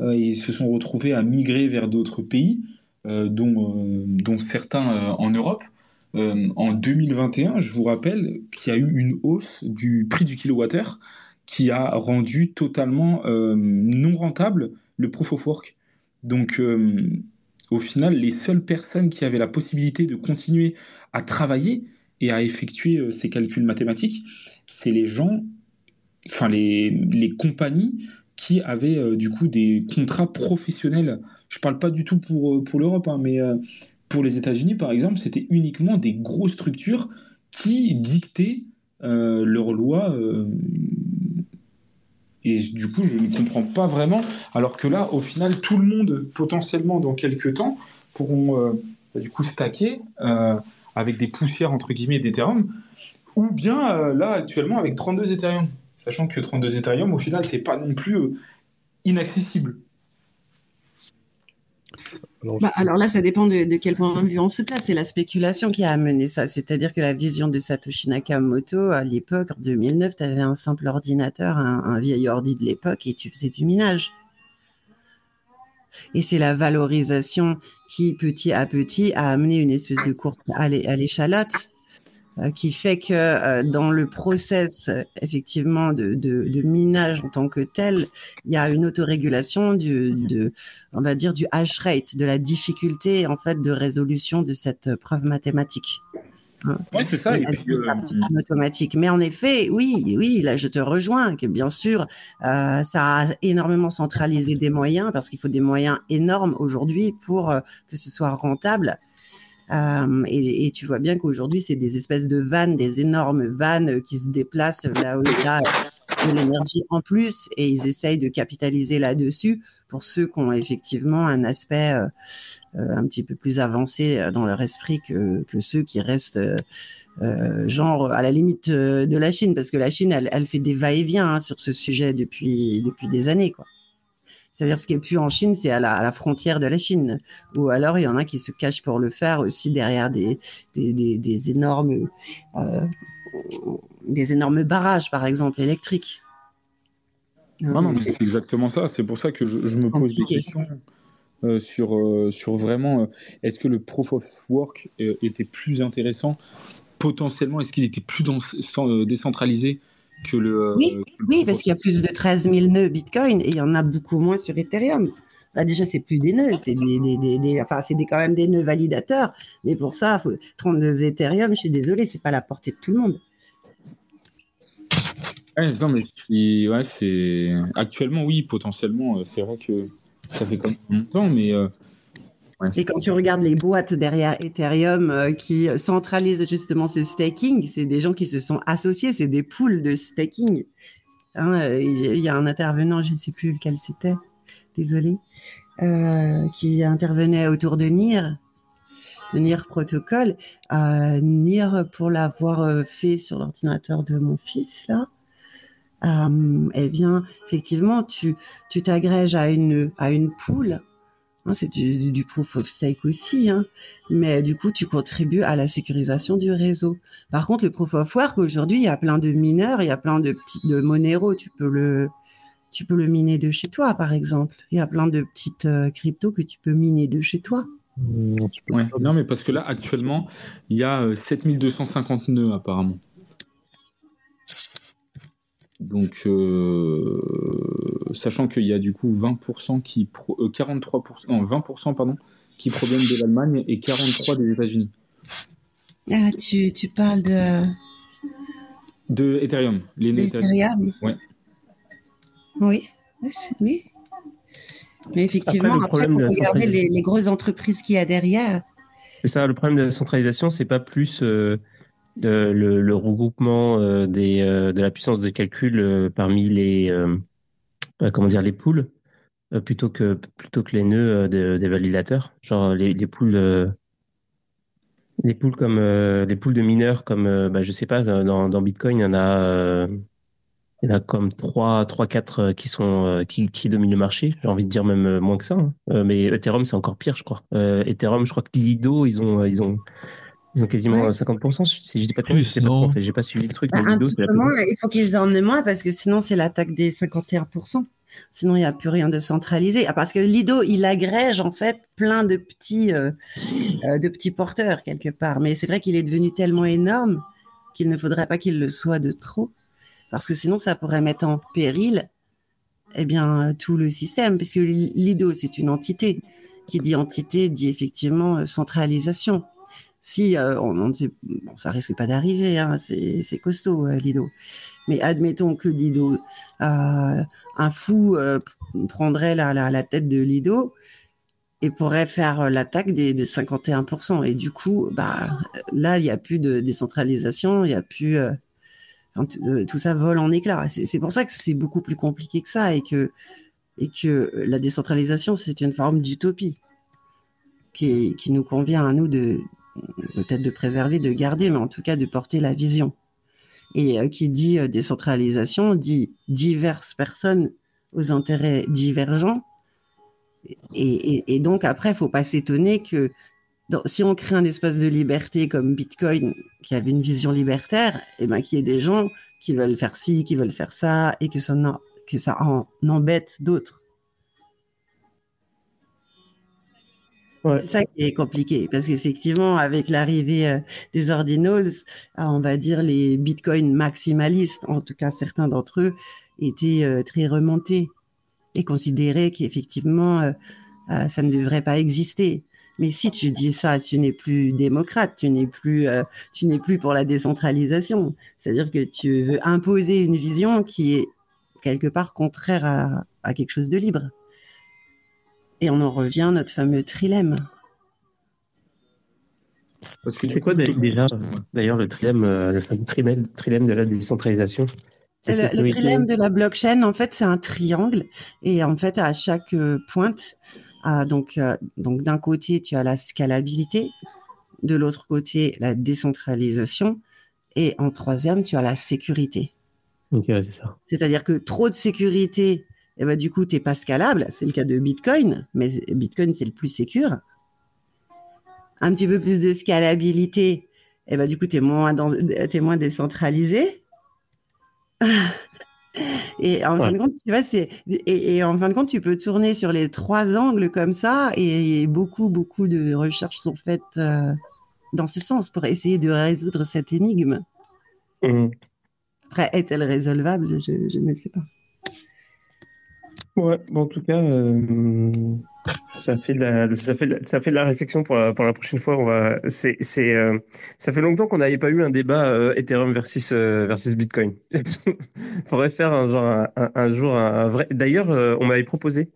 euh, et ils se sont retrouvés à migrer vers d'autres pays, euh, dont, euh, dont certains en Europe. En 2021, je vous rappelle qu'il y a eu une hausse du prix du kilowattheure qui a rendu totalement non rentable le proof of work. Donc, au final, les seules personnes qui avaient la possibilité de continuer à travailler et à effectuer ces calculs mathématiques, c'est les gens, enfin les, les compagnies qui avaient euh, du coup des contrats professionnels. Je parle pas du tout pour, euh, pour l'Europe, hein, mais euh, pour les États-Unis, par exemple, c'était uniquement des grosses structures qui dictaient leurs lois. et du coup, je ne comprends pas vraiment. Alors que là, au final, tout le monde, potentiellement dans quelques temps, pourront bah, du coup stacker avec des poussières entre guillemets d'Ethereum, ou bien euh, là actuellement avec 32 Ethereum. Sachant que 32 Ethereum, au final, c'est pas non plus euh, inaccessible. Bah, alors là, ça dépend de, de quel point de vue on se place. C'est la spéculation qui a amené ça. C'est-à-dire que la vision de Satoshi Nakamoto, à l'époque, en 2009, tu avais un simple ordinateur, un, un vieil ordi de l'époque, et tu faisais du minage. Et c'est la valorisation qui, petit à petit, a amené une espèce de course à l'é- à l'échalote, euh, qui fait que euh, dans le process, euh, effectivement, de, de, de minage en tant que tel, il y a une autorégulation du, de, on va dire, du hash rate, de la difficulté, en fait, de résolution de cette euh, preuve mathématique. Hein. Ouais, c'est ça. Et puis, euh, automatique. Mais en effet, oui, oui, là, je te rejoins que bien sûr, euh, ça a énormément centralisé des moyens parce qu'il faut des moyens énormes aujourd'hui pour euh, que ce soit rentable. Euh, et, tu vois bien qu'aujourd'hui, c'est des espèces de vannes, des énormes vannes qui se déplacent là où il y a de l'énergie en plus et ils essayent de capitaliser là-dessus pour ceux qui ont effectivement un aspect euh, euh, un petit peu plus avancé dans leur esprit que, ceux qui restent genre à la limite de la Chine parce que la Chine elle, elle fait des va-et-vient hein, sur ce sujet depuis depuis des années quoi. C'est-à-dire ce qui est plus en Chine, c'est à la, à la frontière de la Chine. Ou alors il y en a qui se cachent pour le faire aussi derrière des, des, des, des énormes euh, des énormes barrages, par exemple, électriques. Non, non, mais c'est exactement ça. C'est pour ça que je, je me pose des Compliqué. questions euh, sur, euh, sur vraiment euh, est-ce que le proof of work était plus intéressant potentiellement? Est-ce qu'il était plus décentralisé que le. euh, Oui, que oui, parce qu'il y a plus de 13 000 nœuds Bitcoin et il y en a beaucoup moins sur Ethereum. Là, déjà, c'est plus des nœuds, c'est des, des, des, des- enfin, c'est des, quand même des nœuds validateurs. Mais pour ça, faut 32 Ethereum, je suis désolé, c'est pas la portée de tout le monde. Ouais, non, mais je suis- ouais, c'est. Actuellement, oui, potentiellement, euh, c'est vrai que ça fait quand même longtemps, mais. euh, Et quand tu regardes les boîtes derrière Ethereum euh, qui centralisent justement ce staking, c'est des gens qui se sont associés, c'est des pools de staking. Hein, euh, Il y a un intervenant, je ne sais plus lequel c'était, désolé, euh, qui intervenait autour de NIR, de NIR Protocol. NIR, pour l'avoir fait sur l'ordinateur de mon fils, là, euh, eh bien, effectivement, tu tu t'agrèges à une à une pool. Hein, c'est du, du proof of stake aussi, hein, mais du coup, tu contribues à la sécurisation du réseau. Par contre, le proof of work aujourd'hui, il y a plein de mineurs, il y a plein de petits de Monero, tu peux le tu peux le miner de chez toi, par exemple. Il y a plein de petites euh, cryptos que tu peux miner de chez toi. Ouais. Non, mais parce que là, actuellement, il y a euh, 7250 nœuds apparemment. Donc, euh, sachant qu'il y a du coup 20% qui pro- euh, 43%, non, 20% pardon, qui proviennent de l'Allemagne et 43% des États-Unis. Ah, tu, tu parles de De Ethereum, les nœuds d'Ethereum. Ouais. Oui, oui. Mais effectivement, Après, après, faut de regarder les, les grosses entreprises qu'il y a derrière. C'est ça, le problème de la centralisation, c'est pas plus euh, le, le- regroupement euh, des, euh, de la puissance de calcul euh, parmi les euh, euh, comment dire les pools euh, plutôt que plutôt que les nœuds de- des validateurs. Genre les, les pools euh, les pools comme les pools de mineurs comme bah, je sais pas dans, dans Bitcoin il y en a il y en a comme trois trois quatre euh, qui sont qui, qui dominent le marché. J'ai envie de dire même moins que ça. hein. Mais Ethereum c'est encore pire je crois. Ethereum je crois que Lido ils ont ils ont ils ont quasiment Ouais. euh, 50%. Si je dis pas de sais pas. En fait, j'ai pas suivi le truc. Bah, plus il faut qu'ils en aient moins parce que sinon c'est l'attaque des 51%. Sinon il n'y a plus rien de centralisé. Ah, parce que Lido, il agrège en fait plein de petits, euh, euh, de petits porteurs quelque part. Mais c'est vrai qu'il est devenu tellement énorme qu'il ne faudrait pas qu'il le soit de trop. Parce que sinon ça pourrait mettre en péril eh bien, tout le système. Puisque Lido, c'est une entité. Qui dit entité dit effectivement euh, centralisation. Si euh, on, sait, bon, ça risque pas d'arriver, hein, c'est costaud euh, Lido. Mais admettons que Lido, euh, un fou prendrait la, tête de Lido et pourrait faire l'attaque des, des 51%. Et du coup, bah là, il y a plus de décentralisation, il y a plus tout ça vole en éclats. C'est pour ça que c'est beaucoup plus compliqué que ça et que la décentralisation c'est une forme d'utopie qui nous convient à nous de peut-être de préserver, de garder, mais en tout cas de porter la vision. Et euh, qui dit euh, décentralisation dit diverses personnes aux intérêts divergents. Et, donc après, il faut pas s'étonner que si on crée un espace de liberté comme Bitcoin, qui avait une vision libertaire, et ben qu'il y ait des gens qui veulent faire ci, qui veulent faire ça, et que ça en embête d'autres. C'est ça qui est compliqué, parce qu'effectivement, avec l'arrivée euh, des ordinals, ah, on va dire les bitcoins maximalistes, en tout cas certains d'entre eux, étaient euh, très remontés et considéraient qu'effectivement, euh, euh, ça ne devrait pas exister. Mais si tu dis ça, tu n'es plus démocrate, tu n'es plus, euh, tu n'es plus pour la décentralisation. C'est-à-dire que tu veux imposer une vision qui est quelque part contraire à quelque chose de libre. Et on en revient à notre fameux trilemme. Parce que C'est quoi déjà, d'ailleurs, le trilemme, euh, le fameux trilemme, trilemme de la décentralisation? Le, le trilemme de la blockchain, en fait, c'est un triangle. Et en fait, à chaque euh, pointe, donc, euh, donc d'un côté, tu as la scalabilité, de l'autre côté, la décentralisation, et en troisième, tu as la sécurité. Ok, ouais, c'est ça. C'est-à-dire que trop de sécurité, eh ben, du coup, t'es pas scalable. C'est le cas de Bitcoin, mais Bitcoin, c'est le plus sécure. Un petit peu plus de scalabilité, eh ben, du coup, t'es moins, dans, t'es moins décentralisé. *laughs* Et en fin de compte, tu vois, c'est et, et, en fin de compte, tu peux tourner sur les trois angles comme ça, et, beaucoup, beaucoup de recherches sont faites euh, dans ce sens pour essayer de résoudre cette énigme. Mmh. Après, est-elle résolvable? Je, je, ne sais pas. Ouais, bon, en tout cas, euh, ça fait de la, ça fait, ça fait de la réflexion pour la, pour la prochaine fois. On va, euh, ça fait longtemps qu'on n'avait pas eu un débat euh, Ethereum versus versus Bitcoin. *laughs* Faudrait faire un genre, un, jour un vrai. D'ailleurs, on m'avait proposé.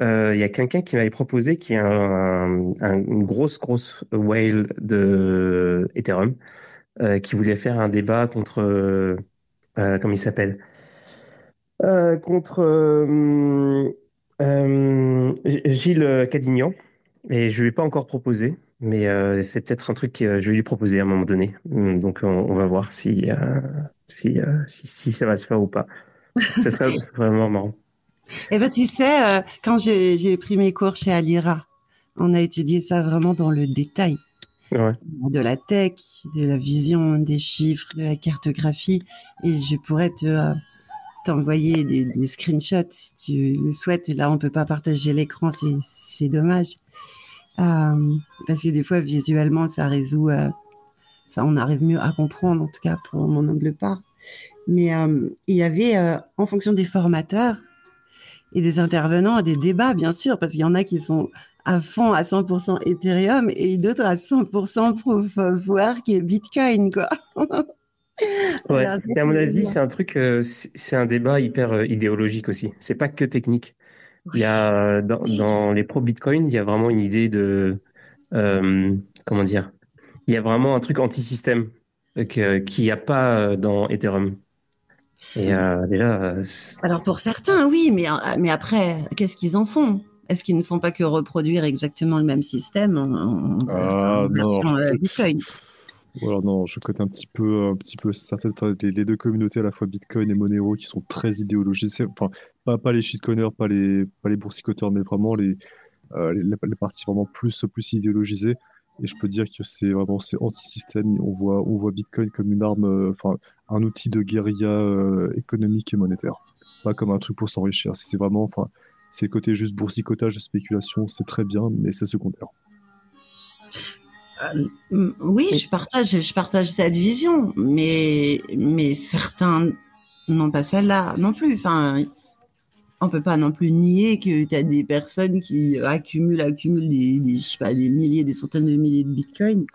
Il y a quelqu'un qui m'avait proposé qui est un, une grosse grosse whale de Ethereum qui voulait faire un débat contre comment il s'appelle? Euh, contre euh, euh, Gilles Cadignan. Et je lui ai pas encore proposé mais euh, c'est peut-être un truc que je vais lui proposer à un moment donné. Donc on, on va voir si, si, si, si ça va se faire ou pas. *laughs* Ça serait vraiment marrant. Eh ben tu sais quand j'ai pris mes cours chez Alira on a étudié ça vraiment dans le détail. Ouais. de la tech, de la vision, des chiffres, de la cartographie, et je pourrais te t'envoyer des, screenshots si tu le souhaites. Là, on peut pas partager l'écran, c'est dommage. Euh, parce que des fois, visuellement, ça résout, euh, ça, on arrive mieux à comprendre, en tout cas pour mon humble part. Mais euh, il y avait, en fonction des formateurs et des intervenants, des débats, bien sûr, parce qu'il y en a qui sont à fond à 100% Ethereum et d'autres à 100% Proof of Work et Bitcoin, quoi. *laughs* *laughs* Ouais. À mon avis, c'est un truc, euh, c'est un débat hyper euh, idéologique aussi. C'est pas que technique. Il y a euh, dans, dans les pro Bitcoin, il y a vraiment une idée de euh, comment dire? Il y a vraiment un truc anti-système euh, qu'il n'y a pas euh, dans Ethereum. Et euh, déjà, Alors pour certains, oui, mais, mais après, qu'est-ce qu'ils en font? Est-ce qu'ils ne font pas que reproduire exactement le même système en, en- Ah, en version euh, Bitcoin? Alors non, je connais un petit peu, un petit peu certaines, les, deux communautés à la fois Bitcoin et Monero qui sont très idéologisées. Enfin, pas, les shitcoiners, pas les, pas les boursicoteurs, mais vraiment les, euh, les, les parties vraiment plus, plus idéologisées. Et je peux dire que c'est vraiment c'est anti-système. On voit, on voit Bitcoin comme une arme, euh, un outil de guérilla euh, économique et monétaire, pas comme un truc pour s'enrichir. C'est vraiment, enfin, c'est le côté juste boursicotage, spéculation, c'est très bien, mais c'est secondaire. Euh, Oui, je partage, je partage cette vision, mais, mais certains n'ont pas celle-là non plus. Enfin, on peut pas non plus nier que tu as des personnes qui accumulent, accumulent des, des, je sais pas, des milliers, des centaines de milliers de bitcoins.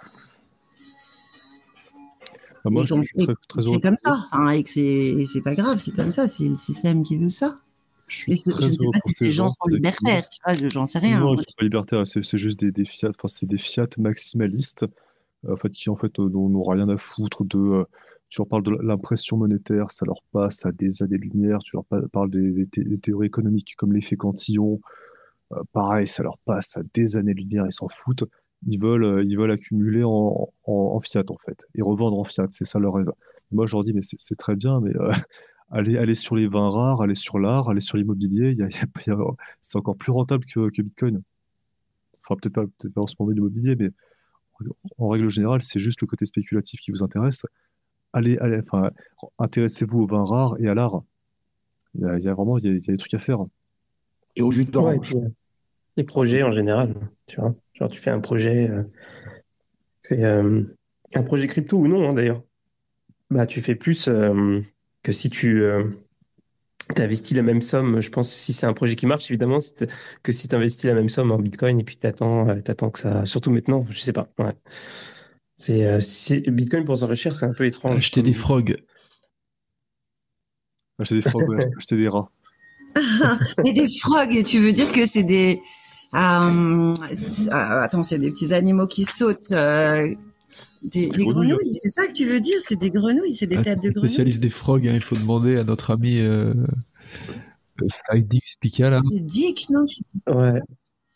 Bah, moi, je, suis très, très heureux c'est comme ça, hein, et que c'est c'est pas grave, c'est comme ça, c'est le système qui veut ça. Je suis ce- très je ne sais pas si ces gens gens, sont libertaires, tu vois, j'en sais rien. Non, ils sont pas libertaires, c'est c'est juste des, des fiat, enfin, c'est des fiat maximalistes, en fait, qui en fait euh, n'ont rien à foutre de. euh, tu leur parles de l'impression monétaire, ça leur passe à des années-lumière. Tu leur pa- parles des, des thé- des théories économiques comme l'effet cantillon, euh, pareil, ça leur passe à des années-lumière, ils s'en foutent. Ils veulent, euh, ils veulent accumuler en, en, en fiat, en fait, et revendre en fiat, c'est ça leur rêve. Moi, je leur dis, mais c'est c'est très bien, mais euh, allez, allez sur les vins rares, allez sur l'art, allez sur l'immobilier, il y a, il y a- il y a- c'est encore plus rentable que, que Bitcoin. Enfin, peut-être pas, en ce moment l'immobilier, mais en règle générale, c'est juste le côté spéculatif qui vous intéresse. Allez, allez, enfin, intéressez-vous aux vins rares et à l'art. Il y a, il y a vraiment, il y a, il y a des trucs à faire. Et au jus d'orange. puis, les projets en général, tu vois. Genre, tu fais un projet, euh, tu fais, euh, un projet crypto ou non, hein, d'ailleurs. Bah, tu fais plus euh, que si tu investis la même somme. Je pense si c'est un projet qui marche, évidemment, c'est que si tu investis la même somme en Bitcoin et puis t'attends, euh, t'attends que ça. Surtout maintenant, je sais pas. Ouais. C'est euh, c'est- Bitcoin pour s'enrichir, c'est un peu étrange. Acheter des frogs. Acheter des frogs, ouais, *laughs* acheter des rats. *laughs* Mais des frogs, tu veux dire que c'est des. euh, c'est- euh, attends, c'est des petits animaux qui sautent. euh, des, des grenouilles. grenouilles, c'est ça que tu veux dire C'est des grenouilles, c'est des Ah, têtes de grenouilles. Spécialiste des frogs, hein, il faut demander à notre ami euh, euh, Faidix Pika là. C'est Dick, non Ouais.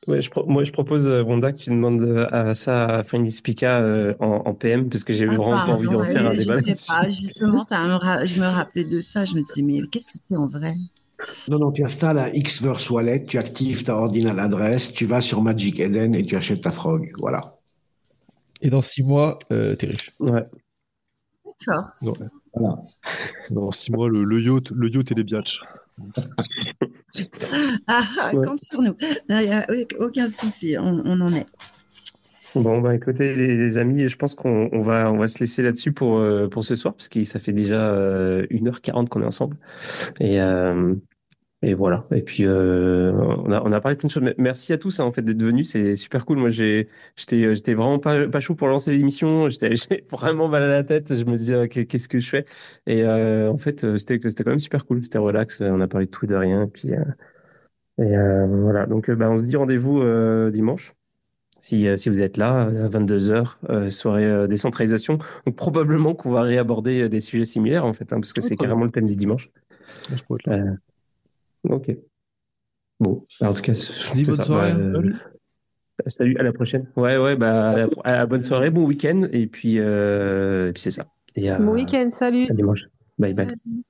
Ouais, je pro- moi je propose euh, Wanda que tu demandes euh, à ça à Fanny Spica euh, en, en PM parce que j'ai Ah, vraiment pas envie de pardon, refaire un débat Je sais pas, justement, ça me ra- je me rappelais de ça. Je me disais, mais qu'est-ce que c'est en vrai? Non, non, tu installes un Xverse Wallet, tu actives ta ordinale adresse, tu vas sur Magic Eden et tu achètes ta frog. Voilà. Et dans six mois, euh, t'es riche. Ouais. D'accord. Voilà. dans six mois, le, le yacht, le yacht et les biatchs. *laughs* Ah, ah, Ouais. compte sur nous. Il n'y a aucun souci, on, on en est. Bon bah écoutez les, les amis, je pense qu'on on va on va se laisser là-dessus pour euh, pour ce soir parce que ça fait déjà euh, 1h40 qu'on est ensemble et euh, et voilà. Et puis euh, on a on a parlé plein de choses. Merci à tous hein, en fait d'être venus, c'est super cool. Moi j'ai j'étais j'étais vraiment pas pas chaud pour lancer l'émission, j'étais *laughs* j'ai vraiment mal à la tête, je me disais qu'est-ce que je fais? Et euh, en fait euh, c'était c'était quand même super cool, c'était relax, on a parlé de tout et de rien. Et puis euh, et euh, voilà. Donc euh, bah on se dit rendez-vous euh, dimanche. Si, euh, si vous êtes là, à 22h, soirée euh, décentralisation. Donc probablement qu'on va réaborder euh, des sujets similaires, en fait, hein, parce que Ouais, c'est carrément le thème du dimanche. Je pourrais être là. Euh, ok. Bon, bah, en tout cas, c'est bonne ça. soirée. Bah, euh, salut, à la prochaine. Ouais, ouais, bah, à la, à la bonne soirée, bon week-end, et puis, euh, et puis c'est ça. Et, à- Bon week-end, salut. à dimanche. Bye bye. Salut.